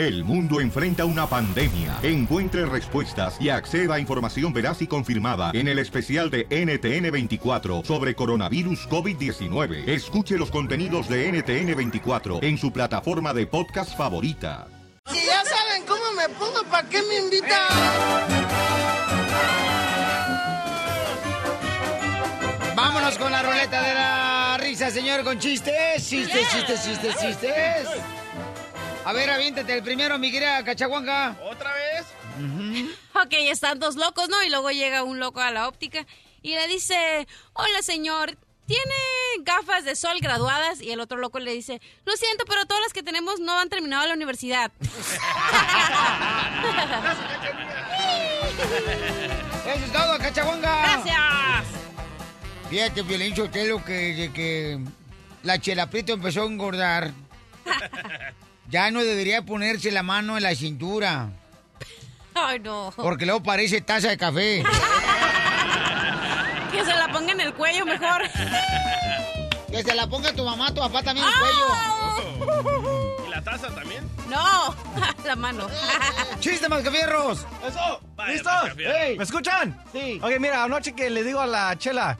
El mundo enfrenta una pandemia. Encuentre respuestas y acceda a información veraz y confirmada en el especial de NTN24 sobre coronavirus COVID-19. Escuche los contenidos de NTN24 en su plataforma de podcast favorita. Si ya saben cómo me pongo, ¿para qué me invitan? Vámonos con la ruleta de la risa, señor, con chistes, chistes, chistes, chistes, chistes. A ver, aviéntate el primero, mi querida Cachahuanca. ¿Otra vez? Ok, están dos locos, ¿no? Y luego llega un loco a la óptica y le dice, hola señor, ¿tiene gafas de sol graduadas? Y el otro loco le dice, lo siento, pero todas las que tenemos no han terminado la universidad. Eso es todo, Cachahuanga. Gracias. Fíjate, Violín Sotelo, que desde que la Chela Prieto empezó a engordar, ya no debería ponerse la mano en la cintura, Ay, no. porque luego parece taza de café. Que se la ponga en el cuello mejor. Que se la ponga tu mamá, tu papá también en el cuello. ¿Y la taza también? No, la mano. ¡Chiste, mascafierros! ¡Eso! Vaya, ¿Me escuchan? Sí. Ok, mira, anoche que le digo a la Chela,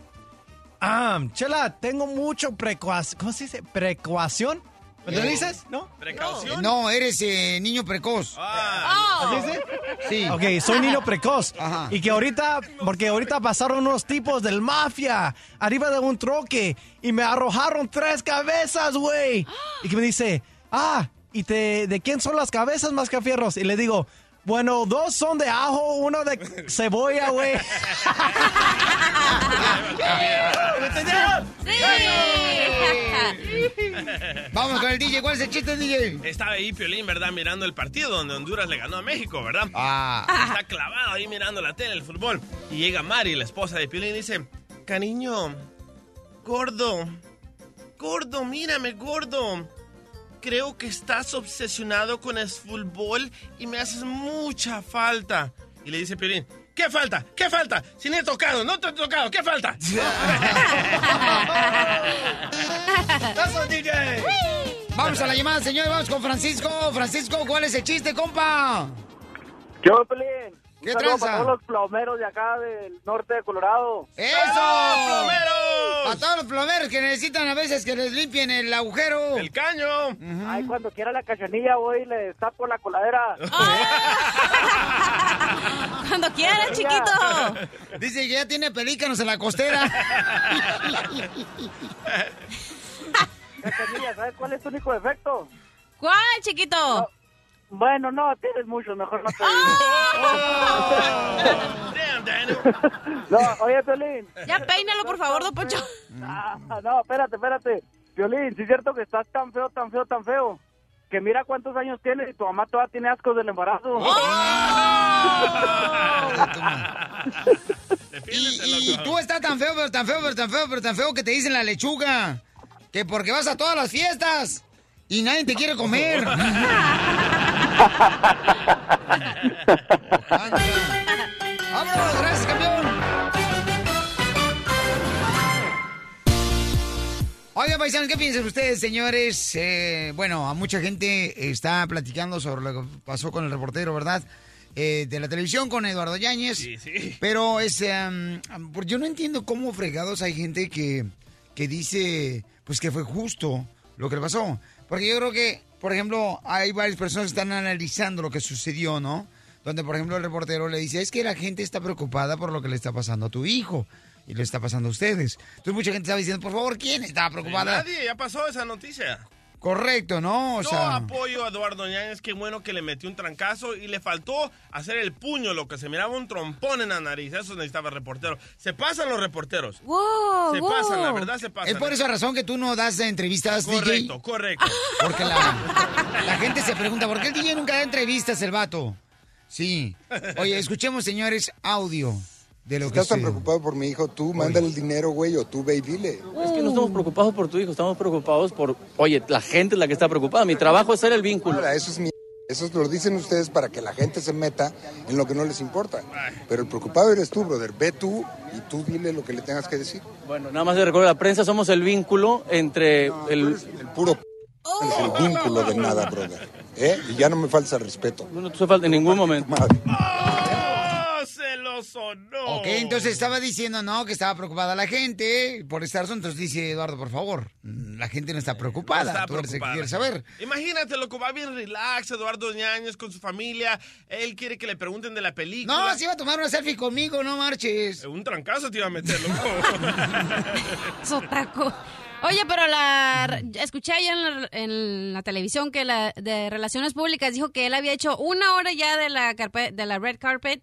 ah, Chela, tengo mucho precoación, ¿cómo se dice? ¿Precoación? ¿Me lo dices? ¿No? ¿Precaución? No, eres eh, niño precoz. Ah, Oh. ¿Así dice? Sí. Ok, soy niño precoz. Ajá. Y que ahorita, porque ahorita pasaron unos tipos del mafia arriba de un troque y me arrojaron tres cabezas, güey. Y que me dice, ah, ¿y te, de quién son las cabezas, mascafierros? Y le digo, bueno, dos son de ajo, uno de cebolla, güey. ¿Me entendieron? Vamos con el DJ. ¿Cuál es el chiste, DJ? Estaba ahí Piolín, ¿verdad? Mirando el partido donde Honduras le ganó a México, ¿verdad? Ah. Está clavado ahí mirando la tele, el fútbol. Y llega Mari, la esposa de Piolín, y dice, cariño, gordo, gordo, mírame, gordo. Creo que estás obsesionado con el fútbol y me haces mucha falta. Y le dice Piolín, ¿qué falta? ¿Qué falta? Si ni he tocado, no te he tocado, ¿qué falta? ¡Eso, DJ! Vamos a la llamada, señores. Vamos con Francisco. Francisco, ¿cuál es el chiste, compa? ¿Qué onda, Pelín? ¿Qué tranza? Para todos los plomeros de acá del norte de Colorado. ¡Eso! plomeros! A todos los plomeros que necesitan a veces que les limpien el agujero. ¡El caño! Ay, cuando quiera la cachanilla voy y le tapo la coladera. Cuando quieras, chiquito. Dice que ya tiene pelícanos en la costera. Cachanilla, ¿sabes cuál es tu único defecto? ¿Cuál, chiquito? Bueno, no, tienes muchos, mejor no te digo. Damn, Daniel. No, oye, Piolín. Ya peínalo, por favor, don Poncho. Ah, no, espérate, espérate. Piolín, sí es cierto que estás tan feo, tan feo, tan feo. Que mira cuántos años tienes y tu mamá todavía tiene asco del embarazo. Y, y tú estás tan feo, pero tan feo, pero tan feo, pero tan feo que te dicen la lechuga. Que porque vas a todas las fiestas y nadie te quiere comer. ¡Vámonos! ¡Gracias, campeón! Oiga, paisanos, ¿qué piensan ustedes, señores? Eh, bueno, a mucha gente está platicando sobre lo que pasó con el reportero, ¿verdad? Eh, de la televisión con Eduardo Yáñez. Sí, sí. Pero es, por- yo no entiendo cómo fregados hay gente que, que dice, pues que fue justo lo que le pasó. Porque yo creo que, por ejemplo, hay varias personas que están analizando lo que sucedió, ¿no? Donde, por ejemplo, el reportero le dice, es que la gente está preocupada por lo que le está pasando a tu hijo. Y le está pasando a ustedes. Entonces mucha gente estaba diciendo, por favor, ¿quién estaba preocupada? Nadie, ya pasó esa noticia. Correcto, ¿no? O Yo sea, apoyo a Eduardo Ñañez, qué bueno que le metió un trancazo y le faltó hacer el puño, lo que se miraba un trompón en la nariz. Eso necesitaba el reportero. Se pasan los reporteros. Wow, Se wow. pasan, la verdad se pasan. es por esa razón que tú no das entrevistas, Correcto, DJ. correcto. Porque la, la gente se pregunta, ¿por qué el DJ nunca da entrevistas, el vato? Sí. Oye, escuchemos, señores, audio de lo que Estás tan preocupado por mi hijo, tú mándale el dinero, güey, o tú ve y dile. Es que no estamos preocupados por tu hijo, estamos preocupados por, oye, la gente es la que está preocupada. Mi trabajo es ser el vínculo. Ahora, eso es mi... Eso lo dicen ustedes para que la gente se meta en lo que no les importa. Pero el preocupado eres tú, brother. Ve tú y tú dile lo que le tengas que decir. Bueno, nada más de recuerdo, la prensa somos el vínculo entre el... El puro p- es el vínculo de nada, brother. ¿eh? Y ya no me falta respeto. No te falta en ningún momento. ¡Oh, sonó! Ok, entonces estaba diciendo, no, que estaba preocupada la gente por esta razón. Entonces dice Eduardo, por favor, la gente no está preocupada. No está preocupada. quieres saber. Imagínate, loco, va bien relax, Eduardo Ñañez con su familia. Él quiere que le pregunten de la película. No, se iba a tomar una selfie conmigo, no marches. Un trancazo te iba a meter, loco. Sotaco. Oye, pero la escuché ayer en la, en la televisión que la de Relaciones Públicas dijo que él había hecho una hora ya de la carpe- de la red carpet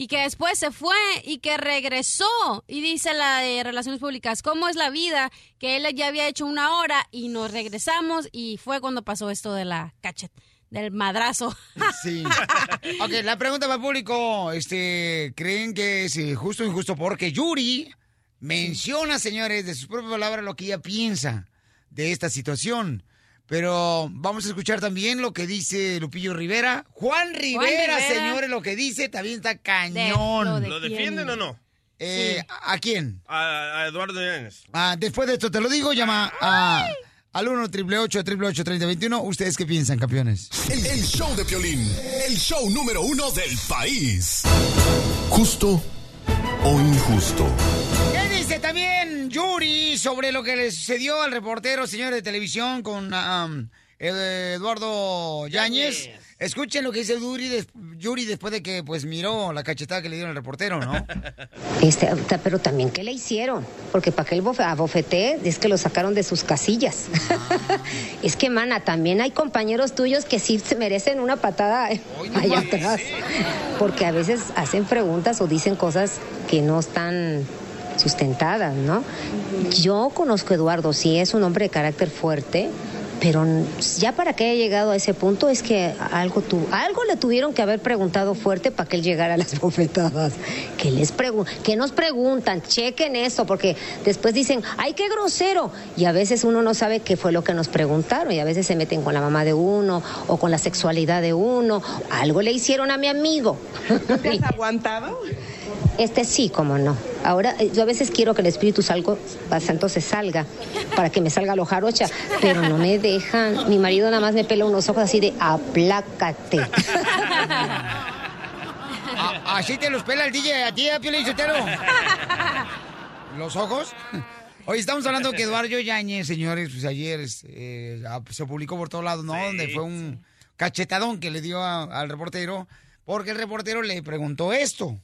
y que después se fue y que regresó y dice la de Relaciones Públicas cómo es la vida que él ya había hecho una hora y nos regresamos y fue cuando pasó esto de la cachet del madrazo. Sí. Ok, la pregunta para público, este, ¿creen que es eh, justo o injusto? Porque Yuri menciona, señores, de sus propias palabras lo que ella piensa de esta situación. Pero vamos a escuchar también lo que dice Lupillo Rivera. Juan Rivera, Rivera. señores, lo que dice también está cañón. ¿Lo defienden o no? Eh, ¿A a quién? A, a Eduardo Ñañez. Ah, después de esto te lo digo, llama a, al 1 888 3021 ¿Ustedes qué piensan, campeones? El, el show de Piolín, el show número uno del país. ¿Justo o injusto? ¿Qué dice también Yuri sobre lo que le sucedió al reportero, señor de televisión, con um, Ed- Eduardo Yáñez? Escuchen lo que dice Yuri, des- Yuri después de que pues miró la cachetada que le dieron al reportero, ¿no? Este, pero también, ¿qué le hicieron? Porque para que él abofetee es que lo sacaron de sus casillas. es que, mana, también hay compañeros tuyos que sí se merecen una patada eh, allá atrás. Porque a veces hacen preguntas o dicen cosas que no están sustentadas, ¿no? Yo conozco a Eduardo, sí es un hombre de carácter fuerte, pero ya para que haya llegado a ese punto es que algo, tu, algo le tuvieron que haber preguntado fuerte para que él llegara a las bofetadas. Que les pregun que nos preguntan, chequen eso, porque después dicen, ay, qué grosero. Y a veces uno no sabe qué fue lo que nos preguntaron, y a veces se meten con la mamá de uno o con la sexualidad de uno. Algo le hicieron a mi amigo. ¿Te has aguantado? Este sí, como no. Ahora, eh, yo a veces quiero que el Espíritu salgo, Santo se salga, para que me salga lo jarocha, pero no me dejan. Mi marido nada más me pela unos ojos así de aplácate. A- ¿Así te los pela el DJ a ti, a Piolín Sotelo? ¿Los ojos? Hoy estamos hablando que Eduardo Yáñez, señores, pues ayer eh, ah, se publicó por todos lados, ¿no? Donde fue un cachetadón que le dio a- al reportero, porque el reportero le preguntó esto.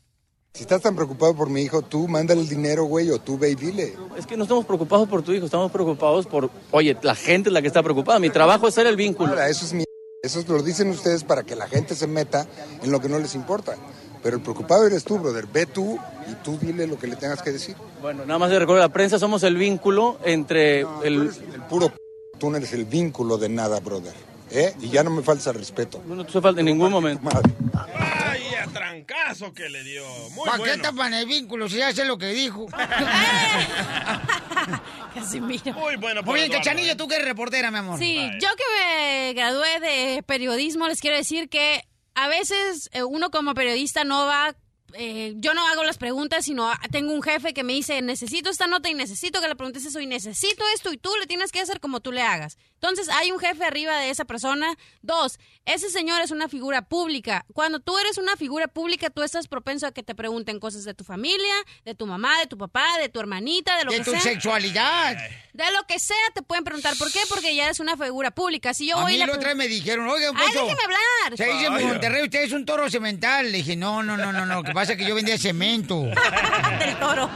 Si estás tan preocupado por mi hijo, tú mándale el dinero, güey, o tú ve y dile. Es que no estamos preocupados por tu hijo, estamos preocupados por, oye, la gente es la que está preocupada. Mi trabajo es ser el vínculo. Ahora, eso es mi... Eso lo dicen ustedes para que la gente se meta en lo que no les importa. Pero el preocupado eres tú, brother. Ve tú y tú dile lo que le tengas que decir. Bueno, nada más de recuerdo la prensa, somos el vínculo entre el... puro... Tú no eres el vínculo de nada, brother. ¿Eh? Y ya no me falta respeto. No te falta en ningún momento. ¡Ay, a trancazo que le dio! Muy ¿Para qué bueno. tapan el vínculo si ya sé lo que dijo? Casimiro. Muy bueno Muy bien, Cachanilla, ¿eh? tú que eres reportera, mi amor. Sí, yo que me gradué de periodismo, les quiero decir que a veces eh, uno como periodista no va, eh, yo no hago las preguntas, sino tengo un jefe que me dice, necesito esta nota y necesito que le preguntes eso y necesito esto y tú le tienes que hacer como tú le hagas. Entonces hay un jefe arriba de esa persona. Dos, ese señor es una figura pública. Cuando tú eres una figura pública, tú estás propenso a que te pregunten cosas de tu familia, de tu mamá, de tu papá, de tu hermanita, de lo De que tu sea. sexualidad. De lo que sea te pueden preguntar. ¿Por qué? Porque ya eres una figura pública. Si yo a voy mí la otra vez me dijeron, oiga, Ay, déjeme hablar. Se dice en. Monterrey, usted es un toro cemental. Le dije, no, no, no, no, no. Lo que pasa es que yo vendía cemento. del toro.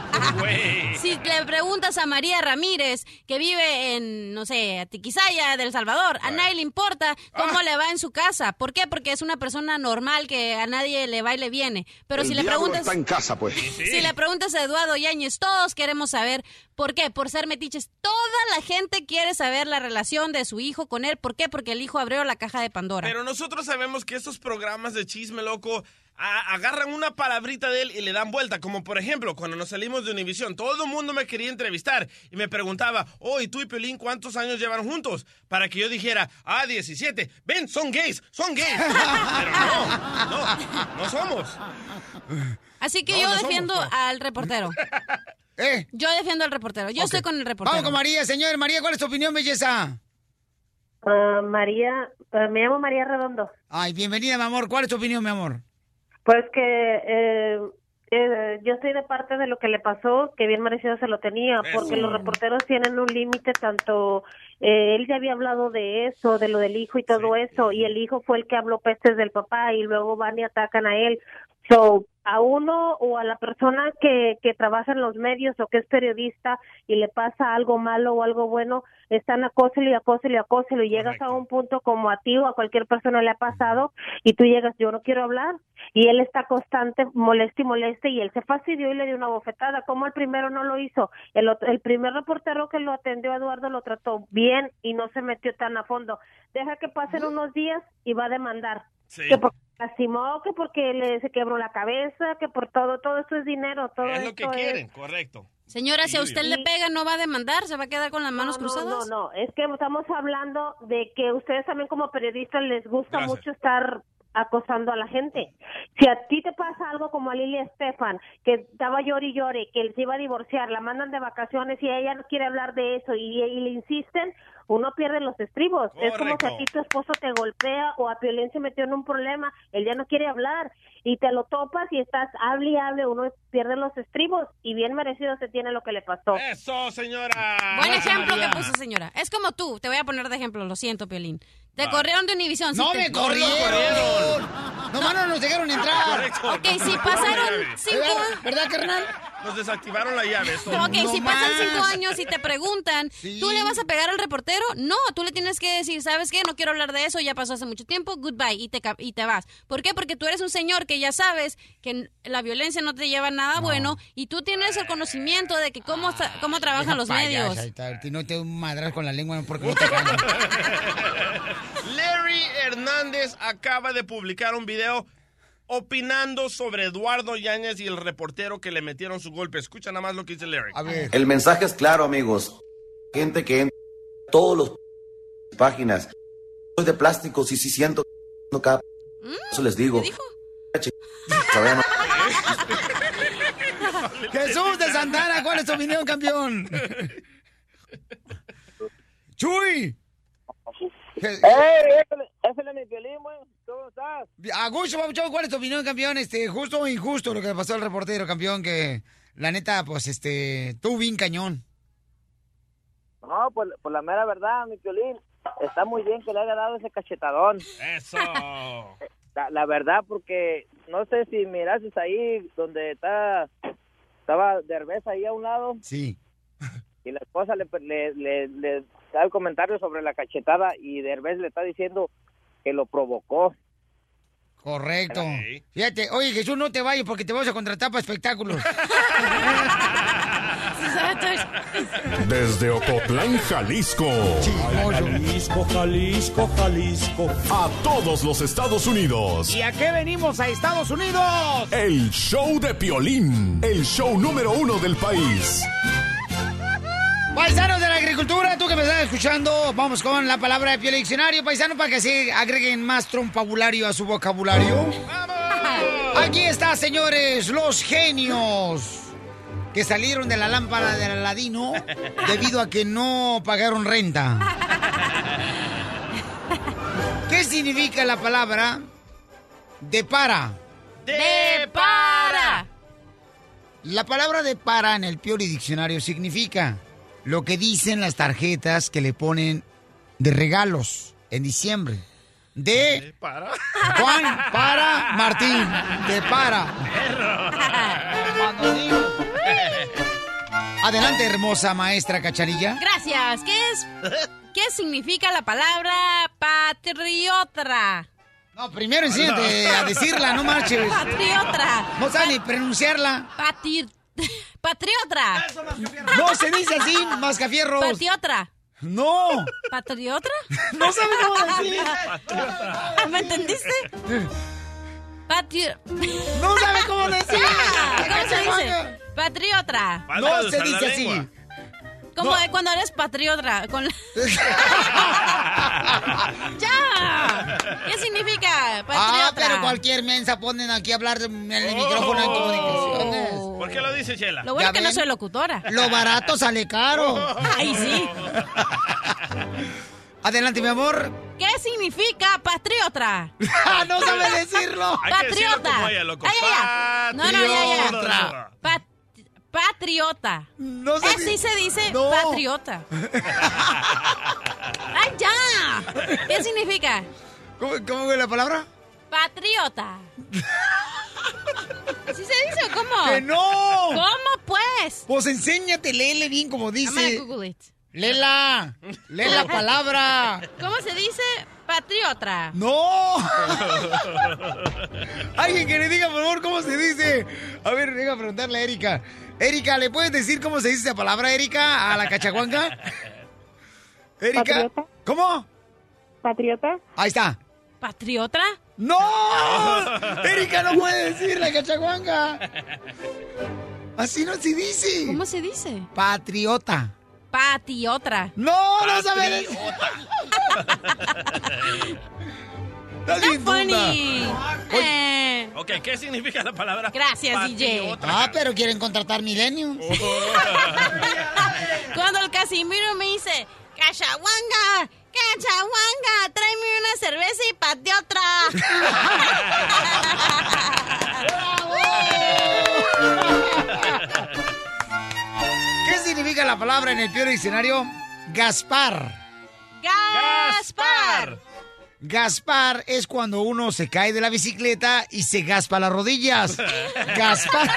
Si le preguntas a María Ramírez, que vive en, no sé, Del Salvador, a nadie le importa cómo Ah. le va en su casa. ¿Por qué? Porque es una persona normal que a nadie le va y le viene. Pero si le preguntas... está en casa, pues. Si le preguntas a Eduardo Yáñez, todos queremos saber por qué, por ser metiches. Toda la gente quiere saber la relación de su hijo con él. ¿Por qué? Porque el hijo abrió la caja de Pandora. Pero nosotros sabemos que estos programas de chisme loco agarran una palabrita de él y le dan vuelta. Como por ejemplo, cuando nos salimos de Univisión, todo el mundo me quería entrevistar y me preguntaba, oh, ¿y tú y Pelín cuántos años llevan juntos? Para que yo dijera, ah, 17. Ven, son gays, son gays. Pero no, no, no somos. Así que No, yo no somos, defiendo no. al reportero. ¿Eh? Yo defiendo al reportero. Yo estoy con el reportero. Vamos con María, señor. María, ¿cuál es tu opinión, belleza? Ah, María, ah, me llamo María Redondo. Ay, bienvenida, mi amor. ¿Cuál es tu opinión, mi amor? Pues que eh, eh, yo estoy de parte de lo que le pasó, que bien merecido se lo tenía, porque Eso. los reporteros tienen un límite, tanto eh, él ya había hablado de eso, de lo del hijo y todo eso, y el hijo fue el que habló pestes del papá y luego van y atacan a él. So, a uno o a la persona que, que trabaja en los medios o que es periodista y le pasa algo malo o algo bueno, están acóselo y acóselo y acóselo y llegas a un punto como a ti o a cualquier persona le ha pasado y tú llegas, yo no quiero hablar y él está constante, moleste y moleste y él se fastidió y le dio una bofetada. como el primero no lo hizo? El, otro- el primer reportero que lo atendió, Eduardo, lo trató bien y no se metió tan a fondo. Deja que pasen unos días y va a demandar. Sí. Que porque lastimó, que porque le se quebró la cabeza, que por todo, todo esto es dinero, todo Es lo que es- quieren, correcto. Señora, si a usted le pega, ¿no va a demandar? ¿Se va a quedar con las manos no, cruzadas? No, no, es que estamos hablando de que ustedes también como periodistas les gusta Gracias. mucho estar acosando a la gente. Si a ti te pasa algo como a Lili Estefan, que estaba llore y llore, que él se iba a divorciar, la mandan de vacaciones y ella no quiere hablar de eso y, y le insisten, uno pierde los estribos. Es como si a ti tu esposo te golpea o a Piolín se metió en un problema, él ya no quiere hablar y te lo topas y estás hable y hable, uno pierde los estribos y bien merecido se tiene lo que le pasó. Eso, señora. Buen ejemplo que puso, señora. Es como tú. Te voy a poner de ejemplo. Lo siento, Piolín. Te corrieron de Univision. No me corrieron. Nomás no nos dejaron entrar. Correcto. Ok, si pasaron cinco ¿Verdad, ¿Verdad, carnal? Nos desactivaron la llave. eso. Ok, si No pasan más. cinco años y te preguntan, ¿tú le vas a pegar al reportero? No, tú le tienes que decir, ¿sabes qué? No quiero hablar de eso, ya pasó hace mucho tiempo, goodbye, y te, y te vas. ¿Por qué? Porque tú eres un señor que ya sabes que la violencia no te lleva a nada bueno y tú tienes el conocimiento de que cómo, cómo trabajan los medios. no te madras con la lengua porque no te. Larry Hernández acaba de publicar un video opinando sobre Eduardo Yáñez y el reportero que le metieron su golpe. Escucha nada más lo que dice Larry. A ver. El mensaje es claro, amigos. Gente que entra todos los páginas. Soy de plástico, sí, sí siento no cada eso les digo. Jesús de Santana, ¿cuál es tu opinión, campeón? ¡Chuy! ¡Ey! Ese es mi violín. ¿Cómo estás? Papuchón, ¿cuál es tu opinión, campeón? Este, justo o injusto lo que le pasó al reportero, campeón, que la neta, pues, este, tú bien cañón. No, por, por la mera verdad, mi violín. Está muy bien que le haya dado ese cachetadón. Eso. La, la verdad, porque no sé si mirases ahí donde está estaba Derbez ahí a un lado Sí. y la esposa le, le, le, le da el comentario sobre la cachetada y Derbez le está diciendo que lo provocó. Correcto. Fíjate, oye, Jesús, no te vayas porque te vamos a contratar para espectáculos. Desde Ocotlán, Jalisco. Jalisco, Jalisco, Jalisco. A todos los Estados Unidos. ¿Y a qué venimos a Estados Unidos? El show de Piolín. El show número uno del país. Paisanos de la agricultura, tú que me estás escuchando, vamos con la palabra de Piel Diccionario, paisano, para que se agreguen más trompabulario a su vocabulario. Aquí está, señores, los genios que salieron de la lámpara del Aladino debido a que no pagaron renta. ¿Qué significa la palabra de para? ¡De para! La palabra de para en el Piori Diccionario significa lo que dicen las tarjetas que le ponen de regalos en diciembre. De para? Juan para Martín. De para. Adelante, hermosa maestra Cacharilla. Gracias. ¿Qué es? ¿Qué significa la palabra patriota? No, primero enséñate a decirla, no marches. Patriota. No sabes ni pronunciarla. Patir... Patriota. No se dice así, mascafierros. Patriotra. No. ¿Patriotra? No sabe cómo decir. ¿Me entendiste? Patri... No sabe cómo decir. ¿Cómo se dice? Patriota. No se dice así. Como de cuando eres patriota. Con... ¡Ya! ¿Qué significa patriota? Ah, pero cualquier mensa ponen aquí a hablar en el micrófono en comunicaciones. ¿Por qué lo dice Chela? Lo bueno ¿Ya es que no soy locutora. Lo barato sale caro. Ay, sí. Adelante, mi amor. ¿Qué significa patriota? no sabe decirlo. Hay que decirlo Patriota. como ella, loco. Ay, ay, ay. No, no, ya, ya. Patriota. Pat- patriota. No Eh, sí se dice patriota. ¡Ay, ya! ¿Qué significa? ¿Cómo, cómo fue la palabra? Patriota. ¿Así se dice o cómo? ¡Que no! ¿Cómo pues? Pues enséñate, léele bien como I'm gonna dice. Google it. Lela, lee la palabra. ¿Cómo se dice patriota? ¡No! Alguien que le diga, por favor, cómo se dice. A ver, venga a preguntarle a Erika. Erika, ¿le puedes decir cómo se dice esa palabra, Erika, a la cachaguanga? Erika. Patriota. ¿Cómo? Patriota. Ahí está. ¿Patriota? ¡No! Erika no puede decir la cachaguanga. Así no se dice. ¿Cómo se dice? Patriota. Patiotra. No, no sabe decir. Estás bien funny. Eh, Ok, ¿qué significa la palabra? Gracias, DJ. patriota? Ah, pero quieren contratar milenios. Cuando el Casimiro me dice, ¡Cachahuanga! ¡Cachahuanga! ¡Tráeme una cerveza y patiotra! ¿Qué significa la palabra en el peor diccionario? Gaspar. ¡Gaspar! Gaspar es cuando uno se cae de la bicicleta y se gaspa las rodillas. Gaspar.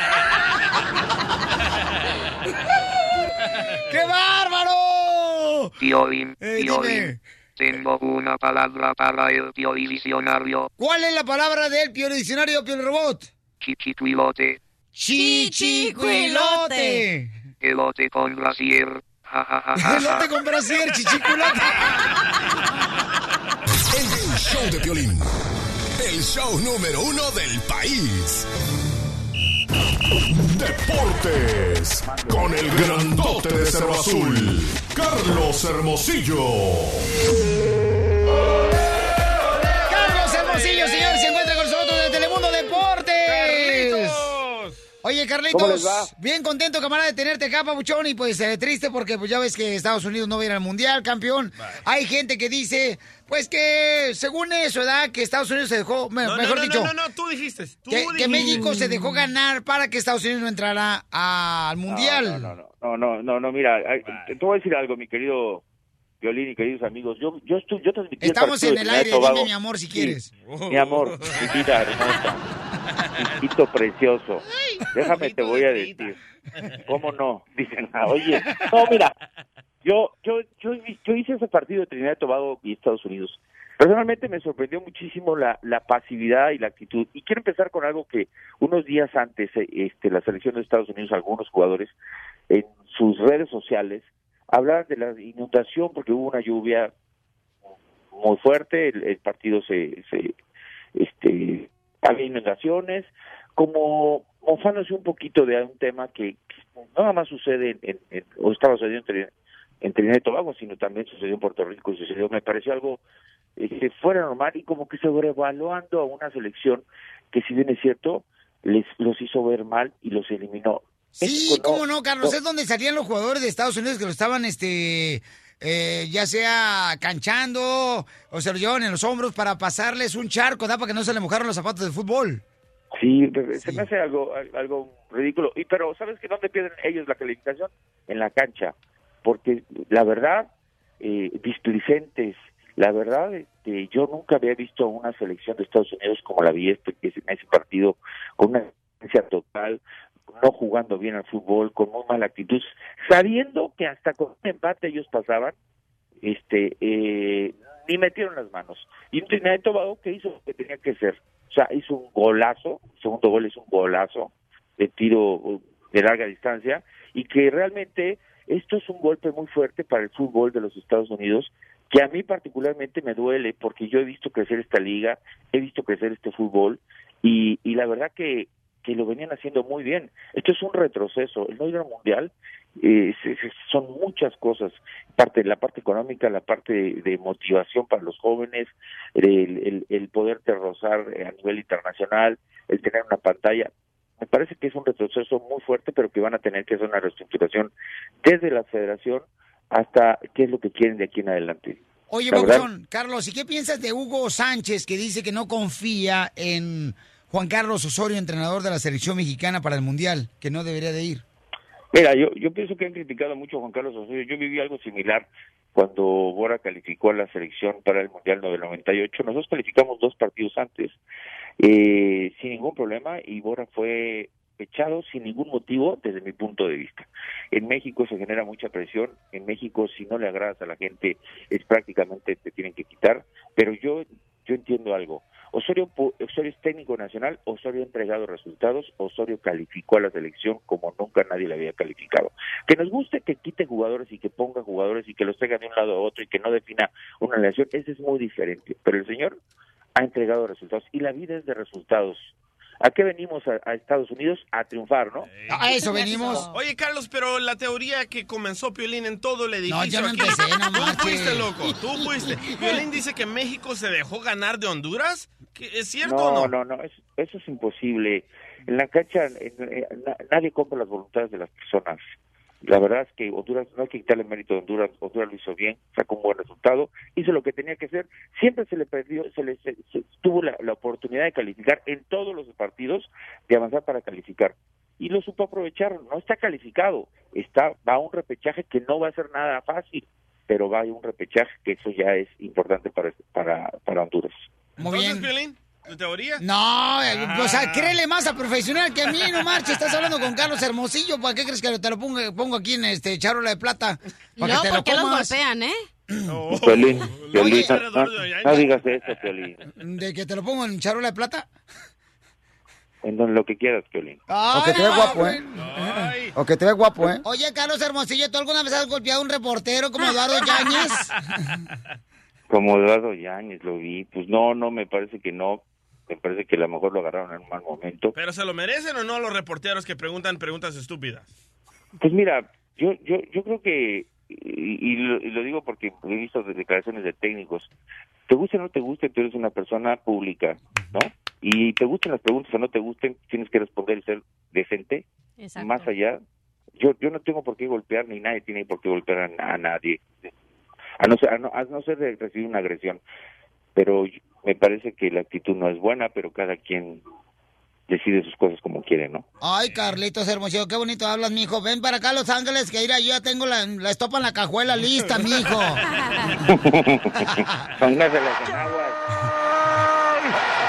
¡Qué bárbaro! Bim, Eh. Bim, tengo una palabra para el tío diccionario. ¿Cuál es la palabra del peor diccionario, peor robot? Chichicuilote, Chichicuilote. Elote con brasier. Ja, ja, ja, ja, ja. Elote con brasier, chichicuilote. El show de Piolín. El show número uno del país. Deportes. Con el grandote de Cerro Azul. Carlos Hermosillo. Oye, Carlitos, ¿Cómo les va? bien contento, camarada, de tenerte acá, papuchón, y pues eh, triste porque pues ya ves que Estados Unidos no va a ir al Mundial, campeón. Hay gente que dice, pues que según eso, ¿verdad? Que Estados Unidos se dejó, me- No, no, mejor no, dicho, No, no, no, tú dijiste. Tú que, dijiste. que México se dejó ganar para que Estados Unidos no entrara al Mundial. No, no, no, no, no, no, mira, te voy a decir algo, mi querido Violín y queridos amigos. Yo, yo, estoy, yo transmití Estamos en el aire, Tobago. dime mi amor si Sí, quieres. Mi amor, mi vida hermosa, chiquito precioso. Déjame te voy a decir. ¿Cómo no? Dicen, ah, oye, no, mira, yo, yo, yo, yo hice ese partido de Trinidad y Tobago y Estados Unidos. Personalmente me sorprendió muchísimo la, la pasividad y la actitud. Y quiero empezar con algo que unos días antes, eh, este, la selección de Estados Unidos, algunos jugadores, en sus redes sociales, hablaban de la inundación porque hubo una lluvia muy fuerte, el, partido se, se este, había inundaciones, como mofándose un poquito de un tema que, nada más sucede en, en- o estaba sucediendo en, Trin- en Trinidad y Tobago, sino también sucedió en Puerto Rico y sucedió, me pareció algo que fuera normal y como que sobrevaluando a una selección que si bien es cierto, les los hizo ver mal y los eliminó. Sí, México cómo no, Carlos, no. es donde salían los jugadores de Estados Unidos que lo estaban, este, eh, ya sea canchando o se lo llevaban en los hombros para pasarles un charco, ¿da? Para que no se le mojaron los zapatos de fútbol. Sí, se me hace algo algo ridículo. Y pero sabes que dónde pierden ellos la calificación en la cancha, porque la verdad eh, displicentes, la verdad este, yo nunca había visto una selección de Estados Unidos como la vi este en ese partido con una total, no jugando bien al fútbol, con muy mala actitud, sabiendo que hasta con un empate ellos pasaban, este eh, ni metieron las manos. Y un Trinidad y Tobago que hizo lo que tenía que hacer. O sea, hizo un golazo, el segundo gol es un golazo de tiro uh, de larga distancia y que realmente esto es un golpe muy fuerte para el fútbol de los Estados Unidos que a mí particularmente me duele porque yo he visto crecer esta liga, he visto crecer este fútbol y, y la verdad que, que lo venían haciendo muy bien. Esto es un retroceso. El no ir al mundial eh, se- se- son muchas cosas. Parte la parte económica, la parte de, de motivación para los jóvenes, el, el, el poderte rozar a nivel internacional, el tener una pantalla. Me parece que es un retroceso muy fuerte, pero que van a tener que hacer una reestructuración desde la federación hasta qué es lo que quieren de aquí en adelante. Oye, Papuchón, Carlos, ¿y qué piensas de Hugo Sánchez que dice que no confía en Juan Carlos Osorio, entrenador de la selección mexicana para el Mundial, que no debería de ir? Mira, yo, yo pienso que han criticado mucho a Juan Carlos Osorio. Yo viví algo similar cuando Bora calificó a la selección para el Mundial del 98. Nosotros calificamos dos partidos antes eh, sin ningún problema y Bora fue echado sin ningún motivo desde mi punto de vista. En México se genera mucha presión. En México si no le agradas a la gente es prácticamente te tienen que quitar. Pero yo yo entiendo algo. Osorio, pu- Osorio es técnico nacional, Osorio ha entregado resultados, Osorio calificó a la selección como nunca nadie le había calificado. Que nos guste que quite jugadores y que ponga jugadores y que los traiga de un lado a otro y que no defina una relación, ese es muy diferente. Pero el señor ha entregado resultados y la vida es de resultados. ¿A qué venimos a, a Estados Unidos? A triunfar, ¿no? A eso venimos. Oye, Carlos, pero la teoría que comenzó Piolín en todo el edificio... No, yo no aquí- empecé, no Tú fuiste, loco, tú fuiste. Piolín dice que México se dejó ganar de Honduras. ¿Qué- ¿Es cierto no, o no? no, no, eso, eso es imposible. En la cancha en- na- nadie compra las voluntades de las personas. La verdad es que Honduras, no hay que quitarle mérito a Honduras, Honduras lo hizo bien, sacó un buen resultado, hizo lo que tenía que hacer, siempre se le perdió, se le se- se- tuvo la, la oportunidad de calificar en todos los partidos, de avanzar para calificar. Y lo supo aprovechar, no está calificado, está va a un repechaje que no va a ser nada fácil, pero va a un repechaje que eso ya es importante para, para, para Honduras. Muy Entonces, bien. Piolín, ¿tu teoría? No, eh, o sea, Ah. créele más a profesional que a mí, no marches. Estás hablando con Carlos Hermosillo. ¿Para qué crees que te lo pongo, pongo aquí en este charola de plata? Para No, que te lo porque los comas. golpean, ¿eh? Piolín, Piolín, Oye. no, no- digas eso, Piolín. ¿De que te lo pongo en charola de plata? En donde lo que quieras, Piolín. Ay, O que te ve guapo, ¿eh? güey. O que te ve guapo, ¿eh? Oye, Carlos Hermosillo, ¿tú alguna vez has golpeado a un reportero como Eduardo Yáñez? Como Eduardo Yáñez lo vi, pues no, no, me parece que no. Me parece que a lo mejor lo agarraron en un mal momento. ¿Pero se lo merecen o no los reporteros que preguntan preguntas estúpidas? Pues mira, yo, yo, yo creo que, y, y lo, y lo digo porque he visto declaraciones de técnicos, te guste o no te guste, tú eres una persona pública, ¿no? Y te gusten las preguntas o no te gusten, tienes que responder y ser decente. Exacto. Más allá, yo, yo no tengo por qué golpear, ni nadie tiene por qué golpear a, a nadie, a no, ser, a, no, a no ser de recibir una agresión. Pero me parece que la actitud no es buena, pero cada quien decide sus cosas como quiere, ¿no? Ay, Carlitos Hermosillo, qué bonito hablas, mijo. Ven para acá, Los Ángeles, que mira, yo ya tengo la, la estopa en la cajuela lista, mijo. En aguas.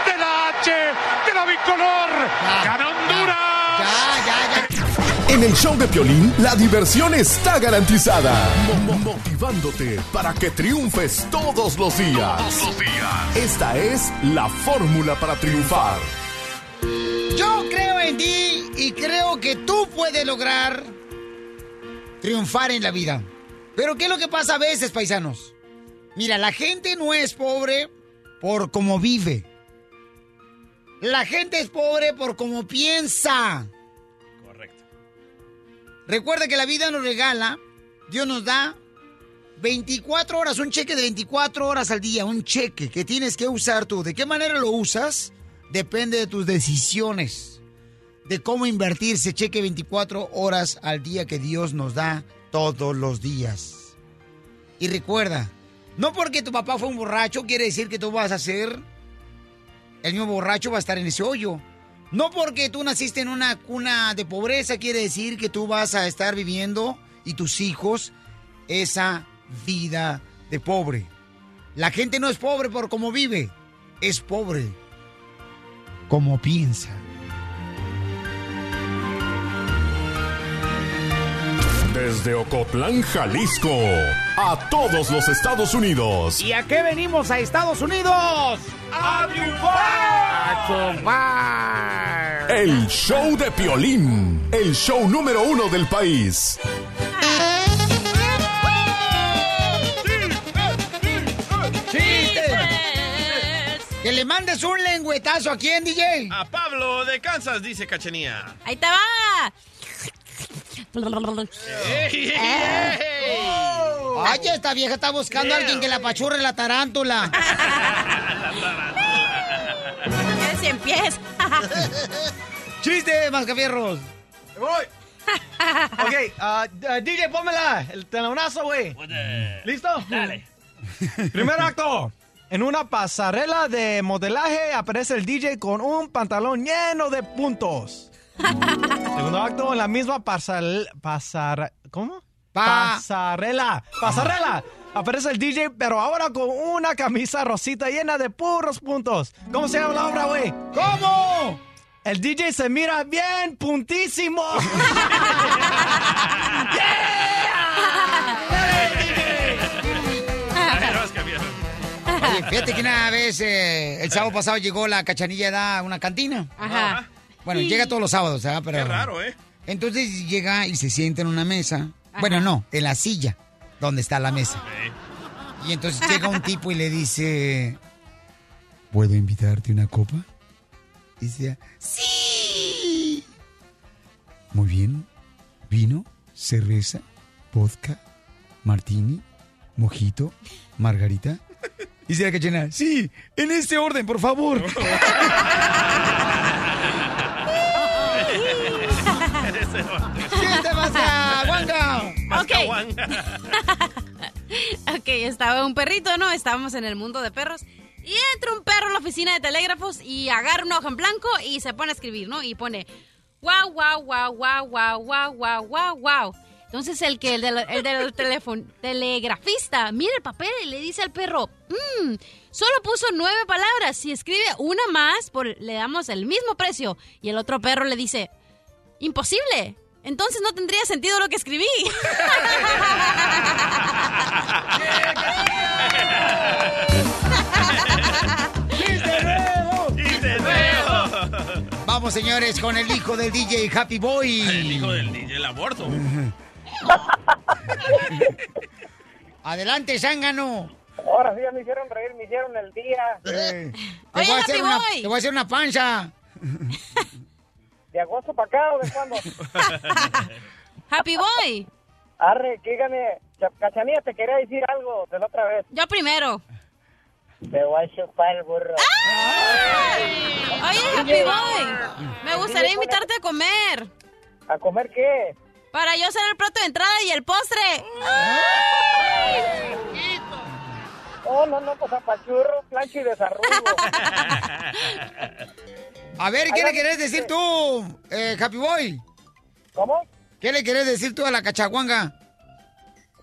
¡De la H! ¡De la bicolor! ¡Gana En el show de Piolín, la diversión está garantizada. Mo- mo- Motivándote para que triunfes todos los días. Esta es la fórmula para triunfar. Yo creo en ti y creo que tú puedes lograr triunfar en la vida. Pero ¿qué es lo que pasa a veces, paisanos? Mira, la gente no es pobre por cómo vive. La gente es pobre por cómo piensa. Recuerda que la vida nos regala, Dios nos da 24 horas, un cheque de 24 horas al día, un cheque que tienes que usar tú. ¿De qué manera lo usas? Depende de tus decisiones, de cómo invertir ese cheque 24 horas al día que Dios nos da todos los días. Y recuerda, no porque tu papá fue un borracho quiere decir que tú vas a ser el mismo borracho va a estar en ese hoyo. No porque tú naciste en una cuna de pobreza quiere decir que tú vas a estar viviendo y tus hijos esa vida de pobre. La gente no es pobre por cómo vive, es pobre como piensa. Desde Ocotlán, Jalisco, a todos los Estados Unidos. ¿Y a qué venimos a Estados Unidos? ¡A triunfar! El show de Piolín, el show número uno del país. ¡Chistes! Que le mandes un lengüetazo a quién, DJ. A Pablo de Kansas, dice Cachenía. Ahí te va. ¡Ey, ey, ey! Ay, esta vieja está buscando a alguien que la apachurre la tarántula. Eres cien pies. ¡Chiste, mascafierros! Voy. ok, ah, ah, DJ, pónmela. El telonazo, güey. ¿Listo? Dale. Primer acto. En una pasarela de modelaje aparece el DJ con un pantalón lleno de puntos. Segundo acto, en la misma pasarela. Pasar, ¿Cómo? pasarela. Pasarela. Aparece el DJ, pero ahora con una camisa rosita llena de puros puntos. ¿Cómo se llama la obra, güey? ¿Cómo? El DJ se mira bien puntísimo. Oye, fíjate que una vez, eh, el sábado pasado llegó la cachanilla a una cantina. Ajá. Bueno, Sí. llega todos los sábados, ¿verdad? Pero, Qué raro, ¿eh? Entonces llega y se sienta en una mesa. Bueno, no, en la silla donde está la mesa. Y entonces llega un tipo y le dice, ¿puedo invitarte una copa? Y dice, sí. Muy bien. Vino, cerveza, vodka, martini, mojito, margarita. Y dice la cachena, sí, en este orden, por favor. ¿Qué te pasa, Wanga? Ok. ok, estaba un perrito, ¿no? Estábamos en el mundo de perros. Y entra un perro a la oficina de telégrafos y agarra una hoja en blanco y se pone a escribir, ¿no? Y pone, wow, wow, wow, wow, wow, wow, wow, wow, wow. Entonces el que el del, el del teléfono, telegrafista mira el papel y le dice al perro, "Mm, solo puso nueve palabras. Si escribe una más, por, le damos el mismo precio. Y el otro perro le dice, imposible. Entonces no tendría sentido lo que escribí. Vamos, señores, con el hijo del DJ Happy Boy. El hijo del DJ, el aborto. Adelante, Zángano. Ahora sí ya me hicieron reír, me hicieron el día. Te, Oye, voy a hacer una, te voy a hacer una panza. ¿De agosto para acá o de cuándo? Happy Boy. Arre, dígame, Cha- Cachanilla, te quería decir algo de la otra vez. Yo primero. Te voy a chupar el burro. Oye, Happy Boy, me gustaría invitarte a comer. ¿A comer qué? Para yo ser el plato de entrada y el postre. Oh, no, no, pues apachurro, plancho y desarrollo. A ver, ¿qué le querés decir tú, eh, Happy Boy? ¿Cómo? ¿Qué le querés decir tú a la cachaguanga?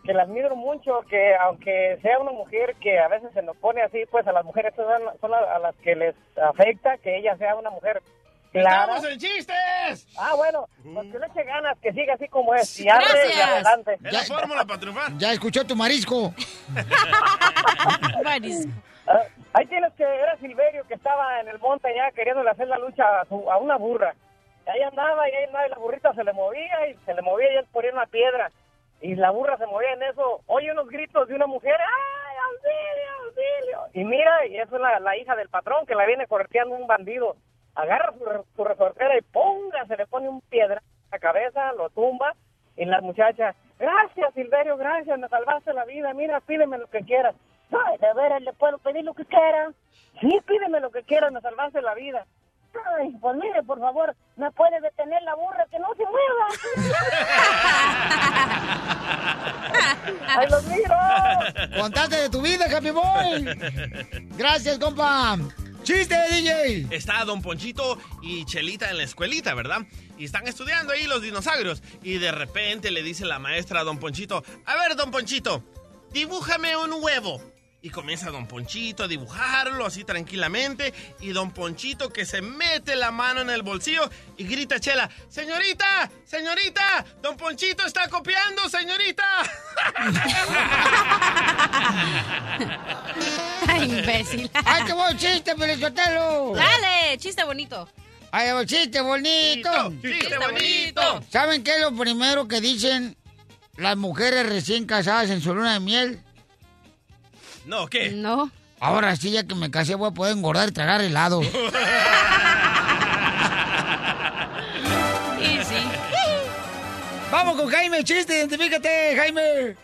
que la admiro mucho, que aunque sea una mujer que a veces se nos pone así, pues a las mujeres son, son a, a las que les afecta que ella sea una mujer clara. ¡Estamos en chistes! Ah, bueno, pues que le eche ganas, que siga así como es. Y arre, y Gracias. adelante. Es la fórmula para triunfar. Ya escuchó tu marisco. Ah, Ahí tienes que, era Silverio que estaba en el monte ya queriéndole hacer la lucha a, su- a una burra. Y ahí andaba y ahí andaba y la burrita se le movía y se le movía y él ponía una piedra. Y la burra se movía en eso. Oye unos gritos de una mujer. ¡Ay, auxilio, auxilio! Y mira, y eso es la, la hija del patrón que la viene correteando un bandido. Agarra su, su resortera y ponga, se le pone un piedra en la cabeza, lo tumba. Y la muchacha, gracias Silverio, gracias, me salvaste la vida. Mira, pídeme lo que quieras. Ay, de veras, le puedo pedir lo que quiera. Sí, pídeme lo que quieras, me salvaste la vida. Ay, pues mire, por favor, ¿me puede detener la burra que no se mueva? ¡Ay, los miro! Contate de tu vida, Happy Boy. Gracias, compa. ¡Chiste, DJ! Está Don Ponchito y Chelita en la escuelita, ¿verdad? Y están estudiando ahí los dinosaurios. Y de repente le dice la maestra a Don Ponchito, a ver, Don Ponchito, dibújame un huevo. Y comienza Don Ponchito a dibujarlo así tranquilamente. Y Don Ponchito que se mete la mano en el bolsillo y grita a Chela, señorita, señorita, Don Ponchito está copiando, señorita. Ay, imbécil. ¡Ay, qué buen chiste, Pelizotelo! Dale, chiste bonito. ¡Ay, chiste bonito! Chiste bonito. ¿Saben qué es lo primero que dicen las mujeres recién casadas en su luna de miel? No, ¿qué? No. Ahora sí, ya que me casé, voy a poder engordar y tragar helado. Y sí. Vamos con Jaime, chiste, identifícate, Jaime.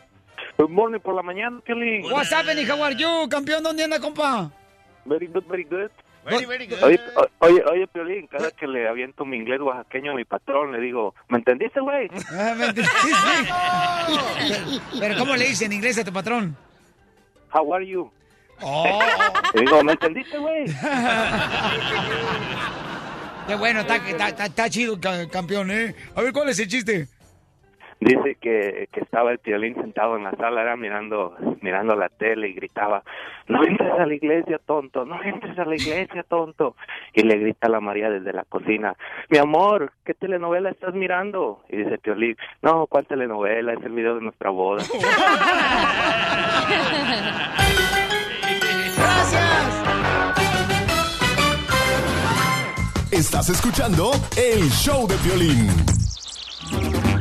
Good morning por la mañana, Kelly. What's happening, how are you? Campeón, ¿dónde anda, compa? Very good, very good. Very, very good. Oye, oye, oye, Piolín, cada que le aviento mi inglés oaxaqueño a mi patrón, le digo, ¿me entendiste, güey? Ah, me entendí, sí. Pero ¿cómo le dicen en inglés a tu patrón? How are you? Oh. Y digo, ¿me entendiste, güey? Qué bueno, está, está- está- está chido, ca- campeón, ¿eh? A ver, ¿cuál es el chiste? Dice que, que estaba el piolín sentado en la sala, era mirando, mirando la tele y gritaba, no entres a la iglesia, tonto, no entres a la iglesia, tonto. Y le grita a la María desde la cocina, mi amor, ¿qué telenovela estás mirando? Y dice Piolín, no, ¿cuál telenovela? Es el video de nuestra boda. Estás escuchando el show de violín.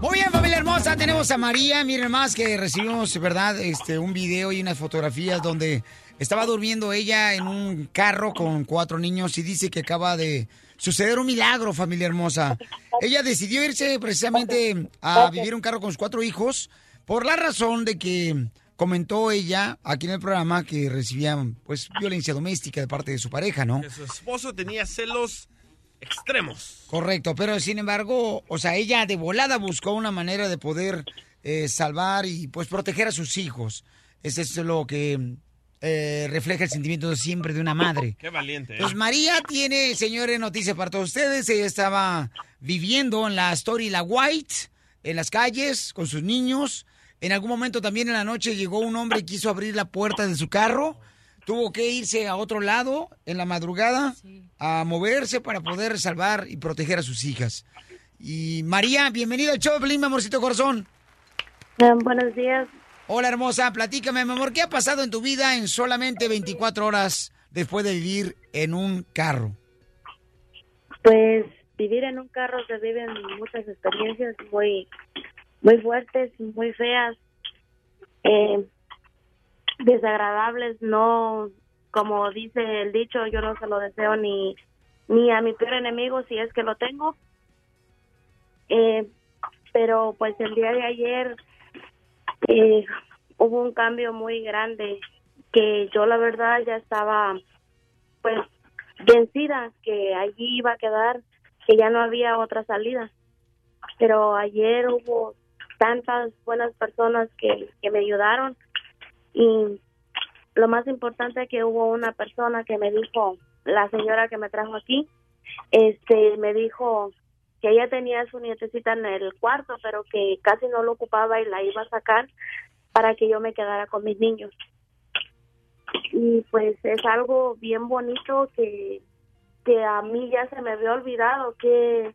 Muy bien, familia hermosa, tenemos a María, miren más que recibimos, ¿verdad? Este, un video y unas fotografías donde estaba durmiendo ella en un carro con cuatro niños y dice que acaba de suceder un milagro, familia hermosa. Ella decidió irse precisamente a vivir un carro con sus cuatro hijos por la razón de que comentó ella aquí en el programa que recibía pues violencia doméstica de parte de su pareja, ¿no? Que su esposo tenía celos extremos. Correcto, pero sin embargo, o sea, ella de volada buscó una manera de poder eh, salvar y pues proteger a sus hijos. Ese es lo que eh, refleja el sentimiento siempre de una madre. Qué valiente. ¿eh? Pues María tiene, señores, noticia para todos ustedes. Ella estaba viviendo en la Story La White, en las calles, con sus niños. En algún momento también en la noche llegó un hombre y quiso abrir la puerta de su carro. Tuvo que irse a otro lado en la madrugada a moverse para poder salvar y proteger a sus hijas. Y María, bienvenida al show mi amorcito corazón. buenos días. Hola, hermosa. Platícame, mi amor, ¿qué ha pasado en tu vida en solamente 24 horas después de vivir en un carro? Pues vivir en un carro se viven muchas experiencias muy, muy fuertes, muy feas, eh, desagradables. No, como dice el dicho, yo no se lo deseo ni, ni a mi peor enemigo si es que lo tengo. Eh, pero pues el día de ayer eh, hubo un cambio muy grande que yo la verdad ya estaba pues vencida que allí iba a quedar que ya no había otra salida pero ayer hubo tantas buenas personas que, que me ayudaron y lo más importante es que hubo una persona que me dijo la señora que me trajo aquí este me dijo que ella tenía su nietecita en el cuarto pero que casi no lo ocupaba y la iba a sacar para que yo me quedara con mis niños. Y pues es algo bien bonito que que a mí ya se me había olvidado que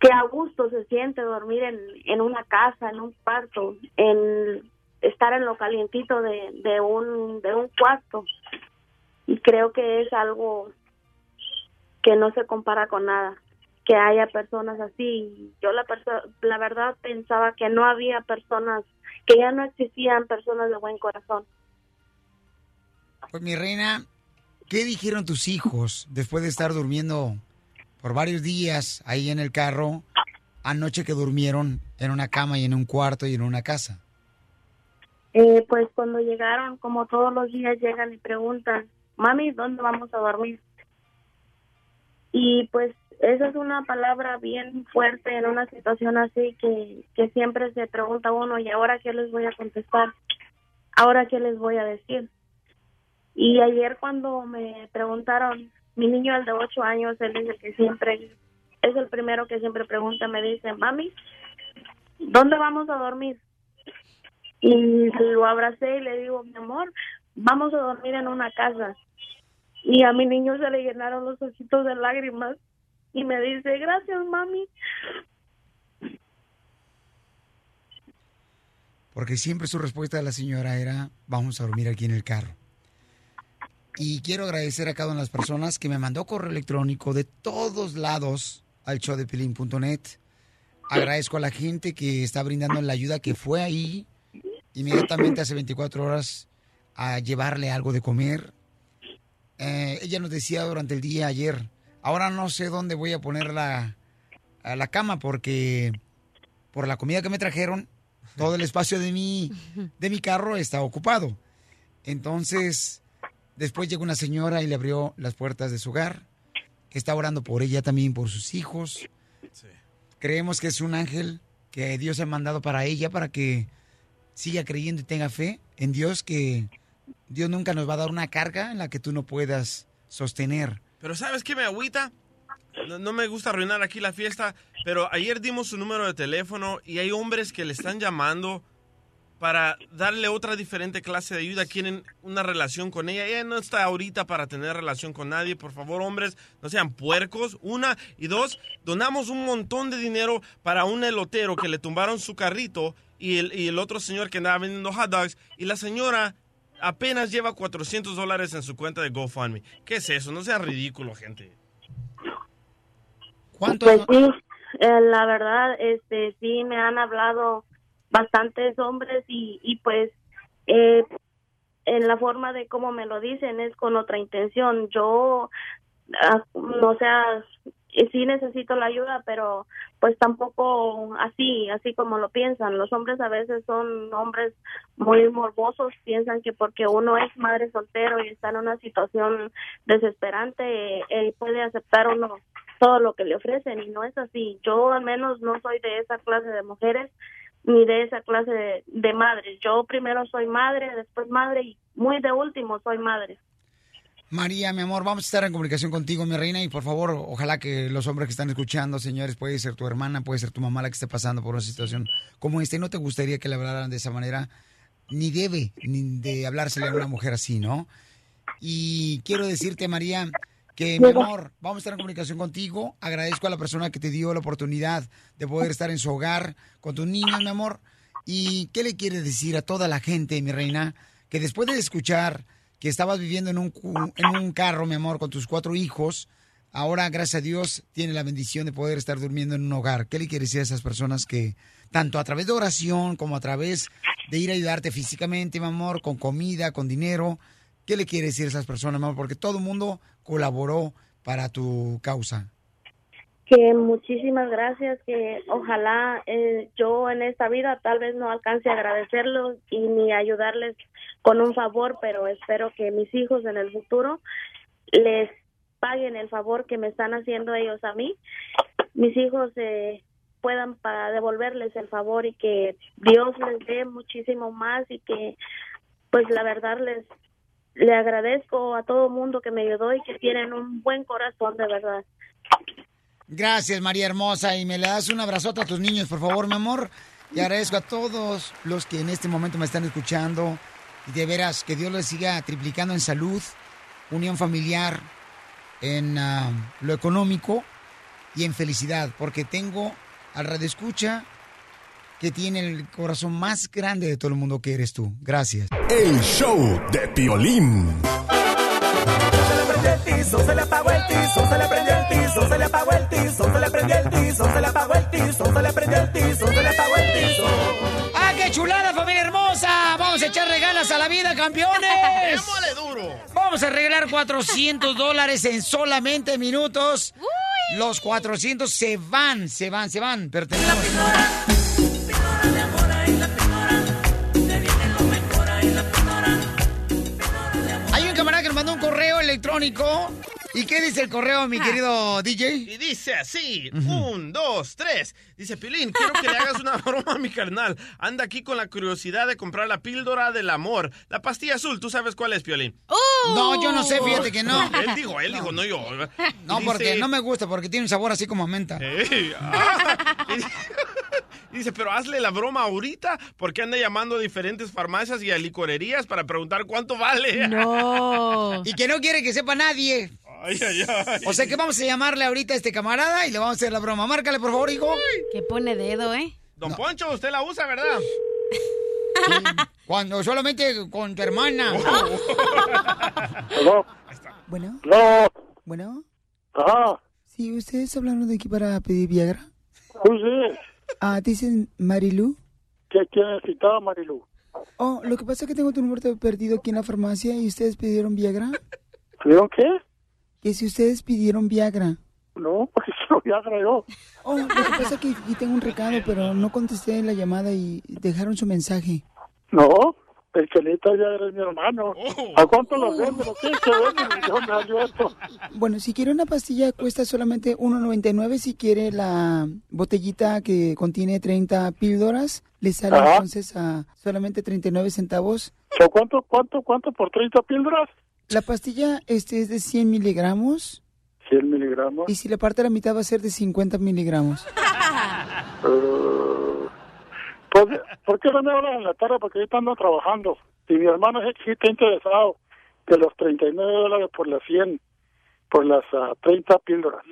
que a gusto se siente dormir en, en una casa, en un cuarto, en estar en lo calientito de, un de un cuarto. Y creo que es algo que no se compara con nada que haya personas así. Yo la la verdad pensaba que no había personas que ya no existían personas de buen corazón. Pues mi reina, ¿qué dijeron tus hijos después de estar durmiendo por varios días ahí en el carro anoche que durmieron en una cama y en un cuarto y en una casa? Eh, pues cuando llegaron, como todos los días llegan y preguntan, mami, ¿dónde vamos a dormir? Y pues esa es una palabra bien fuerte en una situación así que, que siempre se pregunta uno, ¿y ahora qué les voy a contestar? ¿Ahora qué les voy a decir? Y ayer cuando me preguntaron, mi niño, el de ocho años, él es el que siempre, es el primero que siempre pregunta, me dice, mami, ¿dónde vamos a dormir? Y lo abracé y le digo, mi amor, vamos a dormir en una casa. Y a mi niño se le llenaron los ojitos de lágrimas y me dice, gracias, mami. Porque siempre su respuesta de la señora era, vamos a dormir aquí en el carro. Y quiero agradecer a cada una de las personas que me mandó correo electrónico de todos lados al showdepilín.net. Agradezco a la gente que está brindando la ayuda que fue ahí inmediatamente hace 24 horas a llevarle algo de comer. Eh, ella nos decía durante el día ayer, ahora no sé dónde voy a poner la, a la cama porque por la comida que me trajeron, todo el espacio de mi, de mi carro está ocupado. Entonces, después llegó una señora y le abrió las puertas de su hogar. Está orando por ella también, por sus hijos. Creemos que es un ángel que Dios ha mandado para ella, para que siga creyendo y tenga fe en Dios que Dios nunca nos va a dar una carga en la que tú no puedas sostener. Pero ¿sabes qué me agüita? No, no me gusta arruinar aquí la fiesta, pero ayer dimos su número de teléfono y hay hombres que le están llamando para darle otra diferente clase de ayuda. Quieren una relación con ella. Ella no está ahorita para tener relación con nadie. Por favor, hombres, no sean puercos. Una. Y dos, donamos un montón de dinero para un elotero que le tumbaron su carrito y el, y el otro señor que andaba vendiendo hot dogs. Y la señora apenas lleva 400 dólares en su cuenta de GoFundMe. ¿Qué es eso? No sea ridículo, gente. ¿Cuánto? Pues sí, eh, la verdad, este, sí me han hablado bastantes hombres y, y pues eh, en la forma de cómo me lo dicen es con otra intención. Yo, ah, no sea, sí necesito la ayuda, pero pues tampoco así, así como lo piensan. Los hombres a veces son hombres muy morbosos, piensan que porque uno es madre soltero y está en una situación desesperante, eh, puede aceptar uno todo lo que le ofrecen y no es así. Yo al menos no soy de esa clase de mujeres ni de esa clase de madres. Yo primero soy madre, después madre y muy de último soy madre. María, mi amor, vamos a estar en comunicación contigo, mi reina, y por favor, ojalá que los hombres que están escuchando, señores, puede ser tu hermana, puede ser tu mamá la que esté pasando por una situación como esta, y no te gustaría que le hablaran de esa manera, ni debe ni de hablársele a una mujer así, ¿no? Y quiero decirte, María, que mi amor, vamos a estar en comunicación contigo. Agradezco a la persona que te dio la oportunidad de poder estar en su hogar con tus niños, mi amor. ¿Y qué le quieres decir a toda la gente, mi reina, que después de escuchar que estabas viviendo en un, en un carro, mi amor, con tus cuatro hijos, ahora, gracias a Dios, tiene la bendición de poder estar durmiendo en un hogar? ¿Qué le quieres decir a esas personas que, tanto a través de oración como a través de ir a ayudarte físicamente, mi amor, con comida, con dinero, ¿Qué le quiere decir a esas personas, mamá? Porque todo el mundo colaboró para tu causa. Que muchísimas gracias, que ojalá eh, yo en esta vida tal vez no alcance a agradecerlos y ni ayudarles con un favor, pero espero que mis hijos en el futuro les paguen el favor que me están haciendo ellos a mí. Mis hijos eh, puedan para devolverles el favor y que Dios les dé muchísimo más y que pues la verdad les le agradezco a todo mundo que me ayudó y que tienen un buen corazón de verdad. Gracias, María Hermosa. Y me le das un abrazote a tus niños, por favor, mi amor. Y agradezco a todos los que en este momento me están escuchando. Y de veras, que Dios les siga triplicando en salud, unión familiar, en ah, lo económico y en felicidad. Porque tengo al radio escucha que tiene el corazón más grande de todo el mundo que eres tú. Gracias. El show de Piolín. se le apagó el tizo, se le prendió el tizo, se le apagó el tizo, se le prendió el tizo, se le apagó el tizo, se le prendió el tizo, se le apagó el tizo. ¡Ah, qué chulada, familia hermosa! Vamos a echarle ganas a la vida, campeones. ¡Démosle duro! Vamos a regalar 400 dólares en solamente minutos. Los 400 se van, se van, se van. Pero tenemos... Hay un camarada que nos mandó un correo electrónico. ¿Y qué dice el correo, mi querido DJ? Y dice así, un, dos, tres. Dice, Pilín, quiero que le hagas una broma a mi carnal. Anda aquí con la curiosidad de comprar la píldora del amor. La pastilla azul, ¿tú sabes cuál es, Piolín? No, yo no sé, fíjate que no. Él dijo, él dijo, no yo. No, porque no me gusta, porque tiene un sabor así como a menta. Ey, ah. Dice, pero hazle la broma ahorita porque anda llamando a diferentes farmacias y a licorerías para preguntar cuánto vale. Y que no quiere que sepa nadie. Ay, ay, ay. O sea que vamos a llamarle ahorita a este camarada y le vamos a hacer la broma. Márcale, por favor, hijo. Que pone dedo, ¿eh? Don Poncho, usted la usa, ¿verdad? Cuando solamente con tu hermana. ¿Aló? Bueno. No. Bueno. Ajá. Sí, ¿ustedes hablaron de aquí para pedir Viagra? Sí. Ah, dicen Marilu. ¿Qué, qué necesitaba, Marilu? Oh, lo que pasa es que tengo tu número perdido aquí en la farmacia y ustedes pidieron Viagra. ¿Pidieron qué? Que si ustedes pidieron Viagra. No, porque se lo Viagra yo. Oh, lo que pasa es que aquí tengo un recado, pero no contesté la llamada y dejaron su mensaje. No. El Chelita ya eres mi hermano. Oh. ¿A cuánto lo venden? ¿O qué? ¿Qué venden? ¿De dónde salió esto? Bueno, si quiere una pastilla cuesta solamente 1.99. Si quiere la botellita que contiene 30 píldoras, le sale Ajá. entonces a solamente 39 centavos. ¿O cuánto, cuánto, cuánto por 30 píldoras? La pastilla este es de 100 miligramos 100 miligramos. y si la parte a la mitad va a ser de 50 miligramos. Pues, ¿Por qué no me hablan en la tarde? Porque ahorita ando trabajando. Y mi hermano sí está interesado de los 39 dólares por las 100, por las ah, 30 píldoras.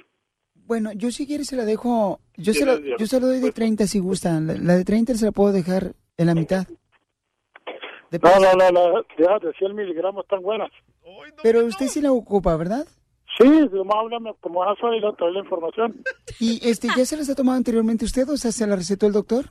Bueno, yo si quiere se la dejo, yo se, la, yo se la doy de 30 si gustan. La, la de 30 se la puedo dejar en la mitad. No, no, no, no, ya de 100 miligramos están buenas. Pero usted sí la ocupa, ¿verdad? Sí, nomás háblame como a ir a traer la información. ¿Y este ya se las ha tomado anteriormente usted o sea, se la recetó el doctor?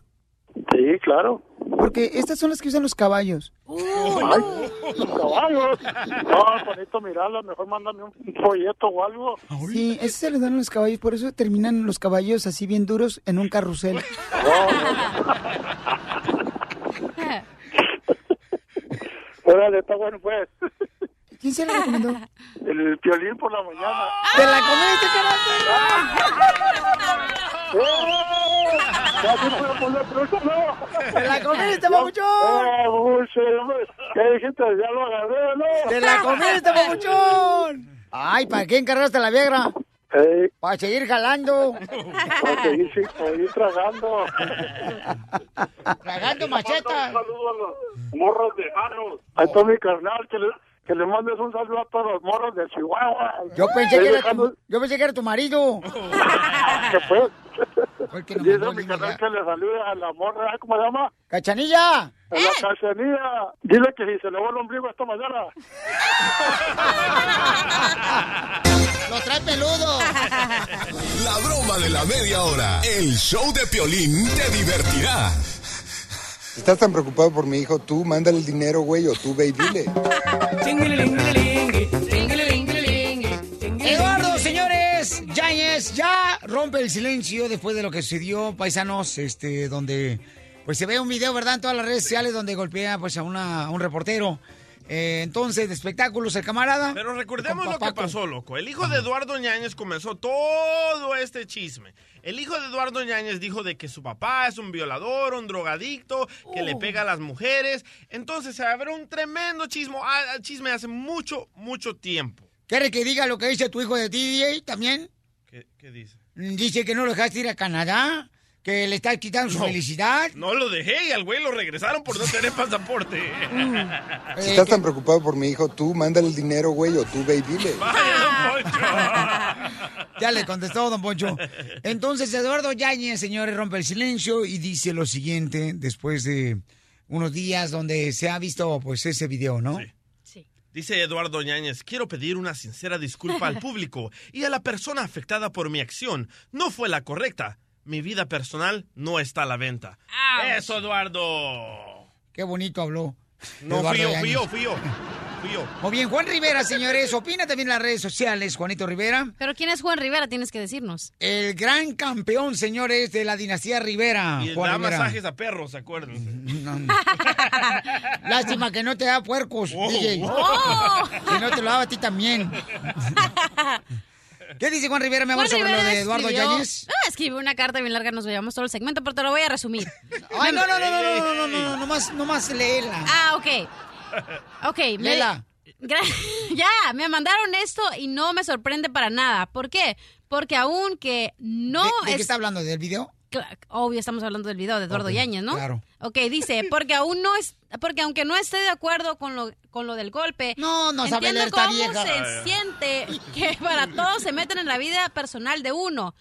Sí, claro. Porque estas son las que usan los caballos. Ay, los caballos. No, bonito mirarla, mejor mándame un folleto o algo. Sí, esas se les dan a los caballos, por eso terminan los caballos así bien duros en un carrusel. Órale, está bueno, pues. ¿Quién se la recomendó? El violín por la mañana. ¡Te la comiste, eso no. ¡Te la comiste, buche, hombre! ¿Qué dijiste? Ya lo agarré, ¿no? ¡Te la comiste, papuchón! Ay, ¿para qué encargaste la viegra? Para seguir jalando. Para seguir, seguir tragando. Tragando machetas. Un saludo a los morros de. Ahí está mi carnal, que le, que le mandes un saludo a todos los morros de Chihuahua. Yo pensé, que era dejando- tu, yo pensé que era tu marido. ¿Qué fue? que nos Dice mandó mi ya. que le salude a la morra, ¿cómo se llama? ¡Cachanilla! A la cachanilla. Dile que si se le va el ombligo esta mañana. ¡Lo trae peludo! La broma de la media hora. El show de Piolín te divertirá. Si estás tan preocupado por mi hijo, tú mándale el dinero, güey, o tú ve y dile. Eduardo, señores, Yáñez ya rompe el silencio después de lo que sucedió, paisanos, este, donde pues se ve un video, ¿verdad? En todas las redes sociales donde golpea pues a, una, a un reportero. Eh, entonces, de espectáculos, el camarada. Pero recordemos lo que pasó, loco. El hijo de Eduardo Ñañez comenzó todo este chisme. El hijo de Eduardo Ñañez dijo de que su papá es un violador, un drogadicto, que le pega a las mujeres. Entonces se abrió un tremendo chismo, ah, chisme hace mucho, mucho tiempo. ¿Quieres que diga lo que dice tu hijo de ti, DJ, también? ¿Qué, qué dice? Dice que no lo dejaste ir a Canadá, que le estás quitando su No. felicidad. No lo dejé y al güey lo regresaron por no tener pasaporte. Si estás tan preocupado por mi hijo, tú mándale el dinero, güey, o tú ve y dile. Ya le contestó don Poncho. Entonces, Eduardo Yáñez, señores, rompe el silencio y dice lo siguiente después de unos días donde se ha visto pues ese video, ¿no? Dice Eduardo Ñañez, quiero pedir una sincera disculpa al público y a la persona afectada por mi acción. No fue la correcta. Mi vida personal no está a la venta. Eso, Eduardo. Qué bonito habló. No, Eduardo fui yo, Yáñez. Fui. Muy bien, Juan Rivera, señores, opina también en las redes sociales, Juanito Rivera. Pero ¿quién es Juan Rivera? Tienes que decirnos. El gran campeón, señores, de la dinastía Rivera. Y Juan da Rivera. masajes a perros, acuérdense. Lástima que no te da puercos, Oh. DJ. Oh. Que no te lo daba a ti también. ¿Qué dice Juan Rivera, mi amor, Juan sobre lo de Eduardo Yáñez? Ah, escribió una carta bien larga, nos veíamos todo el segmento, pero te lo voy a resumir. Ay, no, no, no, no, no, no, no, no, no, nomás, nomás léela. Ah, ok. Ok, me- Léela. Gra- ya, me mandaron esto y no me sorprende para nada. ¿Por qué? Porque aún que no ¿De, de es... qué está hablando? ¿Del video? Obvio, estamos hablando del video de Eduardo Ok, Yáñez, ¿no? claro. Ok, dice, porque aún no es, porque aunque no esté de acuerdo con lo, con lo del golpe, no, no sabe entiendo leer cómo vieja. se siente que para todos se meten en la vida personal de uno.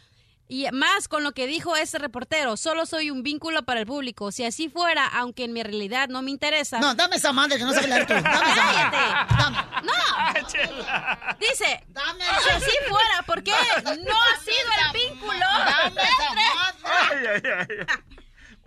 Y más con lo que dijo ese reportero, solo soy un vínculo para el público. Si así fuera, aunque en mi realidad no me interesa. No, dame esa madre que no sabe leer tú. Dame esa madre. ¡Cállate! ¡No! Dice, si así fuera, ¿por qué no ha sido el vínculo? Dame esa entre- Ay, ay, ay.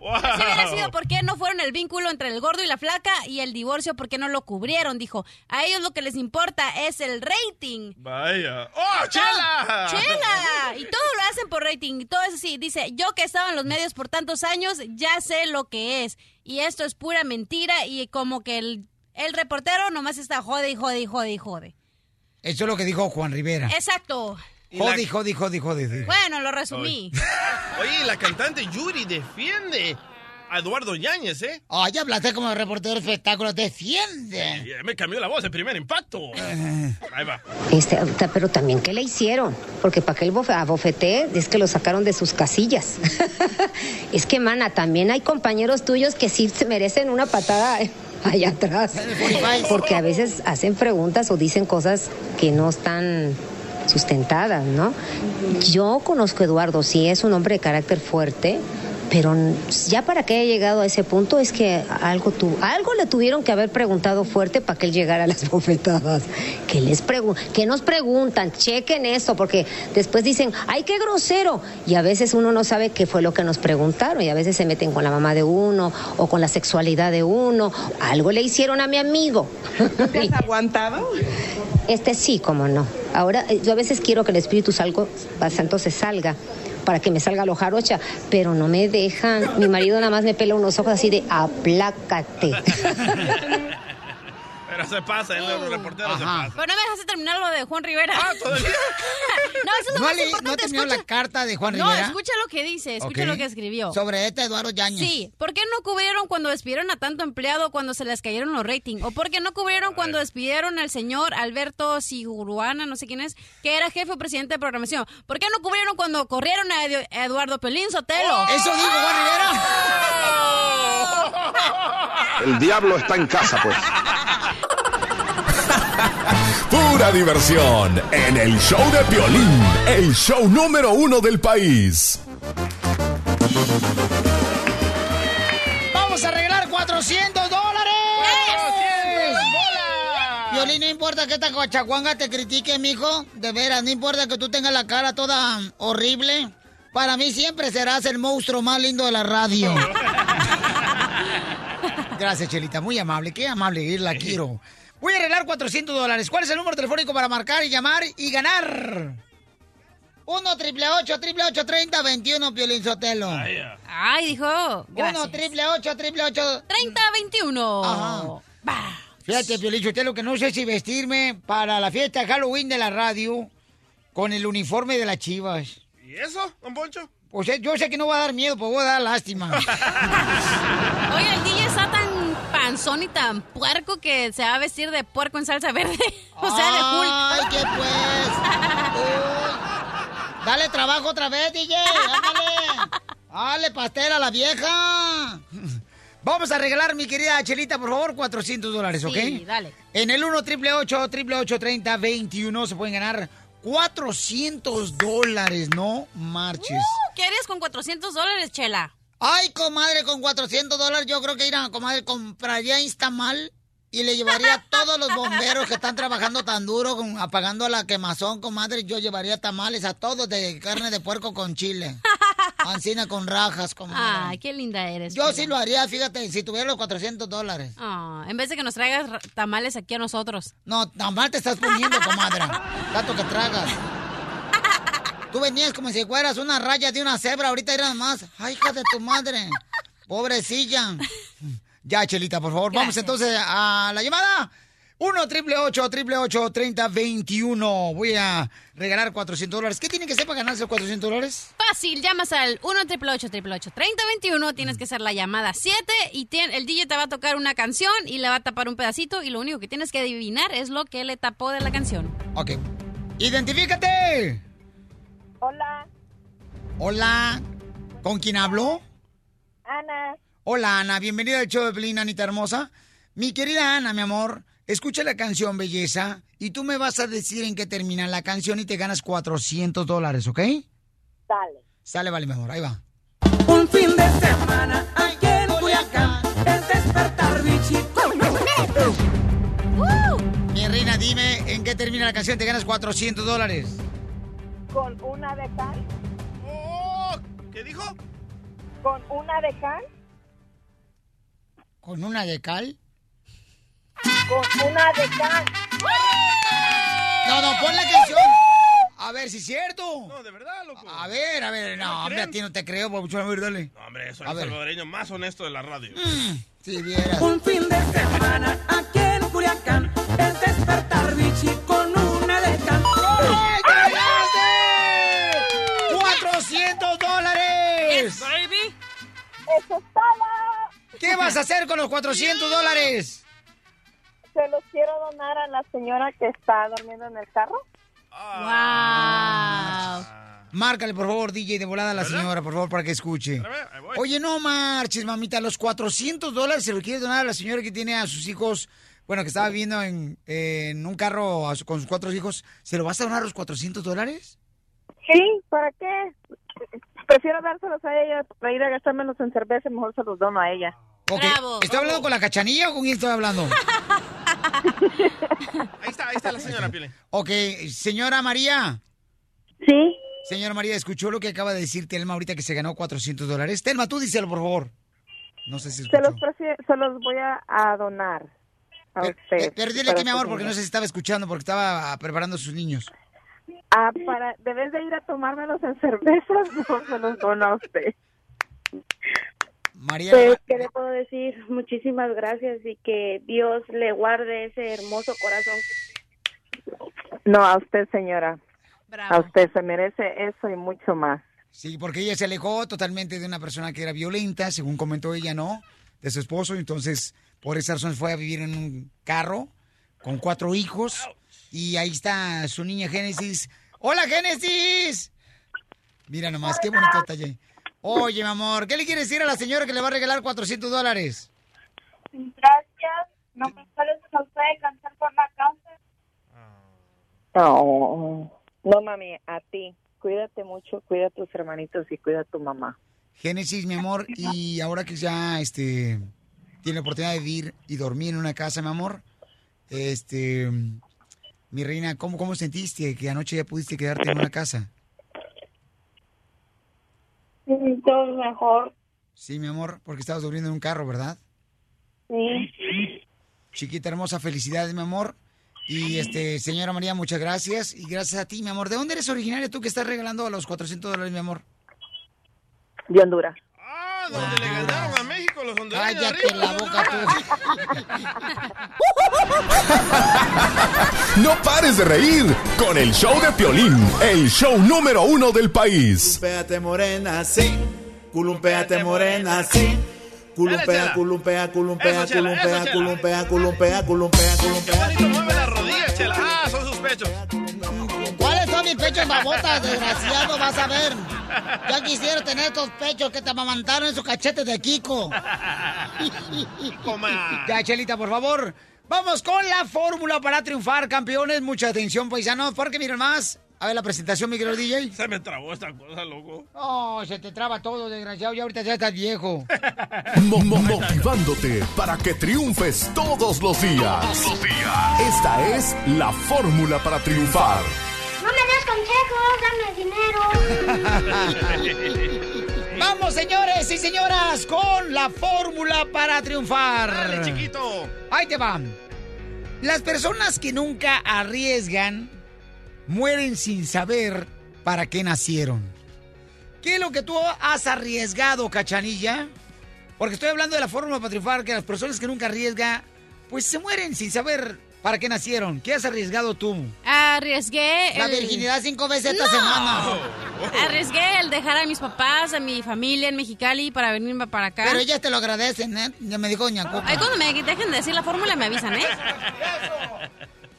Wow. Si hubiera sido por qué no fueron el vínculo entre el gordo y la flaca y el divorcio por qué no lo cubrieron. Dijo, a ellos lo que les importa es el rating. Vaya. ¡Oh, Chela! ¡Chela! Y todo lo hacen por rating. Y todo eso sí. Dice, yo que he estado en los medios por tantos años, ya sé lo que es. Y esto es pura mentira. Y como que el, el reportero nomás está jode y jode y jode y jode. Eso es lo que dijo Juan Rivera. Exacto. Jodi, jodi, jodi, jodi. Bueno, lo resumí. Oye, la cantante Yuri defiende a Eduardo Yáñez, ¿eh? Ah, ya hablaste como reportero de espectáculos. Defiende. Me cambió la voz, el primer impacto. Ahí va. Este, pero también, ¿qué le hicieron? Porque para que el bofe, a bofete es que lo sacaron de sus casillas. es que, mana, también hay compañeros tuyos que sí se merecen una patada allá atrás. Porque a veces hacen preguntas o dicen cosas que no están sustentadas, ¿no? Yo conozco a Eduardo, sí, es un hombre de carácter fuerte, pero ya para que haya llegado a ese punto es que algo, tu, algo le tuvieron que haber preguntado fuerte para que él llegara a las bofetadas. Que, les pregun que nos preguntan, chequen eso, porque después dicen, ay, qué grosero. Y a veces uno no sabe qué fue lo que nos preguntaron y a veces se meten con la mamá de uno o con la sexualidad de uno. Algo le hicieron a mi amigo. ¿Te has aguantado? Este sí, como no. Ahora, eh, yo a veces quiero que el Espíritu Salgo, Santo se salga para que me salga lo jarocha, pero no me dejan. Mi marido nada más me pela unos ojos así de aplácate. Pero se pasa, el reportero se pasa. Pero no me dejaste terminar lo de Juan Rivera. Ah, todavía. no, eso es lo ¿No, más le- importante. ¿No terminó escucha- la carta de Juan No, Rivera? escucha lo que dice, escucha lo que escribió. Sobre este Eduardo Yañez. Sí, ¿por qué no cubrieron cuando despidieron a tanto empleado cuando se les cayeron los ratings? ¿O por qué no cubrieron cuando despidieron al señor Alberto Siguruana, no sé quién es, que era jefe o presidente de programación? ¿Por qué no cubrieron cuando corrieron a Edu- Eduardo Pelín Sotelo? Eso dijo Juan El diablo está en casa, pues. Pura diversión en el show de Piolín, el show número uno del país. ¡Vamos a regalar 400 dólares! Violín, no importa que esta cochacuanga te critique, mijo. De veras, no importa que tú tengas la cara toda horrible. Para mí siempre serás el monstruo más lindo de la radio. Gracias, Chelita. Muy amable. Qué amable. La quiero. Voy a arreglar 400 dólares. ¿Cuál es el número telefónico para marcar y llamar y ganar? 1 triple 8 triple 8 30 21 Piolín Sotelo. Ay, dijo. 1 triple 8 triple 8 30 21. Ajá. Fíjate, Piolín Sotelo, que no sé si vestirme para la fiesta de Halloween de la radio con el uniforme de las chivas. ¿Y eso, don Poncho? Pues eh, yo sé que no va a dar miedo, pues voy a dar lástima. panzón y tan puerco que se va a vestir de puerco en salsa verde. o sea, de Hulk. Ay, qué pues. Dale trabajo otra vez, DJ. Ándale. Dale pastel a la vieja. Vamos a regalar, mi querida Chelita, por favor, 400 dólares, ¿ok? Sí, dale. En el 1 triple 8 triple 8 30 21 se pueden ganar 400 dólares, no marches. Uh, ¿Qué harías con 400 dólares, Chela? Ay, comadre, con 400 dólares yo creo que irán, comadre, compraría Instamal y le llevaría a todos los bomberos que están trabajando tan duro con- apagando la quemazón, comadre. Yo llevaría tamales a todos de carne de puerco con chile. Ancina con rajas, comadre. Ay, qué linda eres. Yo sí lo haría, fíjate, si tuviera los 400 dólares. Ah, en vez de que nos traigas ra- tamales aquí a nosotros. No, tamal te estás poniendo, comadre. Tanto que tragas. Tú venías como si fueras una raya de una cebra, ahorita eras más. Ay, hija de tu madre. Pobrecilla. Ya, Chelita, por favor. Vamos entonces a la llamada. 1 triple 8 triple 8 30 21. Voy a regalar 400 dólares. ¿Qué tiene que ser para ganarse los 400 dólares? Fácil, llamas al 1 888 30 21 tienes que hacer la llamada 7 y el DJ te va a tocar una canción y le va a tapar un pedacito y lo único que tienes que adivinar es lo que le tapó de la canción. Ok. ¡Identifícate! Hola, Hola. ¿Con quién hablo? Ana. Hola, Ana. Bienvenida al show de Pelín, Anita Hermosa. Mi querida Ana, mi amor, escucha la canción Belleza y tú me vas a decir en qué termina la canción y te ganas 400 dólares, ¿ok? Dale. Sale, vale, mejor. Ahí va. Un fin de semana aquí en Culiacán, el despertar bichito. Mi reina, dime en qué termina la canción y te ganas 400 dólares. Con una de cal. Oh, ¿Qué dijo? Con una de cal. ¿Con una de cal? Con una de cal. No, no, pon la canción. A ver si es cierto. No, de verdad, loco. A ver, a ver, no, hombre, a ti no te creo, papuchón, a ver, dale. No, hombre, soy A el ver. salvadoreño más honesto de la radio. Si vieras. Un fin de semana aquí en Culiacán, el despertar bichi con ¿Qué vas a hacer con los 400 dólares? Se los quiero donar a la señora que está durmiendo en el carro. Wow. Márcale, por favor, DJ, de volada a la señora, por favor, para que escuche. Oye, no marches, mamita. Los 400 dólares se los quiere donar a la señora que tiene a sus hijos, bueno, que estaba viviendo en, en un carro su- con sus cuatro hijos. ¿Se lo vas a donar los 400 dólares? Sí, ¿para qué? Prefiero dárselos a ella para ir a gastármelos en cerveza, mejor se los dono a ella. Ok, ¿Estoy hablando con la cachanilla o con quién estoy hablando? Ahí está, ahí está la señora Piolín. Ok, señora María. Sí. Señora María, ¿escuchó lo que acaba de decir Telma ahorita que se ganó 400 dólares? Telma, tú díselo, por favor. No sé si Se escuchó. los, prefi- se los voy a, a donar a Per- usted. Pero dile aquí, mi amor, porque no sé si estaba escuchando, porque estaba preparando a sus niños. Ah, para, debes de ir a tomármelos en cervezas, no se los usted. María. Pues, ¿qué le puedo decir? Muchísimas gracias y que Dios le guarde ese hermoso corazón. No, a usted, señora. A usted se merece eso y mucho más. Sí, porque ella se alejó totalmente de una persona que era violenta, según comentó ella, ¿no? De su esposo, entonces por esa razón fue a vivir en un carro con cuatro hijos y ahí está su niña Génesis. ¡Hola, Génesis! Mira nomás, qué bonito detalle. Oye, mi amor, ¿qué le quieres decir a la señora que le va a regalar 400 dólares? Gracias. No me nos puede cantar por la casa. No, no, mami, a ti. Cuídate mucho, cuida a tus hermanitos y cuida a tu mamá. Génesis, mi amor, y ahora que ya este tiene la oportunidad de vivir y dormir en una casa, mi amor, este mi reina, ¿cómo, cómo sentiste que anoche ya pudiste quedarte en una casa? Todo mejor. Sí, mi amor, porque estabas durmiendo en un carro, ¿verdad? Sí. Chiquita hermosa, felicidades, mi amor. Y este, señora María, muchas gracias. Y gracias a ti, mi amor. ¿De dónde eres originaria tú que estás regalando a los 400 dólares, mi amor? De Honduras. Ah, donde le ganaron a México los hondureños. Cállate arriba. la boca No pares de reír con el show de Piolín, el show número uno del país. Culumpeate morena, sí. Culumpeate morena, sí. Culumpea, culumpea, culumpea, culumpea, Chela. culumpea, culumpea, culumpea, culumpea. Mueve las rodillas, chela. Ah, son sus pechos. ¿Cuáles son mis pechos babotas, desgraciado? Vas a ver. Ya quisiera tener estos pechos que te amamantaron esos cachetes de Kiko. Coma. Ya, Chelita, por favor. Vamos con la fórmula para triunfar, campeones. Mucha atención, paisanos, porque miren más. A ver la presentación, mi querido DJ. Se me trabó esta cosa, loco. Oh, se te traba todo, desgraciado. Ya ahorita ya estás viejo. Mo- mo- motivándote para que triunfes todos los días. Todos los días. Esta es la fórmula para triunfar. No me des consejos, dame dinero. Vamos, señores y señoras, con la fórmula para triunfar. Dale, chiquito. Ahí te van. Las personas que nunca arriesgan mueren sin saber para qué nacieron. ¿Qué es lo que tú has arriesgado, cachanilla? Porque estoy hablando de la fórmula para triunfar, que las personas que nunca arriesgan, pues se mueren sin saber para qué nacieron. ¿Qué has arriesgado tú? Arriesgué. La el- virginidad cinco veces esta semana. Arriesgué el dejar a mis papás, a mi familia en Mexicali para venirme para acá. Pero ellas te lo agradecen, ¿eh? Ya me dijo Doña. Ay, cuando me dejen de decir la fórmula me avisan, ¿eh?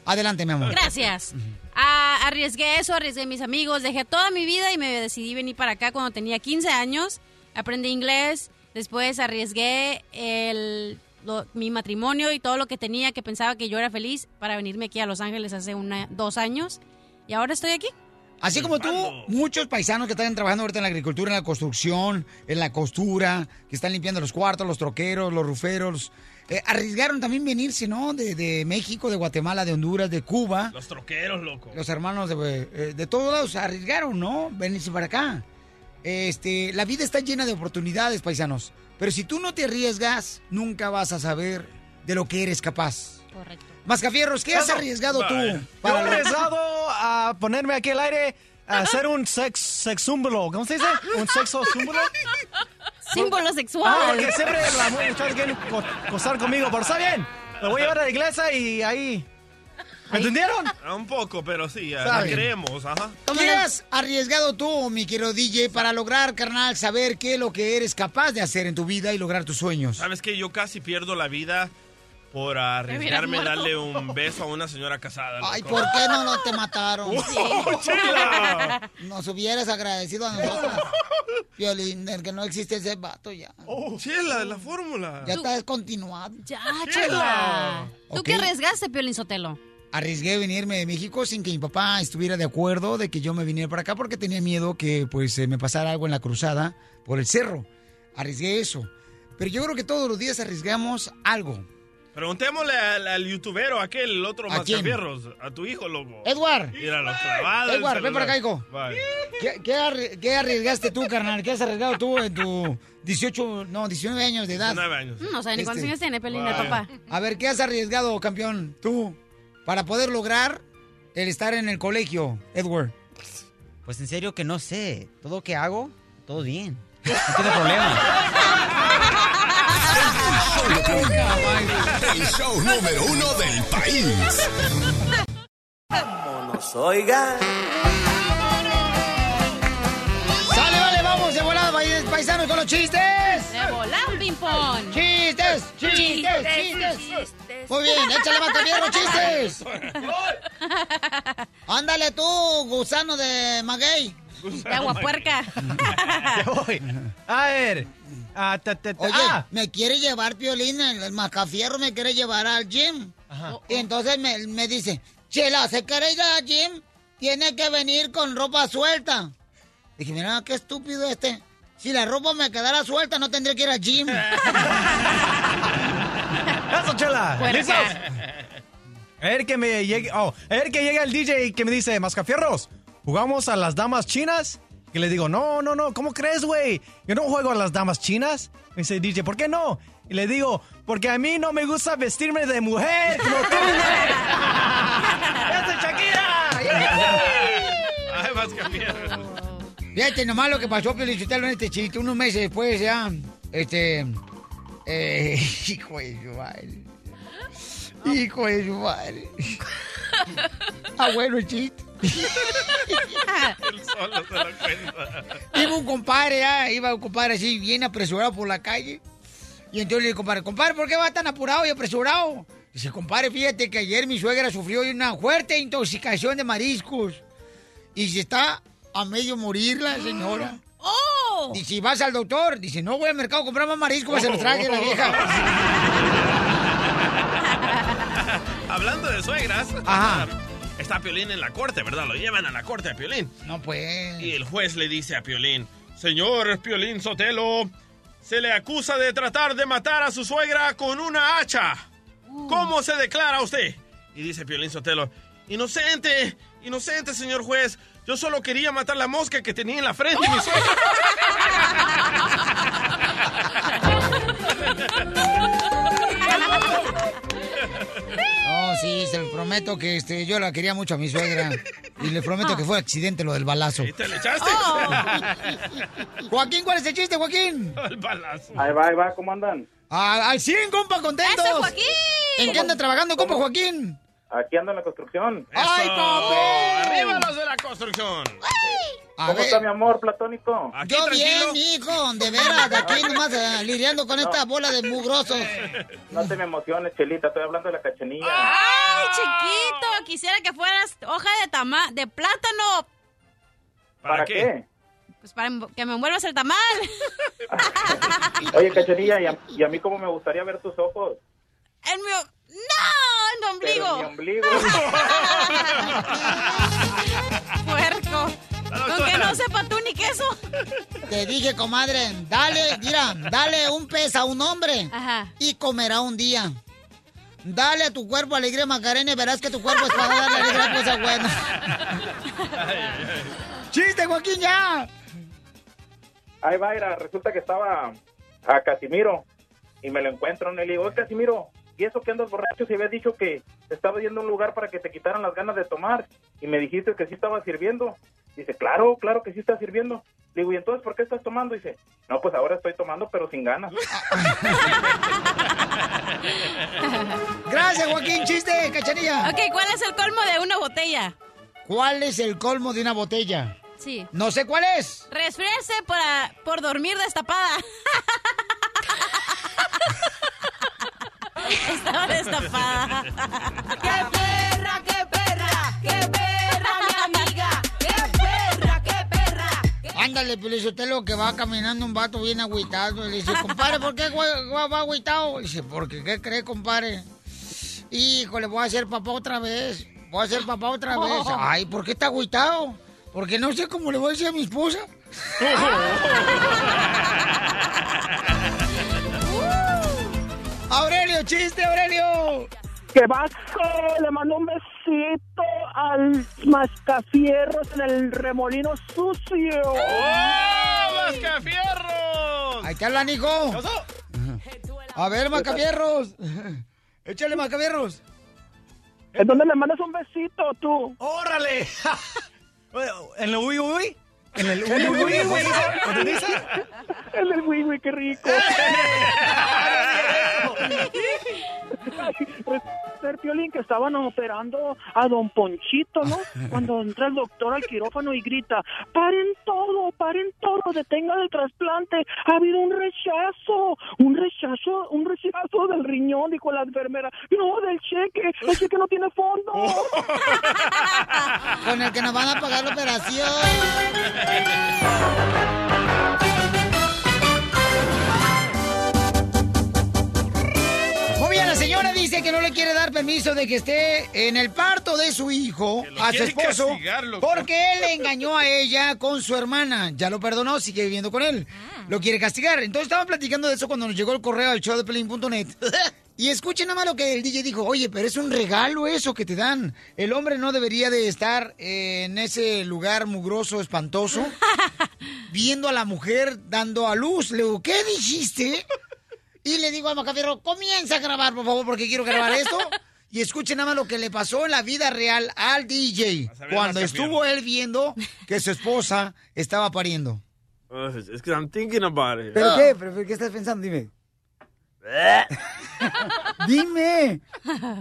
Adelante, mi amor. Gracias. Ah, arriesgué eso, arriesgué mis amigos, dejé toda mi vida y me decidí venir para acá cuando tenía 15 años. Aprendí inglés, después arriesgué el, lo- mi matrimonio y todo lo que tenía, que pensaba que yo era feliz, para venirme aquí a Los Ángeles hace una, dos años. Y ahora estoy aquí. Así como tú, muchos paisanos que están trabajando ahorita en la agricultura, en la construcción, en la costura, que están limpiando los cuartos, los troqueros, los ruferos, eh, arriesgaron también venirse, ¿no? De, de México, de Guatemala, de Honduras, de Cuba. Los troqueros, loco. Los hermanos de, eh, de todos lados arriesgaron, ¿no? Venirse para acá. Este, la vida está llena de oportunidades, paisanos. Pero si tú no te arriesgas, nunca vas a saber de lo que eres capaz. Correcto. Mascafierros, ¿qué has arriesgado tú? Yo he para arriesgado a ponerme aquí al aire a hacer un sex, sexúmbulo. ¿Cómo se dice? ¿Un sexo símbolo? Símbolo sexual. Ah, porque siempre las muchachas quieren co- acostar conmigo, pero está bien. Lo voy a llevar a la iglesia y ahí... ¿Me entendieron? Un poco, pero sí, ya, la creemos, ajá. ¿Qué has arriesgado tú, mi querido DJ, para lograr, carnal, saber qué es lo que eres capaz de hacer en tu vida y lograr tus sueños? ¿Sabes que Yo casi pierdo la vida por arriesgarme a darle un beso a una señora casada. Ay, loco. ¿por qué no, no te mataron? ¡Oh, chela! Nos hubieras agradecido a nosotros. Violín, el que no existe ese vato ya. Oh, chela, la fórmula. Ya está descontinuado. Ya, chela. ¿Tú qué arriesgaste, Piolín Sotelo? Arriesgué venirme de México sin que mi papá estuviera de acuerdo de que yo me viniera para acá porque tenía miedo que pues me pasara algo en la cruzada por el cerro. Arriesgué eso. Pero yo creo que todos los días arriesgamos algo. Preguntémosle al, al youtubero, aquel, el otro ¿A mascafierros, a tu hijo, loco. Edward. Mira, los clavados. Edward, ven para acá, hijo. ¿Qué, qué qué arriesgaste tú, carnal? ¿Qué has arriesgado tú en tu 18, no, 19 años de edad? 19 años. No sabe ni cuántos Este, años tiene Piolín el papá. A ver, ¿qué has arriesgado, campeón, tú, para poder lograr el estar en el colegio, Edward? Pues en serio que no sé. Todo que hago, todo bien. No tiene problema. El show número uno del país. Vámonos, oiga. ¡Vamos de volada, pais- paisanos, con los chistes! ¡De volada, ping-pong! ¡Chistes! ¡Chistes! ¡Chistes! Muy bien, échale matavierro, chistes. Ándale tú, gusano de maguey. De agua puerca. Ya voy. A ver. Ah, ta, ta, ta. Oye, Ah, me quiere llevar Piolín, el, el macafierro me quiere llevar al gym. Y entonces me, me dice, Chela, ¿se quiere ir al gym? Tiene que venir con ropa suelta. Dije, mira, qué estúpido este. Si la ropa me quedara suelta, no tendría que ir al gym. Eso, chela. ¿Listos? A ver que me llegue. Oh, a ver que llega el DJ y que me dice, Mascafierros, ¿jugamos a las damas chinas? Y le digo, no, no, no, ¿cómo crees, güey? Yo no juego a las damas chinas. Me dice el DJ, ¿por qué no? Y le digo, porque a mí no me gusta vestirme de mujer como tú, güey. ¡Esa es Shakira! Ay, mascafierros. Fíjate nomás lo que pasó, Sotelo, en este chiste. Unos meses después ya, este... Eh, hijo de su madre. Hijo de su madre. Ah, bueno el chiste. Él solo se lo cuenta. Iba un compadre, ah, iba un compadre así, bien apresurado por la calle. Y entonces le dije, compadre, compadre, ¿por qué va tan apurado y apresurado? Dice, compadre, fíjate que ayer mi suegra sufrió una fuerte intoxicación de mariscos. Y se está a medio morir la señora. ¡Oh! Y si vas al doctor, dice, no voy al mercado a comprar más mariscos, se los traje la vieja. Hablando de suegras. Ajá. Está Piolín en la corte, ¿verdad? Lo llevan a la corte a Piolín. No, pues. Y el juez le dice a Piolín, señor Piolín Sotelo, se le acusa de tratar de matar a su suegra con una hacha. ¿Cómo se declara usted? Y dice Piolín Sotelo, inocente, inocente, señor juez. Yo solo quería matar la mosca que tenía en la frente, mi suegra. No, sí, se lo prometo que este, yo la quería mucho a mi suegra. Y le prometo que fue accidente lo del balazo. ¿Te le echaste? Joaquín, ¿cuál es el chiste, Joaquín? El balazo. Ahí va, ahí va, ¿cómo andan? Ah, al 100, compa, contentos. ¡Eso, Joaquín! ¿En qué anda trabajando, compa, Joaquín? Aquí ando en la construcción. ¡Ay, papi! ¡Arriba los de la construcción! A ¿Cómo ver. está mi amor platónico? Aquí Yo tranquilo. bien, hijo, de veras, de aquí nomás eh, lidiando con esta bola de mugrosos. No te me emociones, Chelita, estoy hablando de la cachanilla. ¡Ay, chiquito! Quisiera que fueras hoja de tama de plátano. ¿Para, qué? Pues para que me envuelvas el tamal. Oye, cachanilla, ¿y a, y a mí cómo me gustaría ver tus ojos? En mi... o- ¡No! En tu Pero ombligo. en mi ombligo. Puerco. Con que no sepa tú ni queso. Te dije, comadre, dale, mira, dale un pez a un hombre Ajá. y comerá un día. Dale a tu cuerpo alegría, Macarena, y verás que tu cuerpo es para darle alegría a cosas buenas. ¡Chiste, Joaquín, ya! Ahí va, Ira, resulta que estaba a Casimiro y me lo encuentro y digo, "Oye, Casimiro, ¿y eso que andas borracho? Si habías dicho que te estaba yendo a un lugar para que te quitaran las ganas de tomar y me dijiste que sí estaba sirviendo. Dice, claro, claro que sí está sirviendo. Le digo, ¿y entonces por qué estás tomando? Dice, no, pues ahora estoy tomando, pero sin ganas. Gracias, Joaquín. Chiste, cachanilla. Ok, ¿cuál es el colmo de una botella? ¿Cuál es el colmo de una botella? Sí. No sé cuál es. Resfriarse por, por dormir destapada. Estaba destapada. ¡Qué perra, qué perra! ¡Qué perra, mi amiga! ¡Qué perra, qué perra! Ándale, Pelizotelo, que va caminando un vato bien agüitado. Le dice, compadre, ¿por qué va agüitado? Dice, porque, ¿qué cree, compadre? Híjole, voy a ser papá otra vez. Voy a ser papá otra vez. Ay, ¿por qué está agüitado? Porque no sé cómo le voy a decir a mi esposa. Aurelio, chiste, Aurelio. ¡Que vasco! Le mando un besito al mascafierros en el remolino sucio. ¡Oh, mascafierros! Ahí te hablan, hijo. A ver, Macabierros. Échale, Macabierros. ¿En dónde le mandas un besito tú? ¡Órale! ¿En el uy uy? ¿En el? ¿Dónde dice? En el uy, uy, qué rico. Ser Piolín que estaban operando a don Ponchito, ¿no? Cuando entra el doctor al quirófano y grita, paren todo, paren todo, detengan el trasplante, ha habido un rechazo, un rechazo, un rechazo del riñón, dijo la enfermera, no, del cheque, el cheque no tiene fondo. Con el que nos van a pagar la operación. Muy bien, la señora dice que no le quiere dar permiso de que esté en el parto de su hijo a su esposo porque él le engañó a ella con su hermana. Ya lo perdonó, sigue viviendo con él. Lo quiere castigar. Entonces estaban platicando de eso cuando nos llegó el correo al show de Pelín.net. Y escuchen nada más lo que el DJ dijo. Oye, pero es un regalo eso que te dan. El hombre no debería de estar eh, en ese lugar mugroso, espantoso, viendo a la mujer dando a luz. Le digo, ¿qué dijiste? Y le digo a Macafierro, comienza a grabar, por favor, porque quiero grabar esto. Y escuchen nada más lo que le pasó en la vida real al DJ cuando estuvo él viendo que su esposa estaba pariendo. It's 'cause I'm thinking about it. ¿Pero qué? ¿Pero qué estás pensando? Dime. Dime.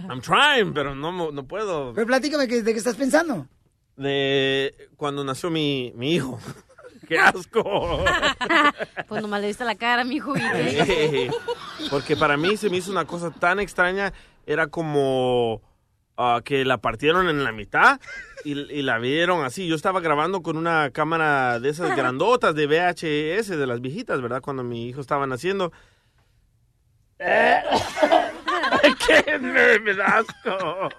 I'm trying, pero no, no puedo. Pero platícame que- de qué estás pensando. De cuando nació mi, mi hijo. ¡Qué asco! Pues nomás le viste la cara, mi hijo. Eh, Porque para mí se me hizo una cosa tan extraña. Era como ah, que la partieron en la mitad y, y la vieron así. Yo estaba grabando con una cámara de esas grandotas de VHS, de las viejitas, ¿verdad? Cuando mi hijo estaba naciendo. ¡Qué me, me da asco!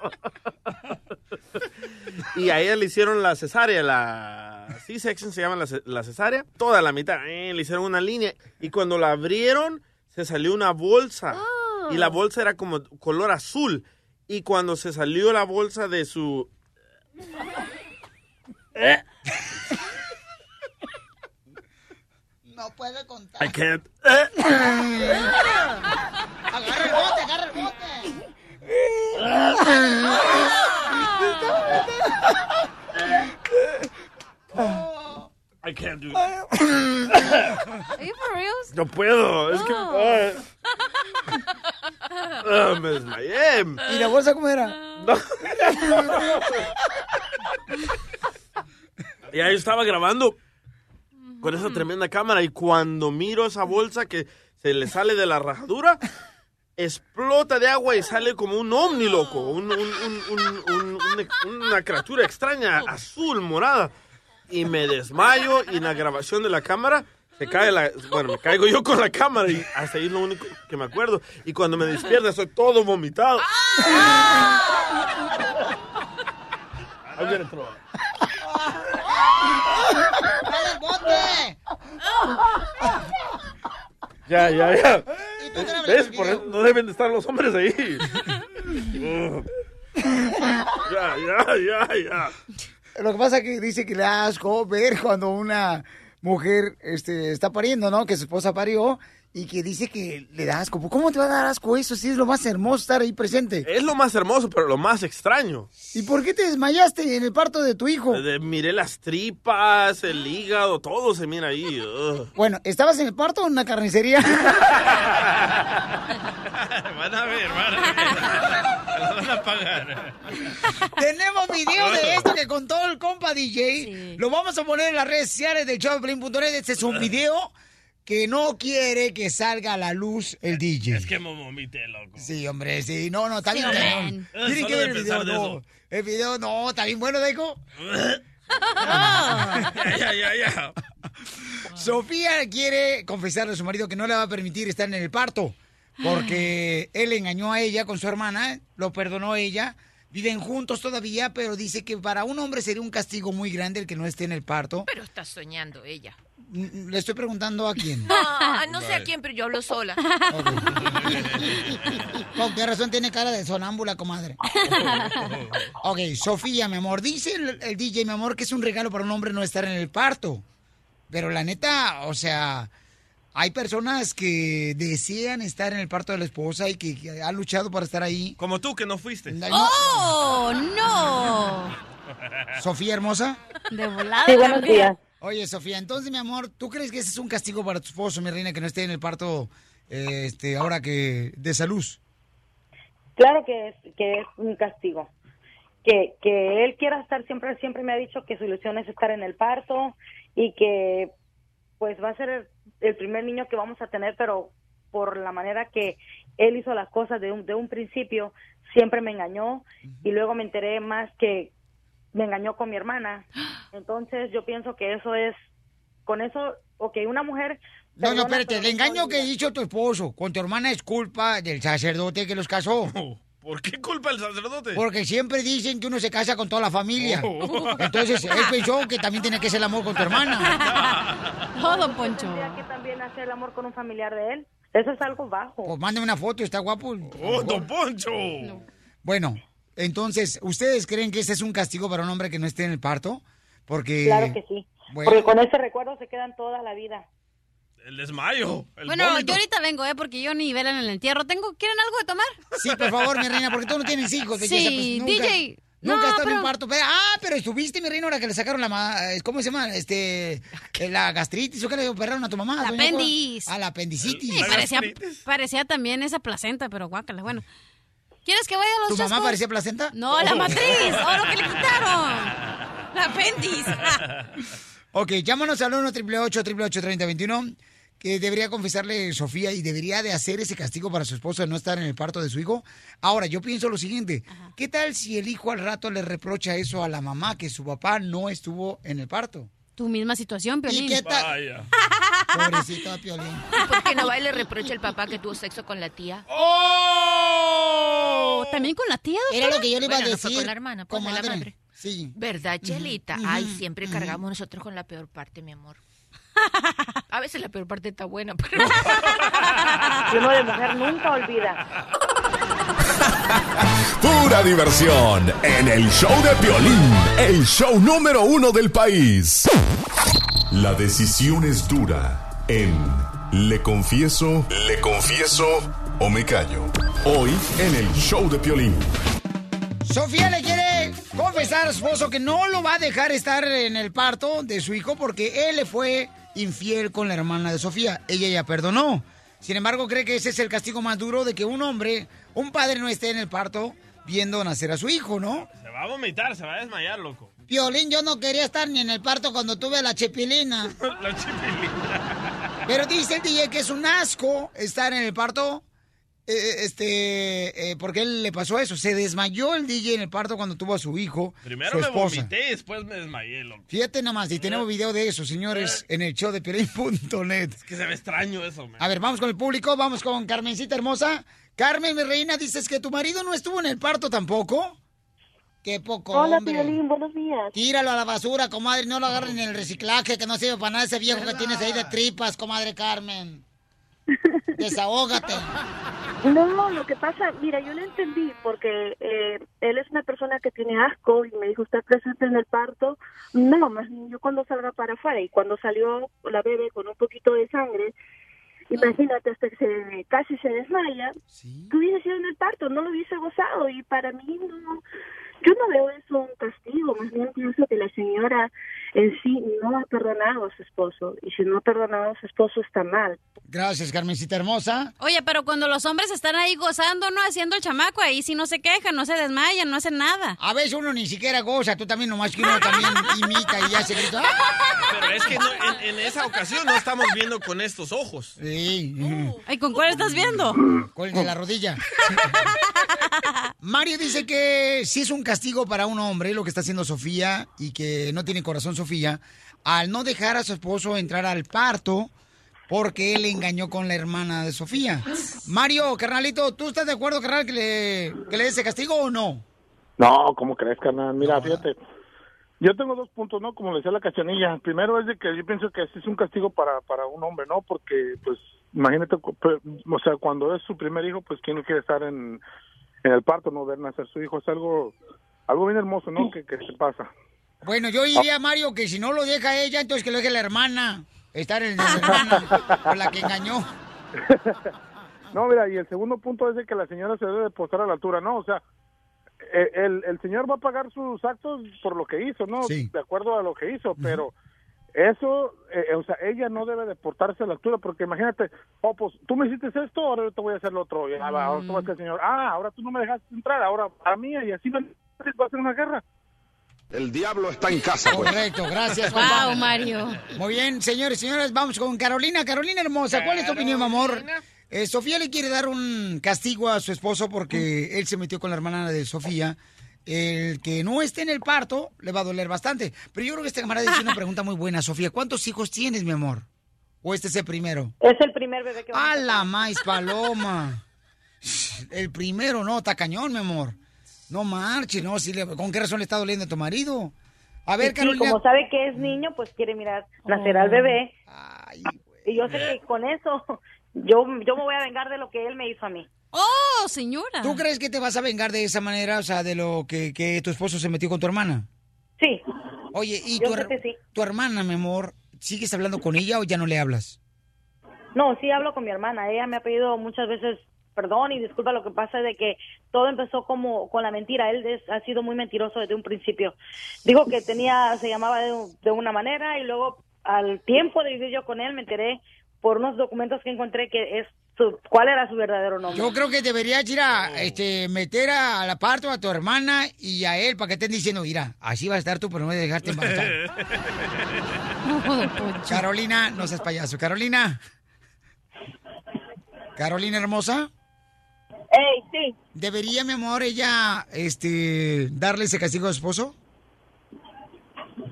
y a ella le hicieron la cesárea, la C-section se llama la, ce- la cesárea, toda la mitad, eh, le hicieron una línea y cuando la abrieron se salió una bolsa y la bolsa era como color azul y cuando se salió la bolsa de su No puede contar. I can't Agarra el bote, agarra el bote. I can't do it. Are you for reals? No puedo, es que No. Ah, me desmayé. ¿Y la bolsa cómo era? Y ahí estaba grabando con esa tremenda cámara y cuando miro esa bolsa que se le sale de la rajadura, explota de agua y sale como un ovni, loco. Un- un- un- un- un- un- una criatura extraña, azul, morada. Y me desmayo y en la grabación de la cámara se cae la... Bueno, me caigo yo con la cámara y hasta ahí es lo único que me acuerdo. Y cuando me despierto estoy todo vomitado. I'm gonna throw up. ¡Dale el bote! Ya, ya, ya. ¿Ves? Por eso no deben de estar los hombres ahí. Ya, ya, ya, ya. Lo que pasa es que dice que le da asco ver cuando una mujer este, está pariendo, ¿no? Que su esposa parió y que dice que le da asco. ¿Cómo te va a dar asco eso si es lo más hermoso estar ahí presente? Es lo más hermoso, pero lo más extraño. ¿Y por qué te desmayaste en el parto de tu hijo? Eh, miré las tripas, el hígado, todo se mira ahí. ugh. Bueno, ¿estabas en el parto o en una carnicería? Van a ver, van a ver. Van a pagar. Tenemos video de esto que contó el compa DJ. Lo vamos a poner en las redes sociales de Piolín.net. Este es un video que no quiere que salga a la luz el DJ. Es que me vomité, loco. Sí, hombre, sí. No, no, está bien. Sí, cañón. man. Tiene Solo que ver el video, no. eso. El video, no, está bien bueno, Deco. Ya, ya, ya, ya. Sofía quiere confesarle a su marido que no le va a permitir estar en el parto porque él engañó a ella con su hermana, lo perdonó ella, viven juntos todavía, pero dice que para un hombre sería un castigo muy grande el que no esté en el parto. Pero está soñando ella. Le estoy preguntando a quién. Ah, no sé a quién, pero yo hablo sola. ¿Con qué razón tiene cara de sonámbula, comadre? Ok, Sofía, mi amor, dice el, el DJ, mi amor, que es un regalo para un hombre no estar en el parto. Pero la neta, o sea, hay personas que desean estar en el parto de la esposa y que, que han luchado para estar ahí. Como tú, que no fuiste. ¡Oh, no! Sofía hermosa. De volada. Sí, buenos días. Oye, Sofía, entonces, mi amor, ¿tú crees que ese es un castigo para tu esposo, mi reina, que no esté en el parto eh, este, ahora que de salud? Claro que es, que es un castigo. Que, que él quiera estar siempre, siempre me ha dicho que su ilusión es estar en el parto y que pues va a ser el, el primer niño que vamos a tener, pero por la manera que él hizo las cosas de un, de un principio, siempre me engañó y luego me enteré más que me engañó con mi hermana. Entonces yo pienso que eso es, con eso, ok, una mujer... No, no, espérate, pero el no engaño que hizo tu esposo con tu hermana es culpa del sacerdote que los casó. ¿Por qué culpa el sacerdote? Porque siempre dicen que uno se casa con toda la familia. Oh. Entonces, él pensó que también tiene que ser el amor con tu hermana. No, don Poncho. Tendría que también hacer el amor con un familiar de él. Eso es algo bajo. Pues mándame una foto, está guapo. ¡Oh, don Poncho! Bueno, entonces, ¿ustedes creen que ese es un castigo para un hombre que no esté en el parto? Porque... Claro que sí. Bueno. Porque con ese recuerdo se quedan toda la vida. El desmayo. El Bueno, vómito. yo ahorita vengo, ¿eh? Porque yo ni velan en el entierro. Tengo, ¿Quieren algo de tomar? Sí, por favor, mi reina, porque tú no tienes hijos. Sí, pues, nunca, DJ. Nunca No, estado en un parto. Pero- ah, pero estuviste, mi reina, ahora que le sacaron la... ma- ¿Cómo se llama? Este... eh, La gastritis, ¿o qué le operaron a tu mamá? La apendis. Ah, la apendicitis. Sí, parecía, parecía también esa placenta, pero guácala. Bueno, ¿quieres que vaya a los ¿Tu mamá parecía placenta? No, la Oh. matriz. ¡Oh, lo que le quitaron! La apendis. Ok, llámanos al 1 888 3021 que debería confesarle Sofía y debería de hacer ese castigo para su esposo de no estar en el parto de su hijo. Ahora, yo pienso lo siguiente, ¿qué tal si el hijo al rato le reprocha eso a la mamá, que su papá no estuvo en el parto? Tu misma situación, Piolín. ¿Y qué tal? Pobrecito Piolín. ¿Por qué no va y le reprocha el papá que tuvo sexo con la tía? ¡Oh! ¿También con la tía, Era lo que yo le iba Bueno, a no fue decir. con la hermana, pues, la madre. Sí. ¿Verdad, Chelita? Ay, siempre cargamos nosotros con la peor parte, mi amor. A veces la peor parte está buena, pero... Y uno de mujer nunca olvida. Pura diversión en el show de Piolín, el show número uno del país. La decisión es dura en Le Confieso, Le Confieso o Me Callo. Hoy en el show de Piolín. Sofía le quiere confesar a su esposo que no lo va a dejar estar en el parto de su hijo porque él le fue infiel con la hermana de Sofía. Ella ya perdonó. Sin embargo, cree que ese es el castigo más duro de que un hombre, un padre no esté en el parto viendo nacer a su hijo, ¿no? Se va a vomitar, se va a desmayar, loco. Violín, yo no quería estar ni en el parto cuando tuve la chepilina. La chipilina. Pero dice el DJ que es un asco estar en el parto. Eh, este, eh, porque él le pasó eso. Se desmayó el DJ en el parto cuando tuvo a su hijo, Primero su me esposa. vomité y después me desmayé, loco. Fíjate nada más, y tenemos video de eso, señores, en el show de Piolín.net. Es que se ve extraño eso, man. A ver, vamos con el público, vamos con Carmencita hermosa. Carmen, mi reina, dices que tu marido no estuvo en el parto tampoco. Qué poco, Hola, hombre. Piolín, buenos días. Tíralo a la basura, comadre, no lo agarren en el reciclaje, que no sirve para nada ese viejo que tienes ahí de tripas, comadre Carmen. Desahógate. No, lo que pasa, mira, yo no entendí porque eh, él es una persona que tiene asco y me dijo, ¿usted presente en el parto? No, más yo cuando salga para afuera y cuando salió la bebé con un poquito de sangre, imagínate hasta que se, casi se desmaya, que hubiese sido en el parto, no lo hubiese gozado y para mí no, yo no veo eso un castigo, más bien pienso que la señora en sí no ha perdonado a su esposo y si no ha perdonado a su esposo está mal. Gracias, Carmencita hermosa. Oye, pero cuando los hombres están ahí gozando, ¿no? Haciendo el chamaco, ahí sí no se quejan, no se desmayan, no hacen nada. A veces uno ni siquiera goza, tú también nomás que uno también imita y ya se grita. ¡Ah! Pero es que no- en, en esa ocasión no estamos viendo con estos ojos. Sí. ¿Y con cuál estás viendo? Con el de la rodilla. Mario dice que sí es un castigo para un hombre lo que está haciendo Sofía y que no tiene corazón Sofía al no dejar a su esposo entrar al parto porque él engañó con la hermana de Sofía. Mario, carnalito, ¿tú estás de acuerdo, carnal, que le, que le dé ese castigo o no? No, ¿cómo crees, carnal? Mira, fíjate. Yo tengo dos puntos, ¿no? Como le decía la cachanilla. Primero es de que yo pienso que sí es un castigo para, para un hombre, ¿no? Porque, pues, imagínate, o sea, cuando es su primer hijo, pues, ¿quién no quiere estar en, en el parto, no ver nacer su hijo? Es algo, algo bien hermoso, ¿no? Que, que se pasa. Bueno, yo diría, Mario, que si no lo deja ella, entonces que lo deje la hermana. Estar en la hermana con la que engañó. No, mira, y el segundo punto es de que la señora se debe de postar a la altura, ¿no? O sea, eh, el, el señor va a pagar sus actos por lo que hizo, ¿no? De acuerdo a lo que hizo, pero eso, eh, eh, o sea, ella no debe de portarse a la altura, porque imagínate, oh, pues tú me hiciste esto, ahora yo te voy a hacer lo otro. Y, ah, ahora tú vas a al señor, ah, ahora tú no me dejaste entrar, ahora a mí, y así va a ser una guerra. El diablo está en casa. Correcto, gracias. Wow, papá. Mario. Muy bien, señores y señoras, vamos con Carolina. Carolina hermosa, ¿cuál es tu opinión, mi amor? Eh, Sofía le quiere dar un castigo a su esposo porque él se metió con la hermana de Sofía. El que no esté en el parto le va a doler bastante. Pero yo creo que este camarada hizo una pregunta muy buena, Sofía. ¿Cuántos hijos tienes, mi amor? ¿O este es el primero? Es el primer bebé que vamos ¡A la maíz paloma! El primero, no, está cañón, mi amor. No marches, no, si le- ¿con qué razón le está doliendo a tu marido? A ver, sí, Carolina. como sabe que es niño, pues quiere mirar nacer al bebé. y yo sé que con eso yo, yo me voy a vengar de lo que él me hizo a mí. ¡Oh, señora! ¿Tú crees que te vas a vengar de esa manera, o sea, de lo que, que tu esposo se metió con tu hermana? Sí. Oye, ¿y Yo tu, her- sí. tu hermana, mi amor, sigues hablando con ella o ya no le hablas? No, sí hablo con mi hermana. Ella me ha pedido muchas veces perdón y disculpa. Lo que pasa es de que todo empezó como con la mentira. Él es- ha sido muy mentiroso desde un principio. Dijo que tenía, se llamaba de, de una manera y luego al tiempo de vivir yo con él me enteré por unos documentos que encontré que es su, cuál era su verdadero nombre. Yo creo que deberías ir a este, meter a la parto a tu hermana y a él para que estén diciendo, mira, así va a estar tú, pero no voy a dejarte embarazar. Carolina, no seas payaso. Carolina. Carolina hermosa. Ey, sí. ¿Debería, mi amor, ella este, darle ese castigo a su esposo?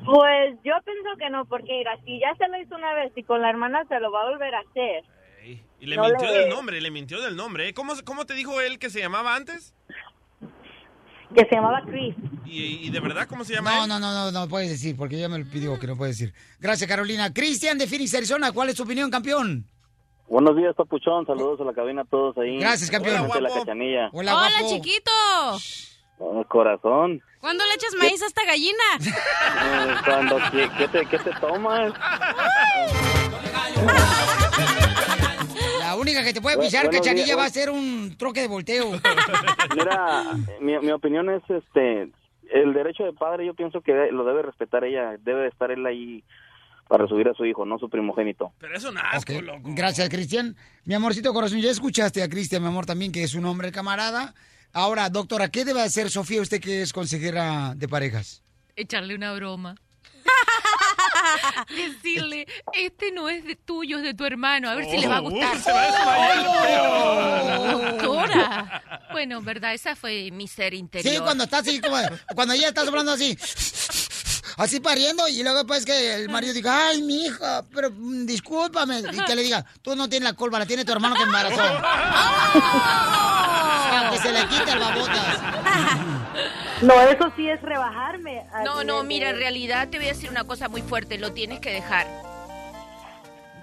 Pues yo pienso que no, porque mira, si ya se lo hizo una vez y con la hermana se lo va a volver a hacer. Y le No mintió del nombre, le mintió del nombre. ¿eh? ¿Cómo, ¿Cómo te dijo él que se llamaba antes? Que se llamaba Chris. ¿Y, y de verdad cómo se llama No, él? no, no, no, no puedes decir, porque ella me lo pidió que no puedes decir. Gracias, Carolina. Cristian de Phoenix, Arizona, ¿cuál es tu opinión, campeón? Buenos días, Papuchón. Saludos a la cabina a todos ahí. Gracias, campeón. Especialmente la cachanilla. Hola, Hola, chiquito. Oh, corazón. ¿Cuándo le echas maíz a esta gallina? Eh, Cuando, ¿qué, qué te, ¿Qué te tomas? La única que te puede pisar, buenos cachanilla, días, va a ser un troque de volteo. Mira, mi, mi opinión es, este, el derecho de padre yo pienso que lo debe respetar ella. Debe de estar él ahí para subir a su hijo, no su primogénito. Pero eso nada. Ok, Gracias, Cristian. Mi amorcito corazón, ya escuchaste a Cristian, mi amor, también, que es un hombre camarada. Ahora, doctora, ¿qué debe hacer Sofía, usted que es consejera de parejas? Echarle una broma. Decirle, este no es de tuyo, es de tu hermano, a ver si le va a Oh, gustar. se va a desmayar el Oh. Doctora. Bueno, verdad, esa fue mi ser interior. Sí, cuando está así, como, cuando ella está hablando así, así pariendo, y luego después que el marido diga, ay, mi hija, pero mm, discúlpame, y que le diga, tú no tienes la culpa, la tiene tu hermano que embarazó. que se le quite el babotas. No, eso sí es rebajarme. No, no, mira, en realidad te voy a decir una cosa muy fuerte, lo tienes que dejar.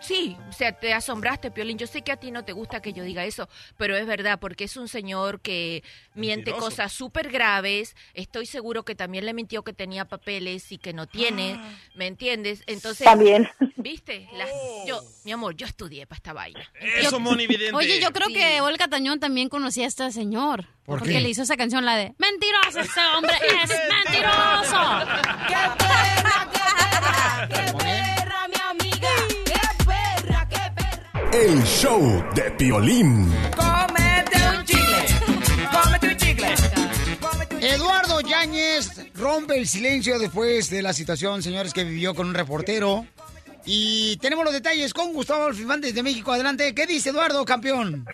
Sí, o sea, te asombraste, Piolín. Yo sé que a ti no te gusta que yo diga eso, pero es verdad, porque es un señor que miente Mentiroso. cosas súper graves. Estoy seguro que también le mintió que tenía papeles y que no tiene, ¿me entiendes? Entonces, También. ¿viste? Las- yo, mi amor, yo estudié para esta vaina. Eso, Yo- Moni Vidente. Oye, yo creo que Olga Tañón también conocía a este señor. ¿Por porque qué? le hizo esa canción, la de Mentiroso, ese hombre es mentiroso. perra, mi amiga! El show de Piolín. ¡Cómete un chicle! ¡Cómete un chicle! Eduardo Yáñez rompe el silencio después de la situación, señores, que vivió con un reportero. Y tenemos los detalles con Gustavo Alfimantes de México. Adelante. ¿Qué dice Eduardo, campeón?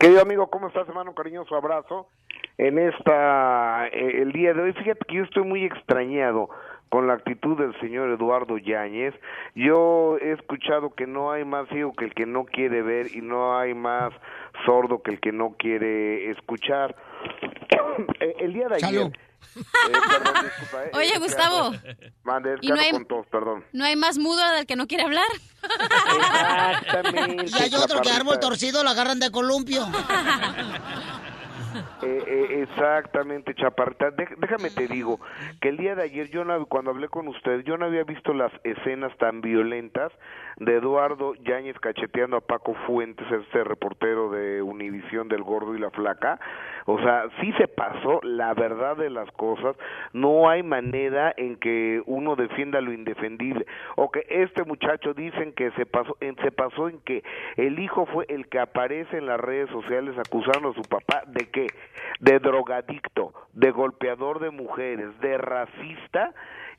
Querido amigo, ¿cómo estás, hermano? Un cariñoso abrazo. En esta, eh, el día de hoy, fíjate que yo estoy muy extrañado con la actitud del señor Eduardo Yáñez. Yo he escuchado que no hay más ciego que el que no quiere ver y no hay más sordo que el que no quiere escuchar. Eh, el día de ayer... Salud. eh, perdón, disculpa, eh, Oye, que Gustavo. Mande, es ¿Y que no hay- con tos, perdón. ¿No hay más mudo del que no quiere hablar? Exactamente. Y hay otro que árbol torcido lo agarran de columpio. Eh, eh, exactamente, Chaparrita. Dé- déjame te digo que el día de ayer, yo no, cuando hablé con usted, yo no había visto las escenas tan violentas de Eduardo Yáñez cacheteando a Paco Fuentes, este reportero de Univisión del Gordo y la Flaca. O sea, sí se pasó la verdad de las cosas. No hay manera en que uno defienda lo indefendible. O que este muchacho dicen que se pasó, en, se pasó en que el hijo fue el que aparece en las redes sociales acusando a su papá de qué? De drogadicto, de golpeador de mujeres, de racista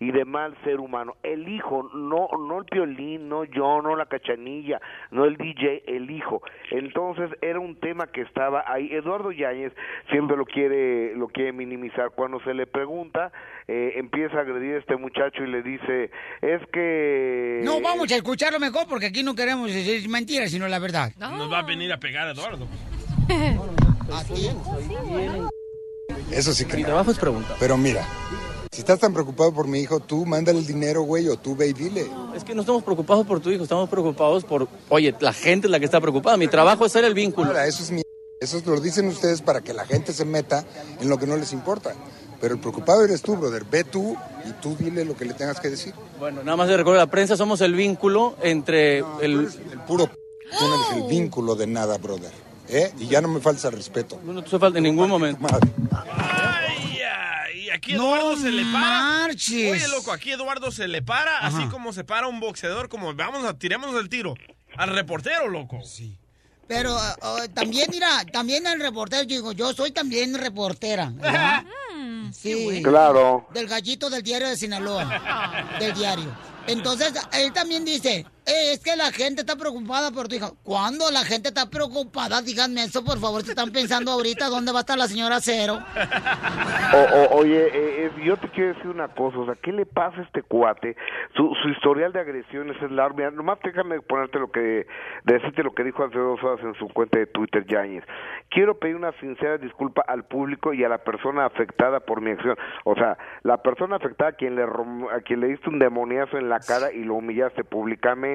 y de mal ser humano. El hijo, no, no el violín, no yo, no la cachanilla, no el DJ, el hijo. Entonces era un tema que estaba ahí. Eduardo Yáñez siempre lo quiere, lo quiere minimizar. Cuando se le pregunta, eh, empieza a agredir a este muchacho y le dice, es que... No, vamos a escucharlo mejor porque aquí no queremos decir mentiras, sino la verdad. Nos va a venir a pegar Eduardo. Eso sí que Mi trabajo es preguntar. Pero mira, si estás tan preocupado por mi hijo, tú mándale el dinero, güey, o tú ve y dile. Es que no estamos preocupados por tu hijo, estamos preocupados por, oye, la gente es la que está preocupada. Mi trabajo es ser el vínculo. Ahora, eso es mi... Eso lo dicen ustedes para que la gente se meta en lo que no les importa. Pero el preocupado eres tú, brother. Ve tú y tú dile lo que le tengas que decir. Bueno, nada más de recordar, la prensa somos el vínculo entre el... El puro... Tú no eres el vínculo de nada, brother. ¿Eh? Y ya no me falta respeto. No te falta en ningún momento. Ay, aquí Eduardo se le para. Oye, loco, aquí Eduardo se le para, así como se para un boxeador, como vamos a tiremos el tiro. Al reportero, loco. Sí. Pero ah, ah, también, mira, también el reportero, digo, yo soy también reportera. ¿verdad? Sí. Claro. Del gallito del diario de Sinaloa. del diario. Entonces, él también dice, "Eh, es que la gente está preocupada por tu hija. ¿Cuándo la gente está preocupada? Díganme eso, por favor, si están pensando ahorita dónde va a estar la señora Cero. O- o- oye, eh, eh, yo te quiero decir una cosa, o sea, ¿qué le pasa a este cuate? Su, su historial de agresiones es largo. Mira, nomás déjame ponerte lo que, decirte lo que dijo hace dos horas en su cuenta de Twitter, Yáñez. Quiero pedir una sincera disculpa al público y a la persona afectada por mi acción. O sea, la persona afectada a quien le, a quien le diste un demoniazo en la cara y lo humillaste públicamente.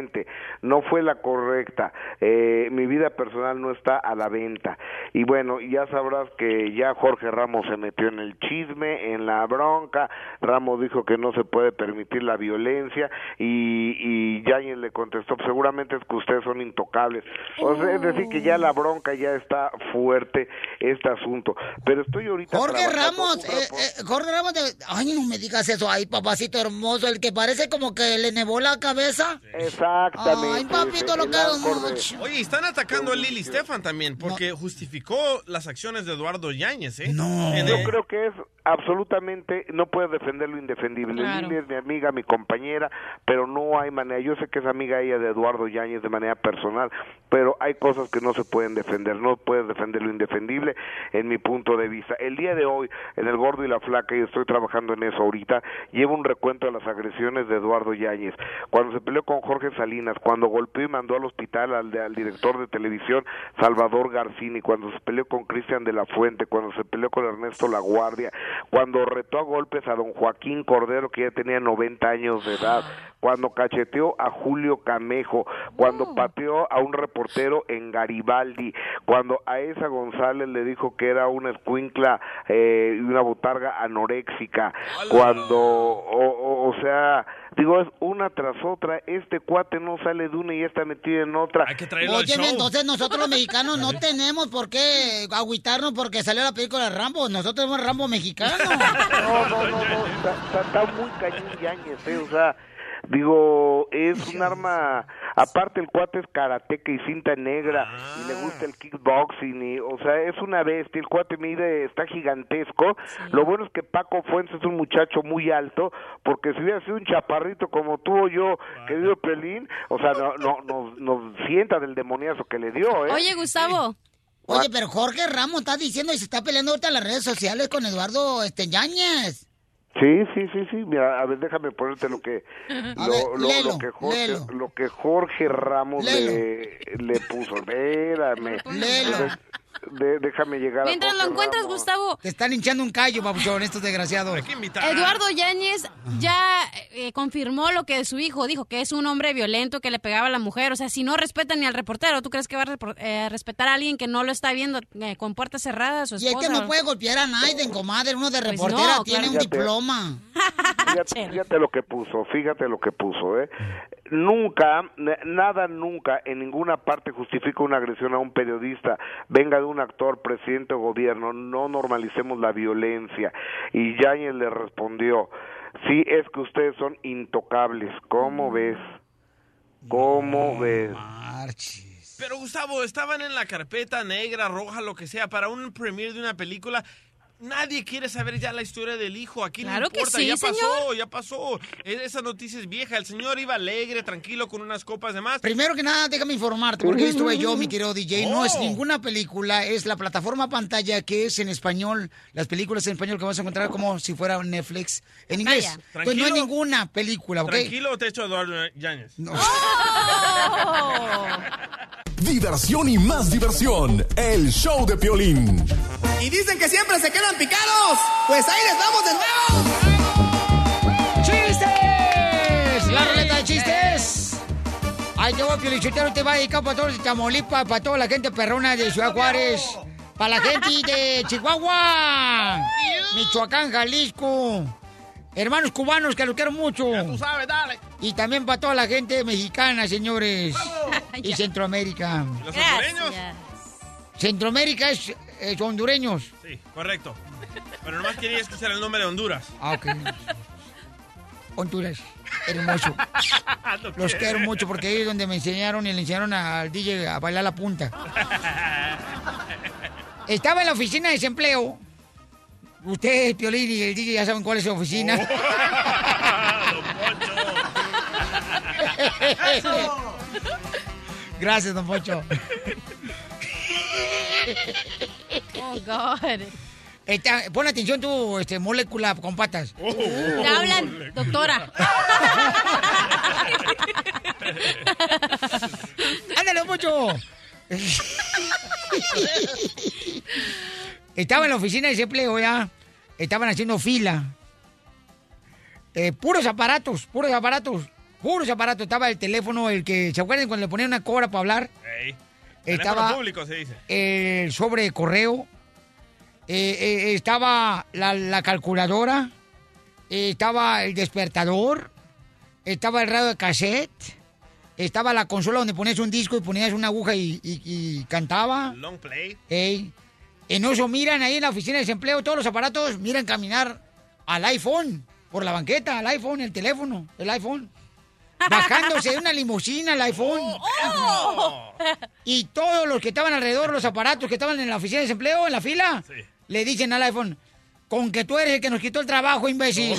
No fue la correcta. Eh, mi vida personal no está a la venta. Y bueno, ya sabrás que ya Jorge Ramos se metió en el chisme, en la bronca. Ramos dijo que no se puede permitir la violencia y, y Yáñez le contestó, seguramente es que ustedes son intocables. O sea, es decir, que ya la bronca ya está fuerte este asunto. Pero estoy ahorita... Jorge Ramos, eh, eh, Jorge Ramos, de- ay, no me digas eso, ay, papacito hermoso, el que parece como que le nevó la cabeza. Exactamente. Ay, papito, lo quiero mucho. Oye, están atacando a Lili Stefan también, porque justificó las acciones de Eduardo Yáñez, ¿eh? No. Yo creo que es absolutamente, no puede defender lo indefendible. Claro. Lili es mi amiga, mi compañera, pero no hay manera. Yo sé que es amiga ella de Eduardo Yáñez de manera personal, pero hay cosas que no se pueden defender. No puedes defender lo indefendible en mi punto de vista. El día de hoy, en El Gordo y la Flaca, y estoy trabajando en eso ahorita, llevo un recuento de las agresiones de Eduardo Yáñez. Cuando se peleó con Jorge Salinas, cuando golpeó y mandó al hospital al, al director de televisión Salvador Garcini, cuando se peleó con Cristian de la Fuente, cuando se peleó con Ernesto La Guardia, cuando retó a golpes a don Joaquín Cordero, que ya tenía 90 años de edad, cuando cacheteó a Julio Camejo, cuando pateó a un reportero en Garibaldi, cuando a esa González le dijo que era una escuincla eh, y una botarga anoréxica, cuando, o, o- o sea, digo, es una tras otra, este cuate no sale de una y ya está metido en otra. Hay que Oye, entonces nosotros los mexicanos no tenemos por qué agüitarnos porque salió la película de Rambo. Nosotros somos Rambo mexicano. No, no, no, no, está, está- está muy cañón Yáñez, eh, o sea, digo, es un arma, aparte el cuate es karateca y cinta negra, y le gusta el kickboxing, y, o sea, es una bestia, el cuate mide, está gigantesco, lo bueno es que Paco Fuentes es un muchacho muy alto, porque si hubiera sido un chaparrito como tú o yo, querido Pelín, o sea, no, no, nos, nos sienta del demoniazo que le dio, ¿eh? Oye, Gustavo. Oye, pero Jorge Ramos está diciendo y se está peleando ahorita en las redes sociales con Eduardo este, Yáñez. Sí, sí, sí, sí. Mira, a ver, déjame ponerte lo que lo, ver, lo- lo que Jorge léelo. lo que Jorge Ramos le, le puso. Espérame. Léelo. De- déjame llegar Mientras a lo encuentras, Ramos. Gustavo. Te están hinchando un callo, papuchón, estos desgraciados. Eduardo Yáñez ya eh, confirmó lo que su hijo dijo, que es un hombre violento que le pegaba a la mujer. O sea, si no respeta ni al reportero, ¿tú crees que va a repor- eh, respetar a alguien que no lo está viendo eh, con puertas cerradas? Su Y es que esposa? no puede golpear a Naiden, comadre. Uno de Pues reportera no, tiene claro. un Fíjate. diploma. Fíjate, fíjate lo que puso, fíjate lo que puso, ¿eh? Nunca, nada nunca, en ninguna parte justifica una agresión a un periodista, venga de un actor, presidente o gobierno, no normalicemos la violencia. Y Yáñez le respondió, sí, es que ustedes son intocables, ¿cómo ves? ¿Cómo ves? Pero Gustavo, estaban en la carpeta negra, roja, lo que sea, para un premiere de una película. Nadie quiere saber ya la historia del hijo. Aquí Claro no que importa, sí, ya pasó, señor. ya pasó. E- Esa noticia es vieja. El señor iba alegre, tranquilo, con unas copas de más. Primero que nada, déjame informarte, porque ahí estuve yo, mi querido DJ. No es Oh. ninguna película, es la plataforma pantalla que es en español, las películas en español que vas a encontrar como si fuera Netflix en inglés. Vaya. Entonces no es ninguna película, ¿ok? Tranquilo, te echo Eduardo Yáñez. Diversión y más diversión. El show de Piolín. Y dicen que siempre se picados. Pues ahí les vamos de nuevo. ¡Chistes! La ruleta de chistes. Ay, te voy Piolichotero, te va a dedicar para todos de Tamaulipas, para toda la gente perrona de Ciudad Juárez, para la gente de Chihuahua, Michoacán, Jalisco, hermanos cubanos que los quiero mucho. Tú sabes, dale. Y también para toda la gente mexicana, señores. Y Centroamérica. ¿Los hondureños? Centroamérica es, es hondureños. Sí, correcto. Pero nomás quería escuchar el nombre de Honduras. Ah, ok. Honduras. Hermoso. Los quiero mucho porque ahí es donde me enseñaron y le enseñaron al DJ a bailar la punta. Estaba en la oficina de desempleo. Ustedes, Piolín y el DJ ya saben cuál es su oficina. Gracias, don Pocho. Oh, God. Está- pon atención tú, este, molécula con patas. Te hablan, doctora. ¡Ándale, Pocho! Estaba en la oficina de desempleo ya. Estaban haciendo fila. Eh, puros aparatos, puros aparatos. Puros aparatos. Estaba el teléfono, el que, ¿se acuerdan cuando le ponían una cobra para hablar? Estaba- Teléfono público se dice. el sobre de correo, eh, eh, estaba la, la calculadora, eh, estaba el despertador, estaba el radio de cassette, estaba la consola donde ponías un disco y ponías una aguja y, y- y cantaba. Long play. Ey. En eso miran ahí en la oficina de desempleo todos los aparatos, miran caminar al iPhone, por la banqueta, al iPhone, el teléfono, el iPhone. Bajándose de una limusina el iPhone. Y todos los que estaban alrededor, los aparatos que estaban en la oficina de desempleo, en la fila, le dicen al iPhone, con que tú eres el que nos quitó el trabajo, imbécil.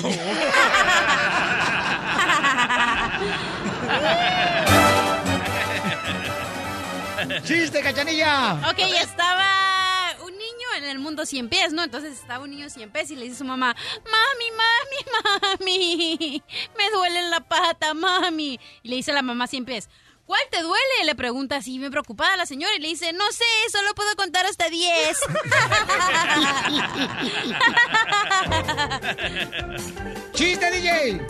¡Chiste, cachanilla! Ok, estaba un niño en el mundo 100 pies, ¿no? Entonces estaba un niño 100 pies y le dice a su mamá, mami, mami, mami, me duele la pata, mami. Y le dice a la mamá siempre es, ¿cuál te duele? Le pregunta así, me preocupada la señora y le dice, no sé, solo puedo contar hasta 10. ¡Chiste, DJ! Eh,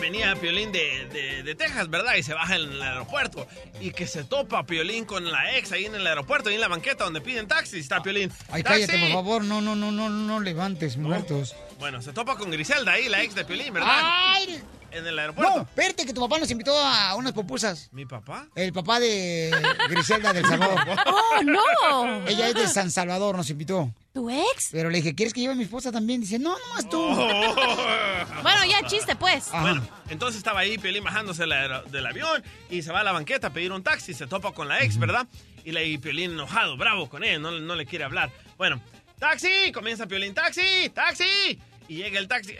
venía Piolín de, de- de Texas, ¿verdad? Y se baja en el aeropuerto. Y que se topa Piolín con la ex ahí en el aeropuerto, ahí en la banqueta donde piden taxi. Está Piolín. Ay, ¡Taxi! cállate, por favor. No, no, no, no, no levantes muertos. Bueno, se topa con Griselda ahí, la ex de Piolín, ¿verdad? ¡Ay! En el aeropuerto. No, espérate, que tu papá nos invitó a unas pupusas. ¿Mi papá? El papá de Griselda del Salvador. ¡Oh, no! Ella es de San Salvador, nos invitó. ¿Tu ex? Pero le dije, ¿quieres que lleve a mi esposa también? Dice, no, nomás tú. Bueno, ya chiste, pues. Bueno, entonces estaba ahí Piolín bajándose del avión y se va a la banqueta a pedir un taxi, se topa con la ex, ¿verdad? Y le y Piolín enojado, bravo con él, no, no le quiere hablar. Bueno, ¡taxi! Comienza Piolín, ¡taxi! ¡taxi! Y llega el taxi.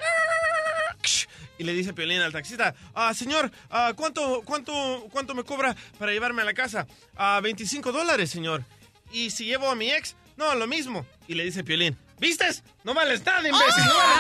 Y le dice Piolín al taxista, ah, señor, ah, ¿cuánto, cuánto, ¿cuánto me cobra para llevarme a la casa? Ah, 25 dólares, señor. ¿Y si llevo a mi ex? No, lo mismo. Y le dice Piolín, ¿vistes? No vales nada, imbécil. no vales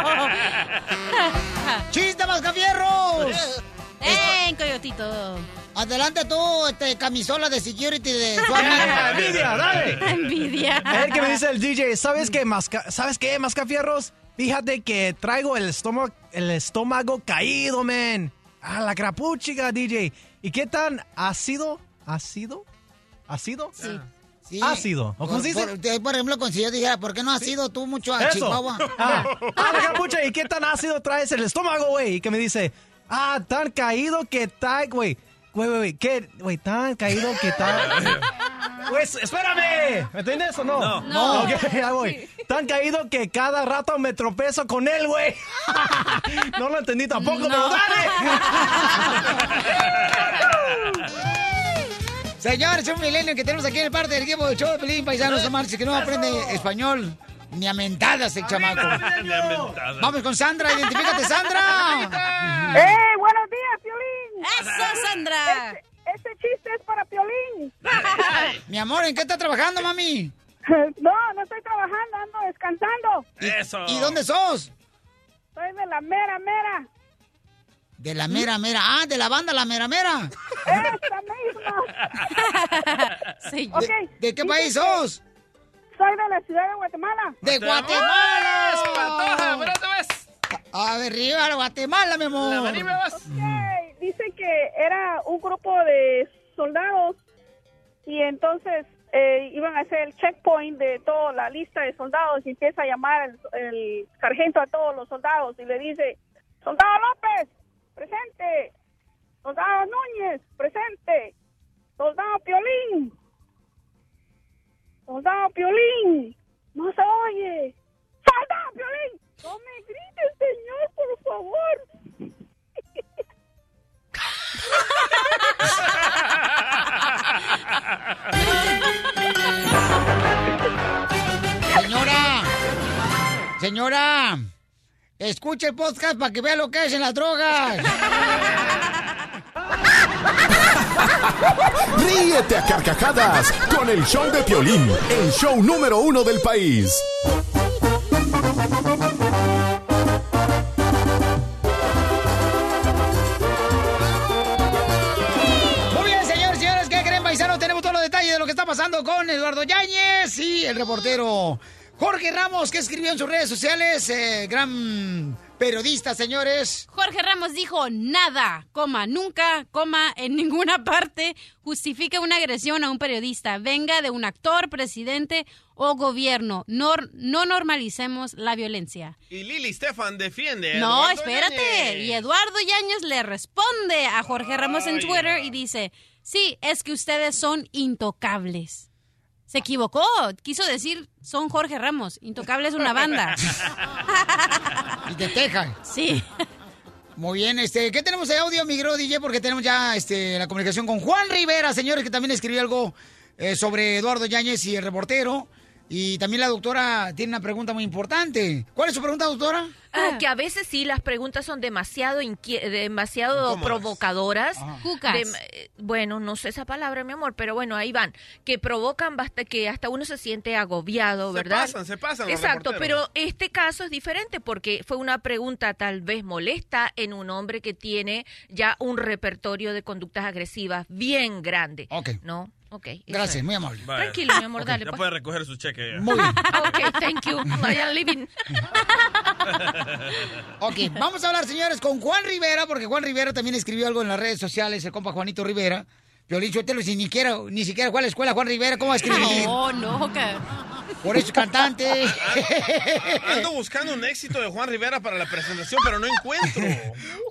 nada". ¡Chiste, Mascafierros! ¡Ven, coyotito! Adelante tú, este, camisola de security de. Envidia, dale. Envidia. El que me dice el DJ, ¿sabes qué, masca ¿sabes qué, mascafierros? Fíjate que traigo el estómago, el estómago caído, men. A la crapuchica, DJ. ¿Y qué tan ácido? ¿Ácido? ¿Ácido? Sí. Sí. Ácido. ¿O cómo Por, se dice? por- por ejemplo, si yo dijera, ¿por qué no has ido tú mucho a Eso. Chihuahua? Ah, ah, la capucha, ¿y qué tan ácido traes el estómago, güey? Y que me dice, ah, tan caído que está, güey. Güey, güey, güey, ¿qué? Güey, tan caído que está... Güey, espérame. ¿Me entiendes o no? No. No. Ya voy. Tan caído que cada rato me tropezo con él, güey. no lo entendí tampoco, pero dale. Señores, es un milenio que tenemos aquí en el parte del equipo del show de Pelín Paisanos no marches, que no aprende español. Ni a mentadas el chamaco. Ni a mentadas. Vamos con Sandra, identifícate, Sandra. ¡Eh, buenos días, Piolín! ¡Eso, Sandra! Este, este chiste es para Piolín. Mi amor, ¿en qué está trabajando, mami? No, no estoy trabajando, ando descansando. Eso. ¿Y dónde sos? Soy de la mera, mera. De la mera mera. Ah, de la banda La Mera Mera. ¡Esta misma! ¿De, de qué país sos? Soy de la ciudad de Guatemala. ¡De Guatemala! A ver, arriba, Guatemala, mi amor. Ok, Dice que era un grupo de soldados y entonces eh, iban a hacer el checkpoint de toda la lista de soldados y empieza a llamar el, el sargento a todos los soldados y le dice, soldado López, presente, soldado Núñez, presente, soldado Piolín, soldado Piolín, no se oye, soldado Piolín, no me grites, señor, por favor. Señora, señora, escuche el podcast para que vea lo que es en las drogas. Ríete a carcajadas con el show de Piolín, el show número uno del país. Muy bien, señores, señores, ¿qué creen, paisanos? Tenemos todos los detalles de lo que está pasando con Eduardo Yáñez y el reportero Jorge Ramos, que escribió en sus redes sociales, eh, gran periodista, señores. Jorge Ramos dijo nada, coma, nunca, coma, en ninguna parte justifica una agresión a un periodista, venga de un actor, presidente o gobierno. Nor- no normalicemos la violencia. Y Lili Stefan defiende. a No, Eduardo espérate. Yáñez. Y Eduardo Yáñez le responde a Jorge Ramos en Ay, Twitter y dice, sí, es que ustedes son intocables. Se equivocó, quiso decir son Jorge Ramos, Intocable es una banda. Y de Texas. Sí. Muy bien, este, ¿qué tenemos de audio, mi DJ? Porque tenemos ya este, la comunicación con Juan Rivera, señores, que también escribió algo eh, sobre Eduardo Yáñez y el reportero. Y también la doctora tiene una pregunta muy importante. ¿Cuál es su pregunta, doctora? Ah, que a veces sí las preguntas son demasiado demasiado provocadoras. Cucas. Eh, bueno, no sé esa palabra, mi amor, pero bueno, ahí van. Que provocan basta que hasta uno se siente agobiado, Se ¿verdad? pasan, se pasan Exacto, pero este caso es diferente porque fue una pregunta tal vez molesta en un hombre que tiene ya un repertorio de conductas agresivas bien grande. Ok. ¿No? Ok. Gracias, muy amable. Tranquilo, mi amor, Ok, dale. Ya pues. puede recoger su cheque. ya. Muy bien. Ok, thank you. I am leaving. Ok, vamos a hablar, señores, con Juan Rivera, porque Juan Rivera también escribió algo en las redes sociales, el compa Juanito Rivera. Piolín Sotelo, si ni siquiera, ni siquiera fue a la escuela Juan Rivera, ¿cómo va a escribir? No, no, que... Por eso es cantante. Ando buscando un éxito de Juan Rivera para la presentación, pero no encuentro.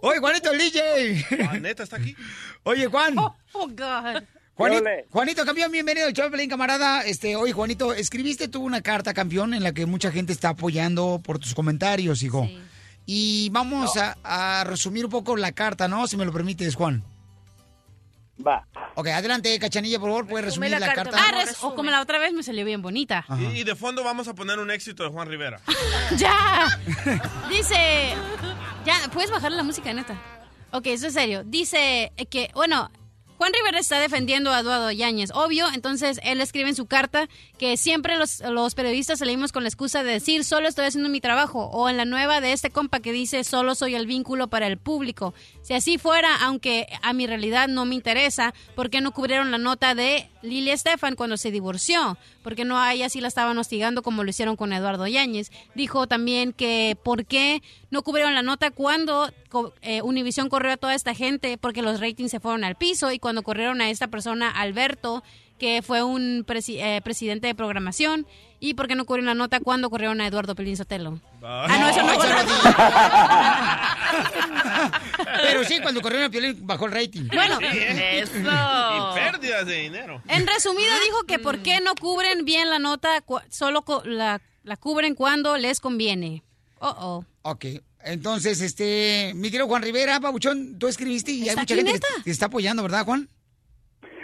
Oye, Juanito, el DJ. Ah, ¿Neta está aquí? Oye, Juan. Oh, God. Juanito, Juanito, campeón, bienvenido al Pelín, camarada. Este, oye, Juanito, escribiste tú una carta, campeón, en la que mucha gente está apoyando por tus comentarios, hijo. Y vamos a, a resumir un poco la carta, ¿no? Si me lo permites, Juan. Va. Ok, adelante, Cachanilla, por favor, puedes resumir la, carta. Ah, res- o como la otra vez me salió bien bonita. Y, y de fondo vamos a poner un éxito de Juan Rivera. ¡Ya! Dice. Ya, puedes bajarle la música, neta. Ok, eso es serio. Dice que, bueno, Juan Rivera está defendiendo a Eduardo Yáñez, obvio. Entonces, él escribe en su carta que siempre los, los periodistas salimos con la excusa de decir solo estoy haciendo mi trabajo. O en la nueva de este compa que dice solo soy el vínculo para el público. Si así fuera, aunque a mi realidad no me interesa, ¿por qué no cubrieron la nota de Lili Estefan cuando se divorció? Porque no a ella sí la estaban hostigando como lo hicieron con Eduardo Yáñez. Dijo también que por qué no cubrieron la nota cuando eh, Univision corrió a toda esta gente porque los ratings se fueron al piso y cuando corrieron a esta persona, Alberto, que fue un presi- eh, presidente de programación, y por qué no cubrieron la nota cuando corrieron a Eduardo Pelín Sotelo. Ah, no, eso no fue. Pero sí, cuando corrió el Piolín bajó el rating. Bueno. Eso. Y pérdidas de dinero. En resumido dijo que por qué no cubren bien la nota, solo co- la, la cubren cuando les conviene. Oh, oh. Ok, entonces, este, mi querido Juan Rivera, Pabuchón, tú escribiste y hay ¿Está mucha gente que te está apoyando, ¿verdad, Juan?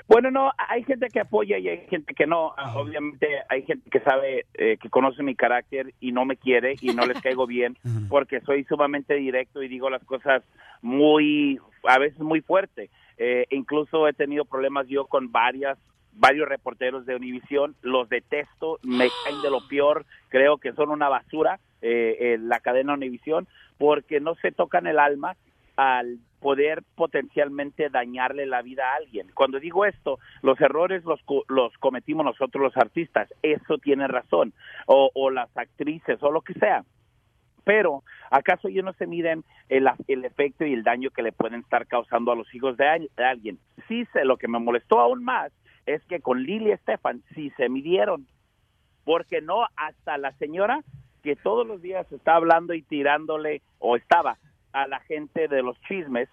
Bueno, no, hay gente que apoya y hay gente que no. Obviamente hay gente que sabe, eh, que conoce mi carácter y no me quiere y no les caigo bien porque soy sumamente directo y digo las cosas muy, a veces muy fuerte. Eh, incluso he tenido problemas yo con varias varios reporteros de Univisión, los detesto, me caen de lo peor, creo que son una basura eh, eh, la cadena Univisión porque no se tocan el alma al poder potencialmente dañarle la vida a alguien. Cuando digo esto, los errores los, los cometimos nosotros los artistas, eso tiene razón, o, o las actrices, o lo que sea. Pero, ¿acaso ellos no se miden el, el efecto y el daño que le pueden estar causando a los hijos de alguien? Sí, sé, lo que me molestó aún más es que con Lili Estefan sí se midieron, porque no hasta la señora que todos los días está hablando y tirándole, o estaba, a la gente de los chismes,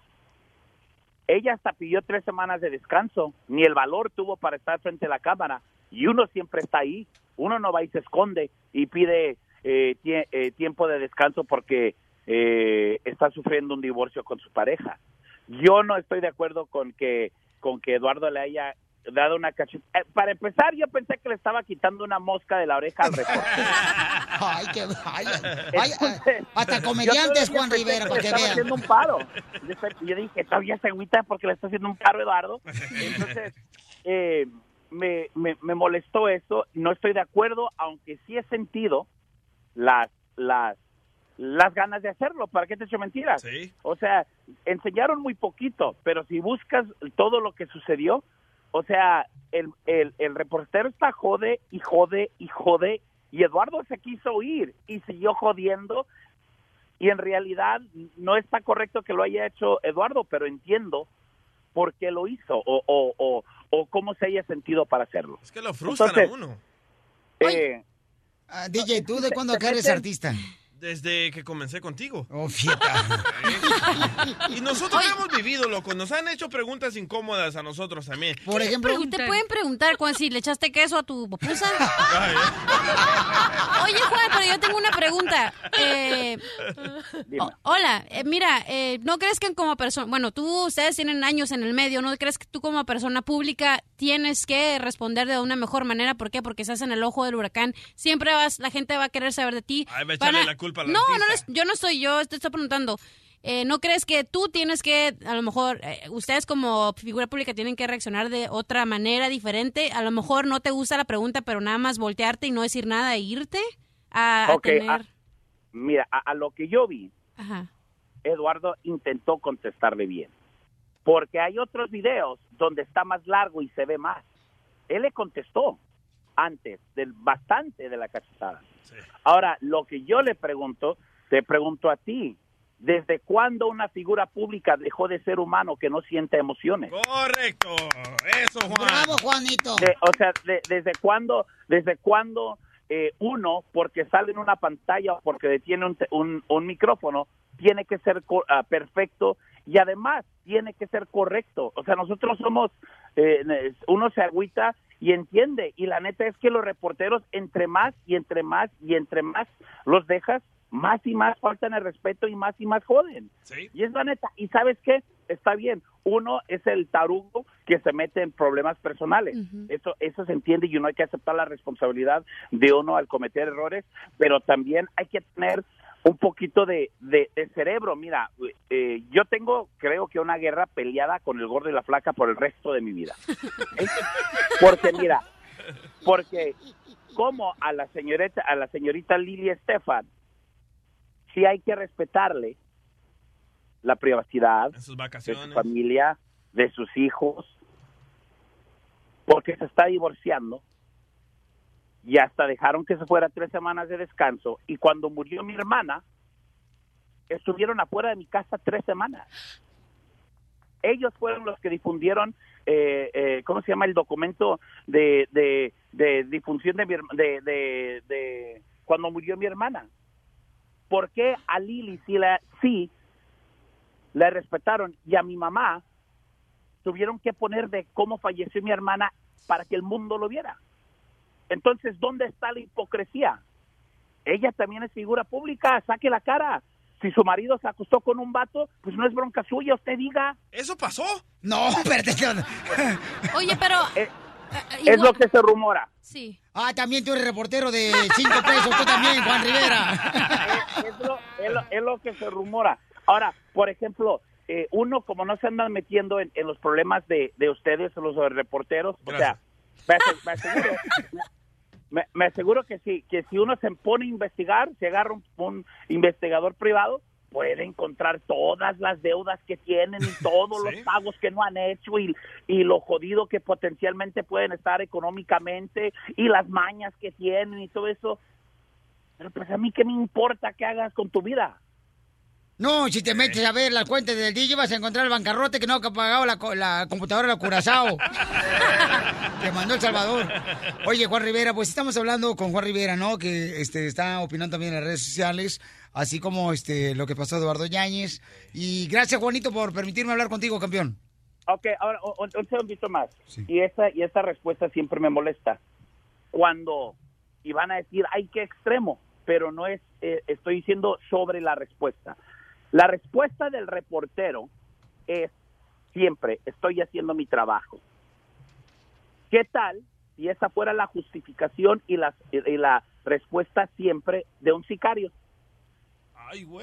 ella hasta pidió tres semanas de descanso, ni el valor tuvo para estar frente a la cámara, y uno siempre está ahí, uno no va y se esconde y pide eh, eh, tiempo de descanso porque eh, está sufriendo un divorcio con su pareja. Yo no estoy de acuerdo con que con que Eduardo le haya dado una cachetada. para empezar, yo pensé que le estaba quitando una mosca de la oreja al reportero. Ay, qué ay, Entonces, hasta comediantes, Juan Rivera, para le que estaba vean. haciendo un paro. Yo, yo dije, todavía se agüita porque le está haciendo un paro, Eduardo. Entonces, eh, me, me, me molestó eso. No estoy de acuerdo, aunque sí he sentido las, las, las ganas de hacerlo. ¿Para qué te echo mentiras? O sea, enseñaron muy poquito, pero si buscas todo lo que sucedió, o sea, el, el, el reportero está jode y jode y jode y Eduardo se quiso ir y siguió jodiendo y en realidad no está correcto que lo haya hecho Eduardo, pero entiendo por qué lo hizo o, o, o, o cómo se haya sentido para hacerlo. Es que lo frustran Entonces, a uno. Eh, Ah, DJ, ¿tú de cuándo acá eres artista? Desde que comencé contigo. Oh, fieta. Y nosotros hemos vivido, loco. Nos han hecho preguntas incómodas a nosotros también. Por ejemplo, ¿Te pueden preguntar cuando si le echaste queso a tu pupusa? Oye, Juan, pero yo tengo una pregunta. Eh, o- hola, eh, mira, eh, ¿no crees que como persona, bueno, tú, ustedes tienen años en el medio, ¿no crees que tú como persona pública tienes que responder de una mejor manera? ¿Por qué? Porque estás en el ojo del huracán. Siempre vas, la gente va a querer saber de ti. Ay, va a Van echarle la culpa la No, no, les- yo no soy yo, te estoy preguntando. Eh, ¿No crees que tú tienes que, a lo mejor, eh, ustedes como figura pública tienen que reaccionar de otra manera diferente? A lo mejor no te gusta la pregunta, pero nada más voltearte y no decir nada e irte a, a Ok, tener... ah, mira, a, a lo que yo vi, Ajá. Eduardo intentó contestarle bien. Porque hay otros videos donde está más largo y se ve más. Él le contestó antes del bastante de la cachetada. Ahora, lo que yo le pregunto, te pregunto a ti, ¿desde cuándo una figura pública dejó de ser humano que no siente emociones? Correcto. Eso, Juan. Bravo, Juanito. De- o sea, de- ¿desde cuándo, desde cuándo eh, uno, porque sale en una pantalla o porque tiene un, te- un- un micrófono, tiene que ser co- ah, perfecto y además tiene que ser correcto? O sea, nosotros somos, eh, uno se agüita y entiende, y la neta es que los reporteros, entre más y entre más y entre más los dejas, más y más faltan el respeto y más y más joden. Y es la neta. ¿Y sabes qué? Está bien. Uno es el tarugo que se mete en problemas personales. Eso eso se entiende y uno hay que aceptar la responsabilidad de uno al cometer errores, pero también hay que tener un poquito de, de- de cerebro. Mira, eh, yo tengo, creo que una guerra peleada con el gordo y la flaca por el resto de mi vida. Porque mira, porque como a la señorita, a la señorita Lili Estefan, sí hay que respetarle la privacidad sus de vacaciones. su familia, de sus hijos, porque se está divorciando y hasta dejaron que se fuera tres semanas de descanso y cuando murió mi hermana estuvieron afuera de mi casa tres semanas. Ellos fueron los que difundieron, eh, eh, ¿cómo se llama el documento de, de, de difusión de, mi de, de, cuando murió mi hermana? ¿Por qué a Lili sí la, sí la respetaron y a mi mamá tuvieron que poner de cómo falleció mi hermana para que el mundo lo viera? Entonces, ¿dónde está la hipocresía? Ella también es figura pública, saque la cara. Si su marido se acostó con un vato, pues no es bronca suya, usted diga. ¿Eso pasó? No, espérate. Oye, pero... Eh, Es lo que se rumora. Sí. Ah, también tú eres reportero de cinco pesos, tú también, Juan Rivera. es, lo, es lo- es lo que se rumora. Ahora, por ejemplo, eh, uno como no se andan metiendo en, en los problemas de, de ustedes, los reporteros, o sea, me aseguro, me, me aseguro que si, que si uno se pone a investigar, se agarra un, un investigador privado, puede encontrar todas las deudas que tienen y todos los pagos que no han hecho y, y lo jodido que potencialmente pueden estar económicamente y las mañas que tienen y todo eso. Pero pues a mí qué me importa que hagas con tu vida. No, si te metes a ver las cuentas del DJ vas a encontrar el bancarrote que no ha pagado la, la computadora de la Curazao. Te mandó El Salvador. Oye, Juan Rivera, pues estamos hablando con Juan Rivera, ¿no? Que este, está opinando también en las redes sociales, así como este lo que pasó a Eduardo Yáñez. Y gracias, Juanito, por permitirme hablar contigo, campeón. Ok, ahora un, un segundito más. Y esa y esa respuesta siempre me molesta. Cuando y van a decir, ay, qué extremo, pero no es, eh, estoy diciendo sobre la respuesta. La respuesta del reportero es siempre, estoy haciendo mi trabajo. ¿Qué tal si esa fuera la justificación y la, y la respuesta siempre de un sicario?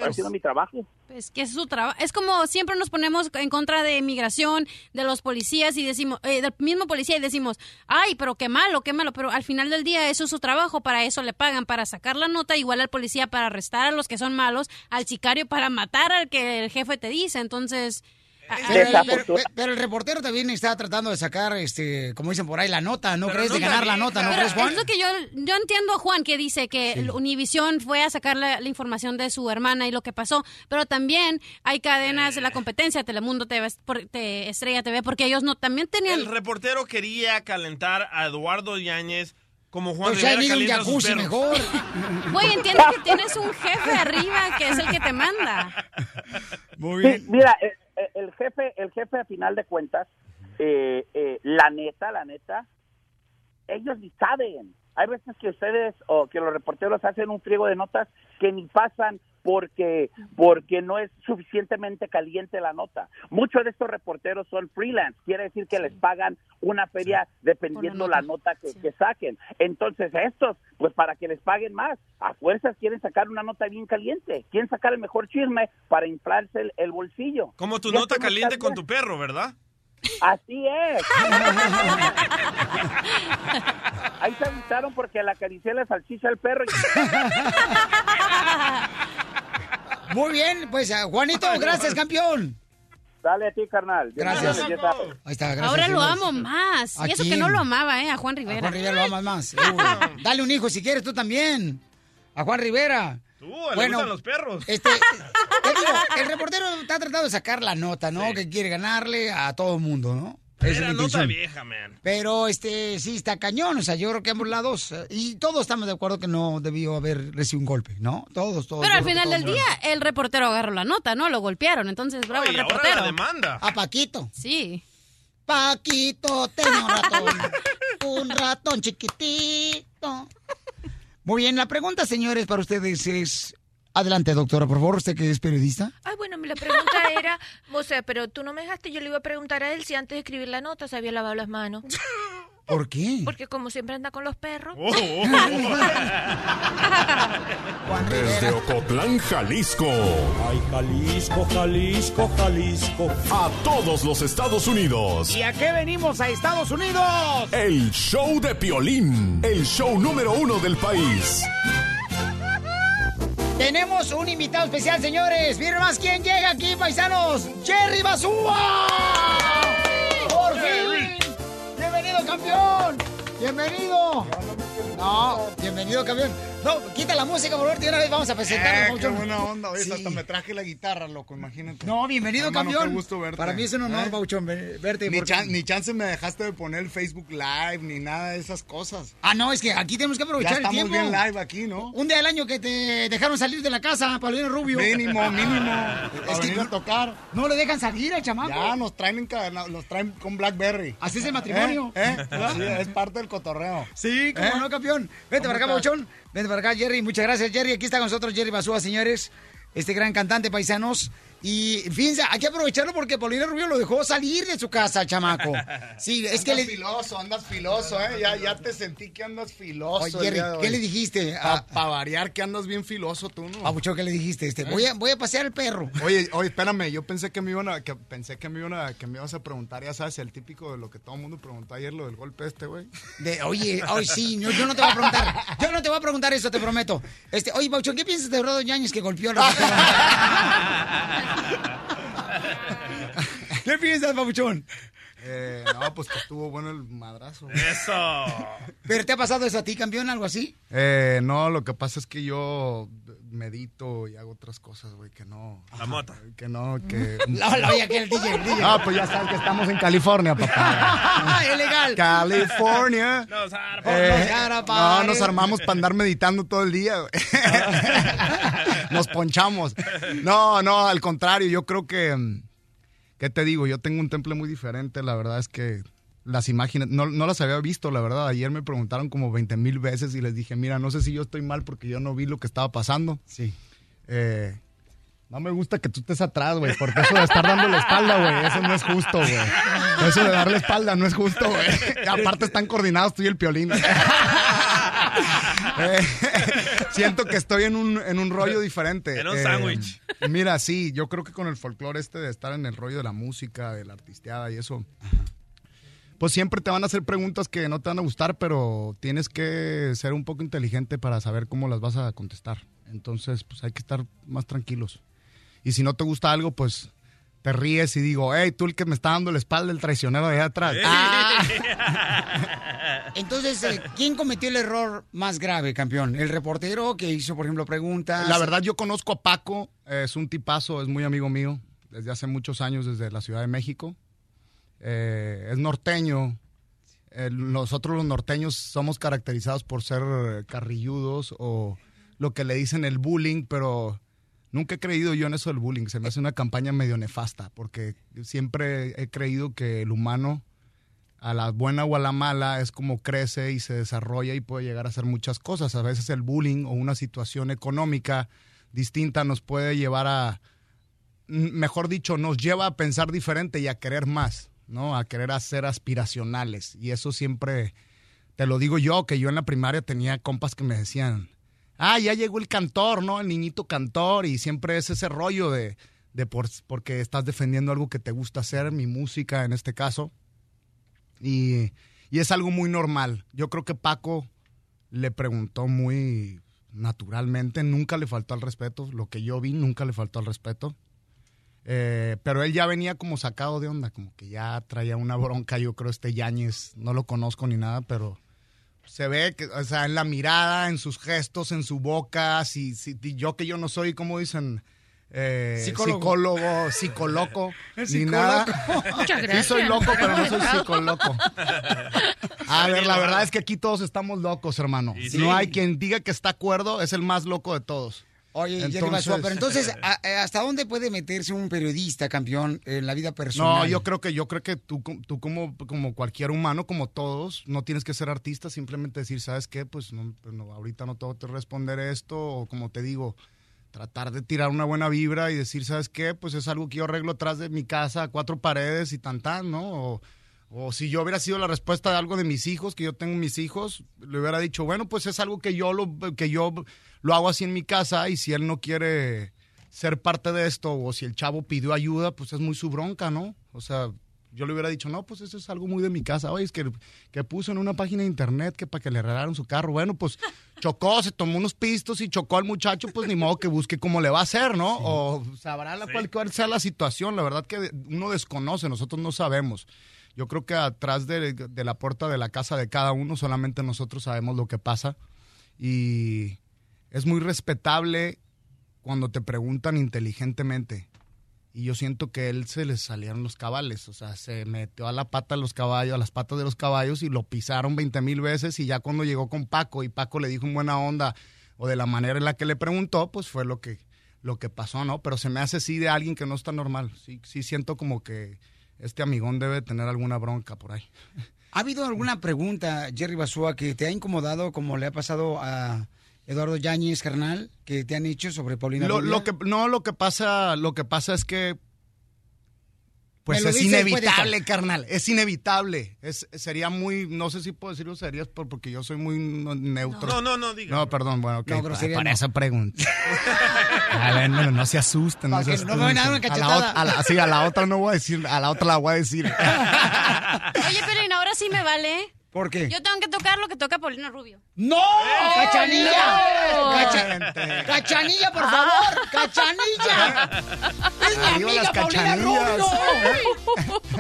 Haciendo mi trabajo. Pues que es su trabajo. Es como siempre nos ponemos en contra de inmigración, de los policías y decimos, eh, del mismo policía y decimos, ay, pero qué malo, qué malo. Pero al final del día eso es su trabajo, para eso le pagan, para sacar la nota, igual al policía para arrestar a los que son malos, al sicario para matar al que el jefe te dice. Entonces, Pero, ahí- pero- el reportero también está tratando de sacar, este, como dicen por ahí, la nota. ¿No crees de ganar la nota? ¿No Pero crees, Juan? Es lo que yo, yo entiendo a Juan que dice que el Univisión fue a sacar la, la información de su hermana y lo que pasó, pero también hay cadenas de la competencia, Telemundo TV, por- te- Estrella TV, porque ellos no también tenían... El reportero quería calentar a Eduardo Yáñez Como Juan Pues Rivera un jacuzzi mejor. Güey, entiendes que tienes un jefe arriba que es el que te manda. Muy Sí, mira, eh, eh, el jefe, el jefe a final de cuentas, eh, eh, la neta, la neta, ellos ni saben. Hay veces que ustedes o que los reporteros hacen un friego de notas que ni pasan porque porque no es suficientemente caliente la nota. Muchos de estos reporteros son freelance, quiere decir que les pagan una feria dependiendo la nota que, que saquen. Entonces estos, pues para que les paguen más, a fuerzas quieren sacar una nota bien caliente, quieren sacar el mejor chisme para inflarse el, el bolsillo. Como tu Y nota caliente con tu perro, ¿verdad? Así es. Ahí se avisaron porque le acaricié la salchicha al perro. Muy bien, pues Juanito, gracias, campeón. Dale a ti, carnal. Gracias. Ahí está. Ahí está, gracias. Ahora lo amo más. ¿A Y eso que no lo amaba, ¿eh? A Juan Rivera. A Juan Rivera lo amas más. Dale un hijo si quieres tú también. A Juan Rivera. Tú, le gustan los perros. Este, te digo, el reportero está tratando de sacar la nota, ¿no? Que quiere ganarle a todo el mundo, ¿no? Esa es Era la nota vieja, man. Pero este sí está cañón, o sea, yo creo que ambos lados eh, y todos estamos de acuerdo que no debió haber recibido un golpe, ¿no? Todos, todos. Pero al final del el día, el reportero agarró la nota, ¿no? Lo golpearon. Entonces, bravo el Oye, ahora reportero. la demanda. A Paquito. Sí. Paquito tenía un ratón, un ratón chiquitito. Muy bien, la pregunta, señores, para ustedes es adelante, doctora, por favor, usted que es periodista. Ay, bueno, la pregunta era, o sea, pero tú no me dejaste, yo le iba a preguntar a él si antes de escribir la nota se había lavado las manos. ¿Por qué? Porque como siempre anda con los perros. Oh, Desde Ocotlán, Jalisco. Ay, Jalisco, Jalisco, Jalisco. A todos los Estados Unidos. ¿Y a qué venimos a Estados Unidos? El show de Piolín. El show número uno del país. Tenemos un invitado especial, señores. Miren más quién llega aquí, paisanos. Jerry Basúa. Por fin. Bienvenido, campeón. Bienvenido. No, bienvenido, campeón. No, quita la música, por favor, de una vez vamos a presentarnos. Eh, qué buena onda, oye, Sí. hasta me traje la guitarra, loco, imagínate. No, bienvenido, Hermano, campeón. Qué gusto verte. Para mí es un honor, ¿Eh? Pauchón, ve- verte. Ni, porque- chan- ni chance me dejaste de poner el Facebook Live, ni nada de esas cosas. Ah, no, es que aquí tenemos que aprovechar Ya el estamos tiempo. bien live aquí, ¿no? Un día del año que te dejaron salir de la casa, Paulino Rubio. Mínimo, mínimo. Es que a tocar. no le dejan salir al chamaco. Ya nos traen, encadenados, los traen con Blackberry. Así es el matrimonio. ¿Eh? ¿Eh? Sí, es parte del cotorreo. Sí, cómo ¿Eh? no, campeón. Vente para acá, ¿Cómo Vente para acá, Jerry. Muchas gracias, Jerry. Aquí está con nosotros Jerry Basúa, señores. Este gran cantante, paisanos. Y fíjense, hay que aprovecharlo porque Paulina Rubio lo dejó salir de su casa, chamaco. Sí, es que andas le... filoso, andas filoso, ¿eh? Ya, ya te sentí que andas filoso. Oye, Jerry, ¿qué le dijiste? Pa- a- pa variar que andas bien filoso tú, ¿no? Papuchón, ¿qué le dijiste? Este, voy, a, voy a pasear el perro. Oye, oye, espérame, yo pensé que me iban a, que pensé que me iban a, que me ibas a preguntar, ya sabes, el típico de lo que todo el mundo preguntó ayer, lo del golpe este, güey. De, oye, hoy sí, no, yo no te voy a preguntar. Yo no te voy a preguntar eso, te prometo. Este, oye, Pauchón, ¿qué piensas de Rodo Ñañez que golpeó a la ¿Qué piensas, Pauchón? Eh, no, pues que estuvo bueno el madrazo. Eso. ¿Pero te ha pasado eso a ti, campeón, algo así? Eh, no, lo que pasa es que yo medito y hago otras cosas, güey, que no. La mota. Que no, que. No, no, oye, que el DJ, el DJ. Ah, pues ya sabes que estamos en California, papá. ¡Es legal! California. Los Eh, Los árabes. no, nos armamos para andar meditando todo el día. güey. nos ponchamos. No, no, al contrario, yo creo que, ¿qué te digo? Yo tengo un temple muy diferente, la verdad es que las imágenes, no, no las había visto, la verdad. Ayer me preguntaron como 20 mil veces y les dije, mira, no sé si yo estoy mal porque yo no vi lo que estaba pasando. Sí. Eh, no me gusta que tú estés atrás, güey, porque eso de estar dando la espalda, güey, eso no es justo, güey. Eso de darle espalda no es justo, güey. Aparte están coordinados tú y el piolín. Eh, siento que estoy en un, en un rollo diferente. En un Eh, sándwich. Mira, sí, yo creo que con el folclore este de estar en el rollo de la música, de la artisteada y eso, pues siempre te van a hacer preguntas que no te van a gustar, pero tienes que ser un poco inteligente para saber cómo las vas a contestar. Entonces, pues hay que estar más tranquilos. Y si no te gusta algo, pues te ríes y digo, hey, tú el que me está dando la espalda, el traicionero de allá atrás. Ah. Entonces, eh, ¿quién cometió el error más grave, campeón? ¿El reportero que hizo, por ejemplo, preguntas? La verdad, yo conozco a Paco, es un tipazo, es muy amigo mío, desde hace muchos años, desde la Ciudad de México. Eh, es norteño, eh, nosotros los norteños somos caracterizados por ser carrilludos o lo que le dicen el bullying, pero nunca he creído yo en eso del bullying. Se me hace una campaña medio nefasta, porque siempre he creído que el humano, a la buena o a la mala, es como crece y se desarrolla y puede llegar a hacer muchas cosas. A veces el bullying o una situación económica distinta nos puede llevar a, mejor dicho, nos lleva a pensar diferente y a querer más, ¿no? A querer hacer aspiracionales. Y eso siempre, te lo digo yo, que yo en la primaria tenía compas que me decían, ah, ya llegó el cantor, ¿no? El niñito cantor y siempre es ese rollo de, de por- porque estás defendiendo algo que te gusta hacer, mi música en este caso. Y, y es algo muy normal. Yo creo que Paco le preguntó muy naturalmente, nunca le faltó al respeto. Lo que yo vi, nunca le faltó al respeto. Eh, pero él ya venía como sacado de onda, como que ya traía una bronca. Yo creo este Yáñez, no lo conozco ni nada, pero se ve que, o sea, en la mirada, en sus gestos, en su boca. Si, si yo que yo no soy, como dicen, eh, Psicólogo. psicólogo, psicoloco, ni nada. Muchas Sí soy loco, pero no soy psicoloco. A ver, la verdad es que aquí todos estamos locos, hermano. No hay quien diga que está acuerdo, es el más loco de todos. Oye, Jerry Basua, pero entonces, ¿a- a- ¿hasta dónde puede meterse un periodista, campeón, en la vida personal? No, yo creo que yo creo que tú, tú como, como cualquier humano, como todos, no tienes que ser artista, simplemente decir, ¿sabes qué? Pues no, pues no, ahorita no tengo que responder esto, o como te digo, tratar de tirar una buena vibra y decir, ¿sabes qué? Pues es algo que yo arreglo atrás de mi casa, cuatro paredes y tan tan, ¿no? O, o si yo hubiera sido la respuesta de algo de mis hijos, que yo tengo mis hijos, le hubiera dicho, bueno, pues es algo que yo lo, que yo lo hago así en mi casa y si él no quiere ser parte de esto o si el chavo pidió ayuda, pues es muy su bronca, ¿no? O sea, yo le hubiera dicho, no, pues eso es algo muy de mi casa. Oye, es que, que puso en una página de internet que para que le regalaron su carro. Bueno, pues chocó, se tomó unos pistos y chocó al muchacho, pues ni modo que busque cómo le va a hacer, ¿no? O sabrá la cual, cuál sea la situación. La verdad que uno desconoce, nosotros no sabemos. Yo creo que atrás de, la puerta de la casa de cada uno solamente nosotros sabemos lo que pasa. Y es muy respetable cuando te preguntan inteligentemente. Y yo siento que él se le salieron los cabales. O sea, se metió a la pata de los caballos, a las patas de los caballos y lo pisaron 20 mil veces. Y ya cuando llegó con Paco y Paco le dijo en buena onda o de la manera en la que le preguntó, pues fue lo que, lo que pasó, ¿no? Pero se me hace sí de alguien que no está normal. Sí, sí siento como que este amigón debe tener alguna bronca por ahí. ¿Ha habido alguna pregunta, Jerry Basúa, que te ha incomodado, como le ha pasado a Eduardo Yáñez, carnal, que te han hecho sobre Paulina Lo, lo que no lo que pasa lo que pasa es que pues es inevitable carnal es inevitable es sería muy no sé si puedo decirlo serías por- porque yo soy muy no- neutro No, no, no, diga. no perdón bueno ok, No, para no. esa pregunta a ver no, no se asusten no Para se que no me vayan a dar una asusten. a la, cachetada. a la- sí, a la otra no voy a decir a la otra la voy a decir Oye, Pelín, ahora sí me vale. ¿Eh? ¿Por qué? Yo tengo que tocar lo que toca Paulina Rubio. ¡No! ¡Eh, ¡Cachanilla! no! Cacha- ¡Cachanilla, por favor! ¡Cachanilla! ¡Es mi amiga Paulina. Rubio!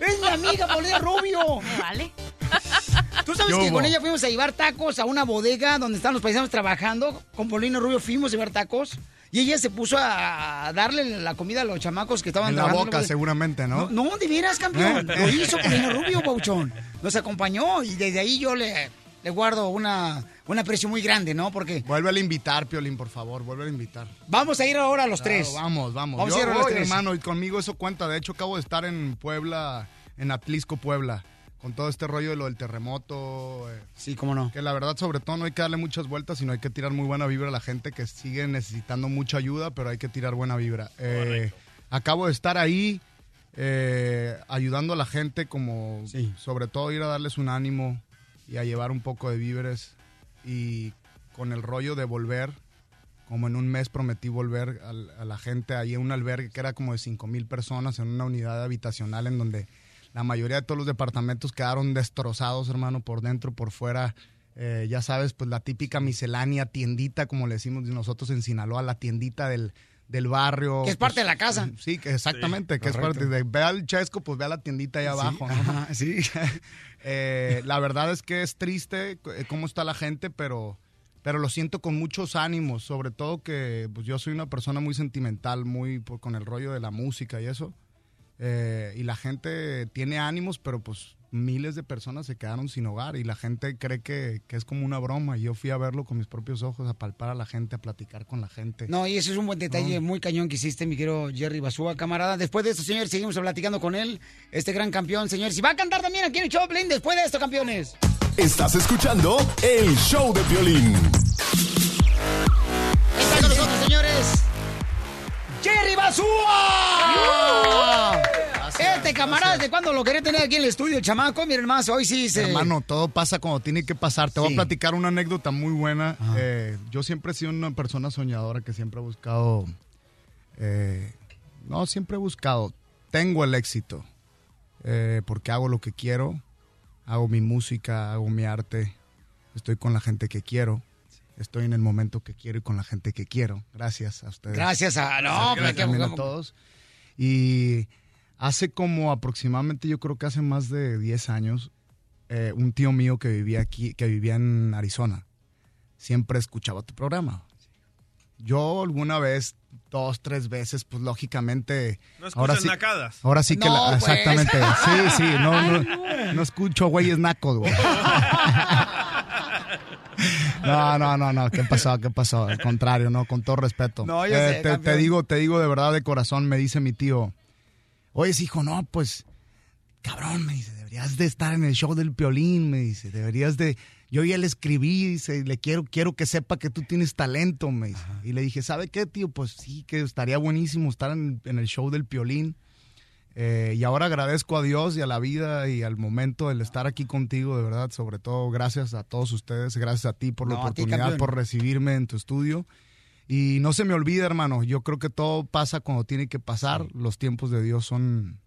¡Es mi amiga Paulina Rubio! Me vale. ¿Tú sabes ¿Qué que hubo? con ella fuimos a llevar tacos a una bodega donde están los paisanos trabajando? Con Paulina Rubio fuimos a llevar tacos. Y ella se puso a darle la comida a los chamacos que estaban en la trabajando. boca seguramente no No, no, de veras, campeón. Eh, Lo eh. hizo Paulina Rubio, Pauchón. Nos acompañó y desde ahí yo le, le guardo una, un aprecio muy grande, ¿no? Porque vuelve a invitar Piolín por favor vuelve a invitar vamos a ir ahora a los Claro, tres. Vamos, vamos. Vamos Yo a ir a los voy, tres. hermano, y conmigo eso cuenta. De hecho, acabo de estar en Puebla, en Atlisco, Puebla, con todo este rollo de lo del terremoto. eh, Sí, cómo no. Que la verdad, sobre todo, no hay que darle muchas vueltas, sino hay que tirar muy buena vibra a la gente que sigue necesitando mucha ayuda, pero hay que tirar buena vibra. Eh, acabo de estar ahí eh, ayudando a la gente, como sobre todo ir a darles un ánimo y a llevar un poco de víveres. Y con el rollo de volver, como en un mes prometí volver a, la gente ahí en un albergue que era como de 5 mil personas en una unidad habitacional en donde la mayoría de todos los departamentos quedaron destrozados, hermano, por dentro, por fuera. Eh, ya sabes, pues la típica miscelánea, tiendita, como le decimos nosotros en Sinaloa, la tiendita del, del barrio. Que es parte pues, de la casa. Sí, que exactamente, que es parte de ve al chesco, pues ve a la tiendita ahí Sí, abajo. ¿no? ajá, sí. Eh, la verdad es que es triste eh, cómo está la gente, pero, pero lo siento con muchos ánimos, sobre todo que pues, yo soy una persona muy sentimental, muy por- con el rollo de la música y eso. Eh, y la gente tiene ánimos, pero pues miles de personas se quedaron sin hogar y la gente cree que, que es como una broma. Y yo fui a verlo con mis propios ojos, a palpar a la gente, a platicar con la gente. No, y eso es un buen detalle muy cañón que hiciste, mi querido Jerry Basúa, camarada. Después de esto, señores, seguimos platicando con él, este gran campeón, señores. Y va a cantar también aquí en el Choplin después de esto, campeones. Estás escuchando el show de violín. ¡Jerry Basúa! Este camarada, ¿desde cuándo lo quería tener aquí en el estudio, el chamaco? Miren más, hoy sí se... Hermano, todo pasa como tiene que pasar. Te voy Sí. a platicar una anécdota muy buena. Eh, yo siempre he sido una persona soñadora que siempre ha buscado... eh, no, siempre he buscado. Tengo el éxito. eh, porque hago lo que quiero. Hago mi música, hago mi arte. Estoy con la gente que quiero. Estoy en el momento que quiero y con la gente que quiero. Gracias a ustedes. Gracias a- no, Gracias a todos. Y hace como aproximadamente, yo creo que hace más de 10 años, eh, un tío mío que vivía aquí, que vivía en Arizona, siempre escuchaba tu programa. Yo alguna vez, dos, tres veces, pues lógicamente. No ahora escuchas sí, nacadas. Ahora sí que No, la- pues. exactamente. Sí, sí, no, no. no escucho güeyes nacos, güey. No, no, no, no, ¿qué pasó? ¿Qué pasó? Al contrario, no, con todo respeto. No, yo Eh, sé, te, campeón. te digo, te digo de verdad de corazón, me dice mi tío, oye, hijo, no, pues, cabrón, me dice, deberías de estar en el show del piolín, me dice, deberías de, yo ya le escribí, dice, le quiero, quiero que sepa que tú tienes talento, me dice. Y le dije, ¿sabe qué, tío? Pues sí, que estaría buenísimo estar en, en el show del piolín. Eh, y ahora agradezco a Dios y a la vida y al momento del estar aquí contigo, de verdad, sobre todo gracias a todos ustedes, gracias a ti por la No, ti, oportunidad, campeón. por recibirme en tu estudio. Y no se me olvide, hermano, yo creo que todo pasa cuando tiene que pasar, los tiempos de Dios son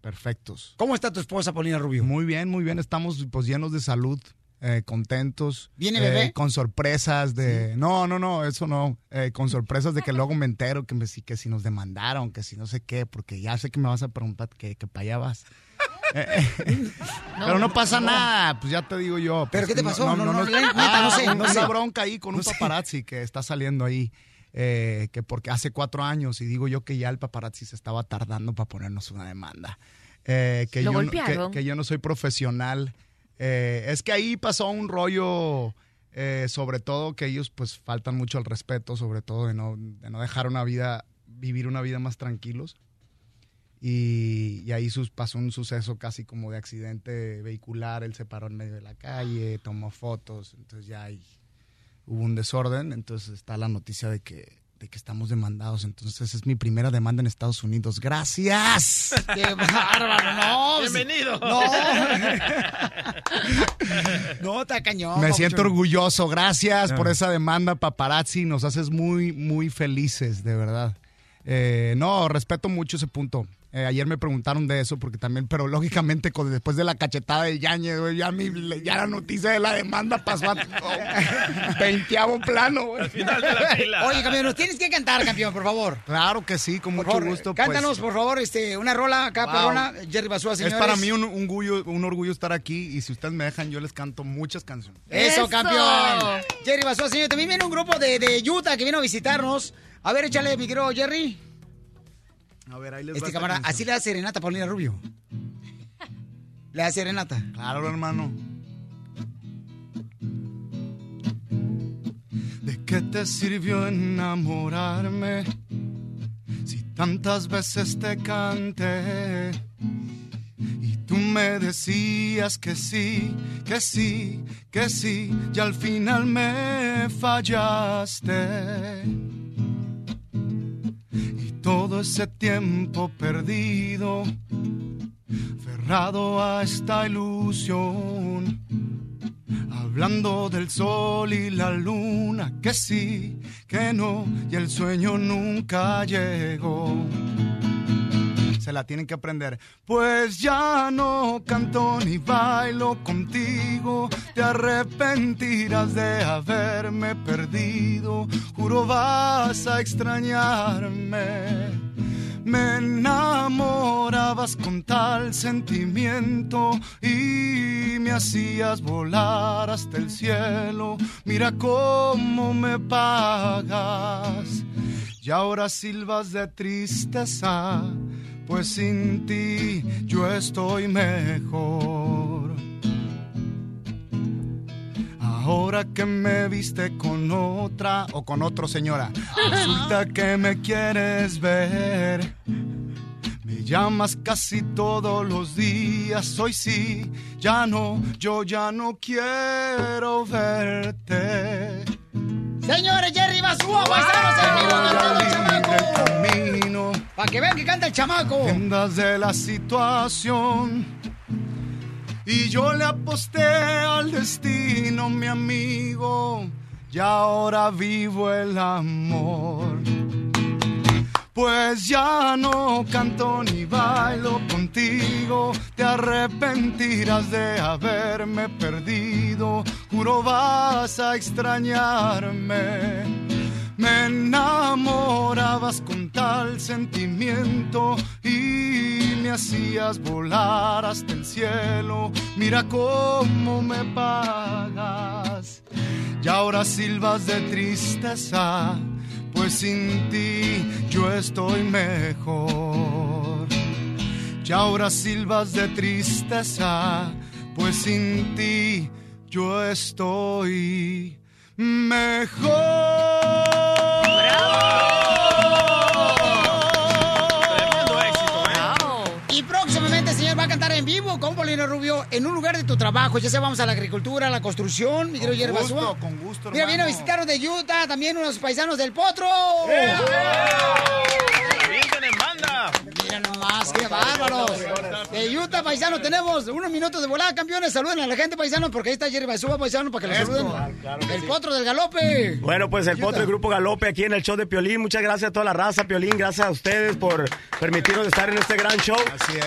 perfectos. ¿Cómo está tu esposa, Paulina Rubio? Muy bien, muy bien, estamos pues llenos de salud. Eh, contentos. ¿Viene eh, bebé? con sorpresas de... No, no, no, eso no. eh, con sorpresas de que luego me entero que, me, si- que si nos demandaron, que si no sé qué, porque ya sé que me vas a preguntar que, que para allá vas. Eh, eh, pero no pasa nada, pues ya te digo yo. ¿Pero pues, qué te pasó? No, no, no sé, Ah, no una sé. bronca ahí con un paparazzi que está saliendo ahí. eh, que porque hace cuatro años, y digo yo que ya el paparazzi se estaba tardando para ponernos una demanda. Eh, que, ¿Lo yo no, que- golpearon? que yo no soy profesional. Eh, es que ahí pasó un rollo, eh, sobre todo que ellos pues faltan mucho al respeto, sobre todo de no, de no dejar una vida, vivir una vida más tranquilos. Y, y ahí sus, pasó un suceso casi como de accidente vehicular, él se paró en medio de la calle, tomó fotos, entonces ya ahí hubo un desorden, entonces está la noticia de que, de que estamos demandados, entonces es mi primera demanda en Estados Unidos. ¡Gracias! ¡Qué bárbaro! No, Bienvenido. No. no, está cañón. Me siento orgulloso. Gracias Ah. por esa demanda, paparazzi. Nos haces muy, muy felices, de verdad. Eh, no, respeto mucho ese punto. Eh, ayer me preguntaron de eso porque también, pero lógicamente con, después de la cachetada de Yañez, güey, ya, mi- ya la noticia de la demanda pasó a veinteavo plano. güey. Oye, campeón, nos tienes que cantar, campeón, por favor. Claro que sí, con Por mucho favor, gusto. pues. Cántanos, por favor, este, una rola acá, Wow. perrona. Jerry Basúa, Es señores. para mí un, un orgullo, un orgullo estar aquí y si ustedes me dejan, yo les canto muchas canciones. Eso, campeón. Jerry Basúa, señor. También viene un grupo de, de Utah que vino a visitarnos. A ver, échale, mi querido Jerry. A ver, ahí les Este esta camarada, así le da serenata a Paulina Rubio. Le da serenata. Claro, hermano. ¿De qué te sirvió enamorarme si tantas veces te canté? Y tú me decías que sí, que sí, que sí, y al final me fallaste. Todo ese tiempo perdido, aferrado a esta ilusión. Hablando del sol y la luna, que sí, que no, y el sueño nunca llegó. Se la tienen que aprender. Pues ya no canto ni bailo contigo, te arrepentirás de haberme perdido, juro vas a extrañarme. Me enamorabas con tal sentimiento y me hacías volar hasta el cielo. Mira cómo me pagas. Y ahora silbas de tristeza pues sin ti yo estoy mejor. Ahora que me viste con otra o con otro señora, resulta que me quieres ver. Me llamas casi todos los días, hoy sí, ya no, yo ya no quiero verte. Señores, Jerry Basúa, paisanos en vivo chamaco. Para que vean que canta el chamaco. De la situación. Y yo le aposté al destino, mi amigo. Y ahora vivo el amor. Pues ya no canto ni bailo contigo, te arrepentirás de haberme perdido, juro vas a extrañarme. Me enamorabas con tal sentimiento y me hacías volar hasta el cielo. Mira cómo me pagas. Y ahora silbas de tristeza, pues sin ti yo estoy mejor. Y ahora silbas de tristeza, pues sin ti yo estoy Y próximamente, señor, va a cantar en vivo con Polino Rubio en un lugar de tu trabajo. Ya sea vamos a la agricultura, a la construcción, mi querido Jerry gusto, con gusto, Mira, viene a visitarnos de Utah, también unos paisanos del Potro. ¡Avienten en banda! Qué bárbaros. De Utah, paisano, tenemos unos minutos de volada, campeones. Saluden a la gente, paisano, porque ahí está Jerry Basúa, paisano, para que lo saluden. El Potro del Galope. Bueno, pues el potro del Grupo Galope aquí en el show de Piolín. Muchas gracias a toda la raza, Piolín. Gracias a ustedes por permitirnos estar en este gran show.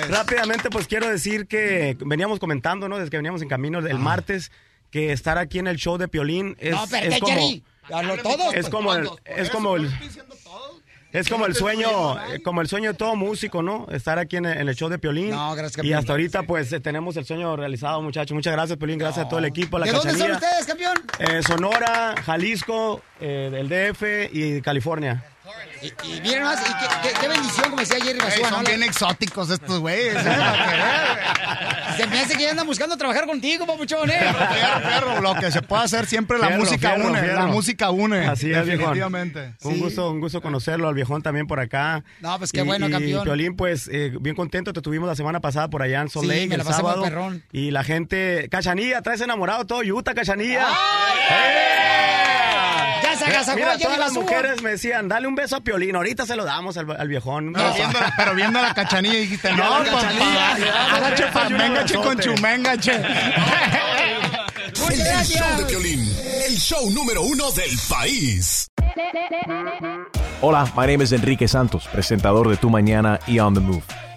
Rápidamente, pues quiero decir que veníamos comentando, ¿no? Desde que veníamos en camino el martes, que estar aquí en el show de Piolín es, No, espérate, es como... Jerry. Todos. Es como el, es como el, es como el sueño, eh, como el sueño de todo músico, ¿no? Estar aquí en el, el show de Piolín. No, gracias, Y campeón. hasta ahorita, pues, eh, tenemos el sueño realizado, muchachos. Muchas gracias, Piolín. Gracias a todo el equipo, a la ¿De dónde son ustedes, campeón? Eh, Sonora, Jalisco, eh, del DF y California. Y, y miren más, y qué, qué- qué bendición, como decía Jerry Basúa, son ¿no? bien exóticos estos güeyes. ¿eh? Se me hace que ya andan buscando trabajar contigo, papuchón, ¿eh? Fierro, fierro, lo que se puede hacer siempre la Fierro, música fierro, une, fierro. la música une. Así es, viejón. definitivamente. Un gusto, un gusto conocerlo, al viejón también por acá. No, pues qué Y- bueno, y, campeón. Piolín, pues, eh, bien contento, te tuvimos la semana pasada por allá en Salt Sí, Lake, me la el sábado. perrón. Y la gente, Cachanilla, traes enamorado todo Utah, Cachanilla. Ya Mira, Jerry todas las mujeres me decían, dale un beso a Piolín, ahorita se lo damos al, al viejón. Pero viendo, pero viendo la cachanilla dijiste, no, la pues, cachanilla, venga, che, con chumenga, che. El, el show de Piolín, el show número uno del país. Hola, my name is Enrique Santos, presentador de Tu Mañana y On the Move.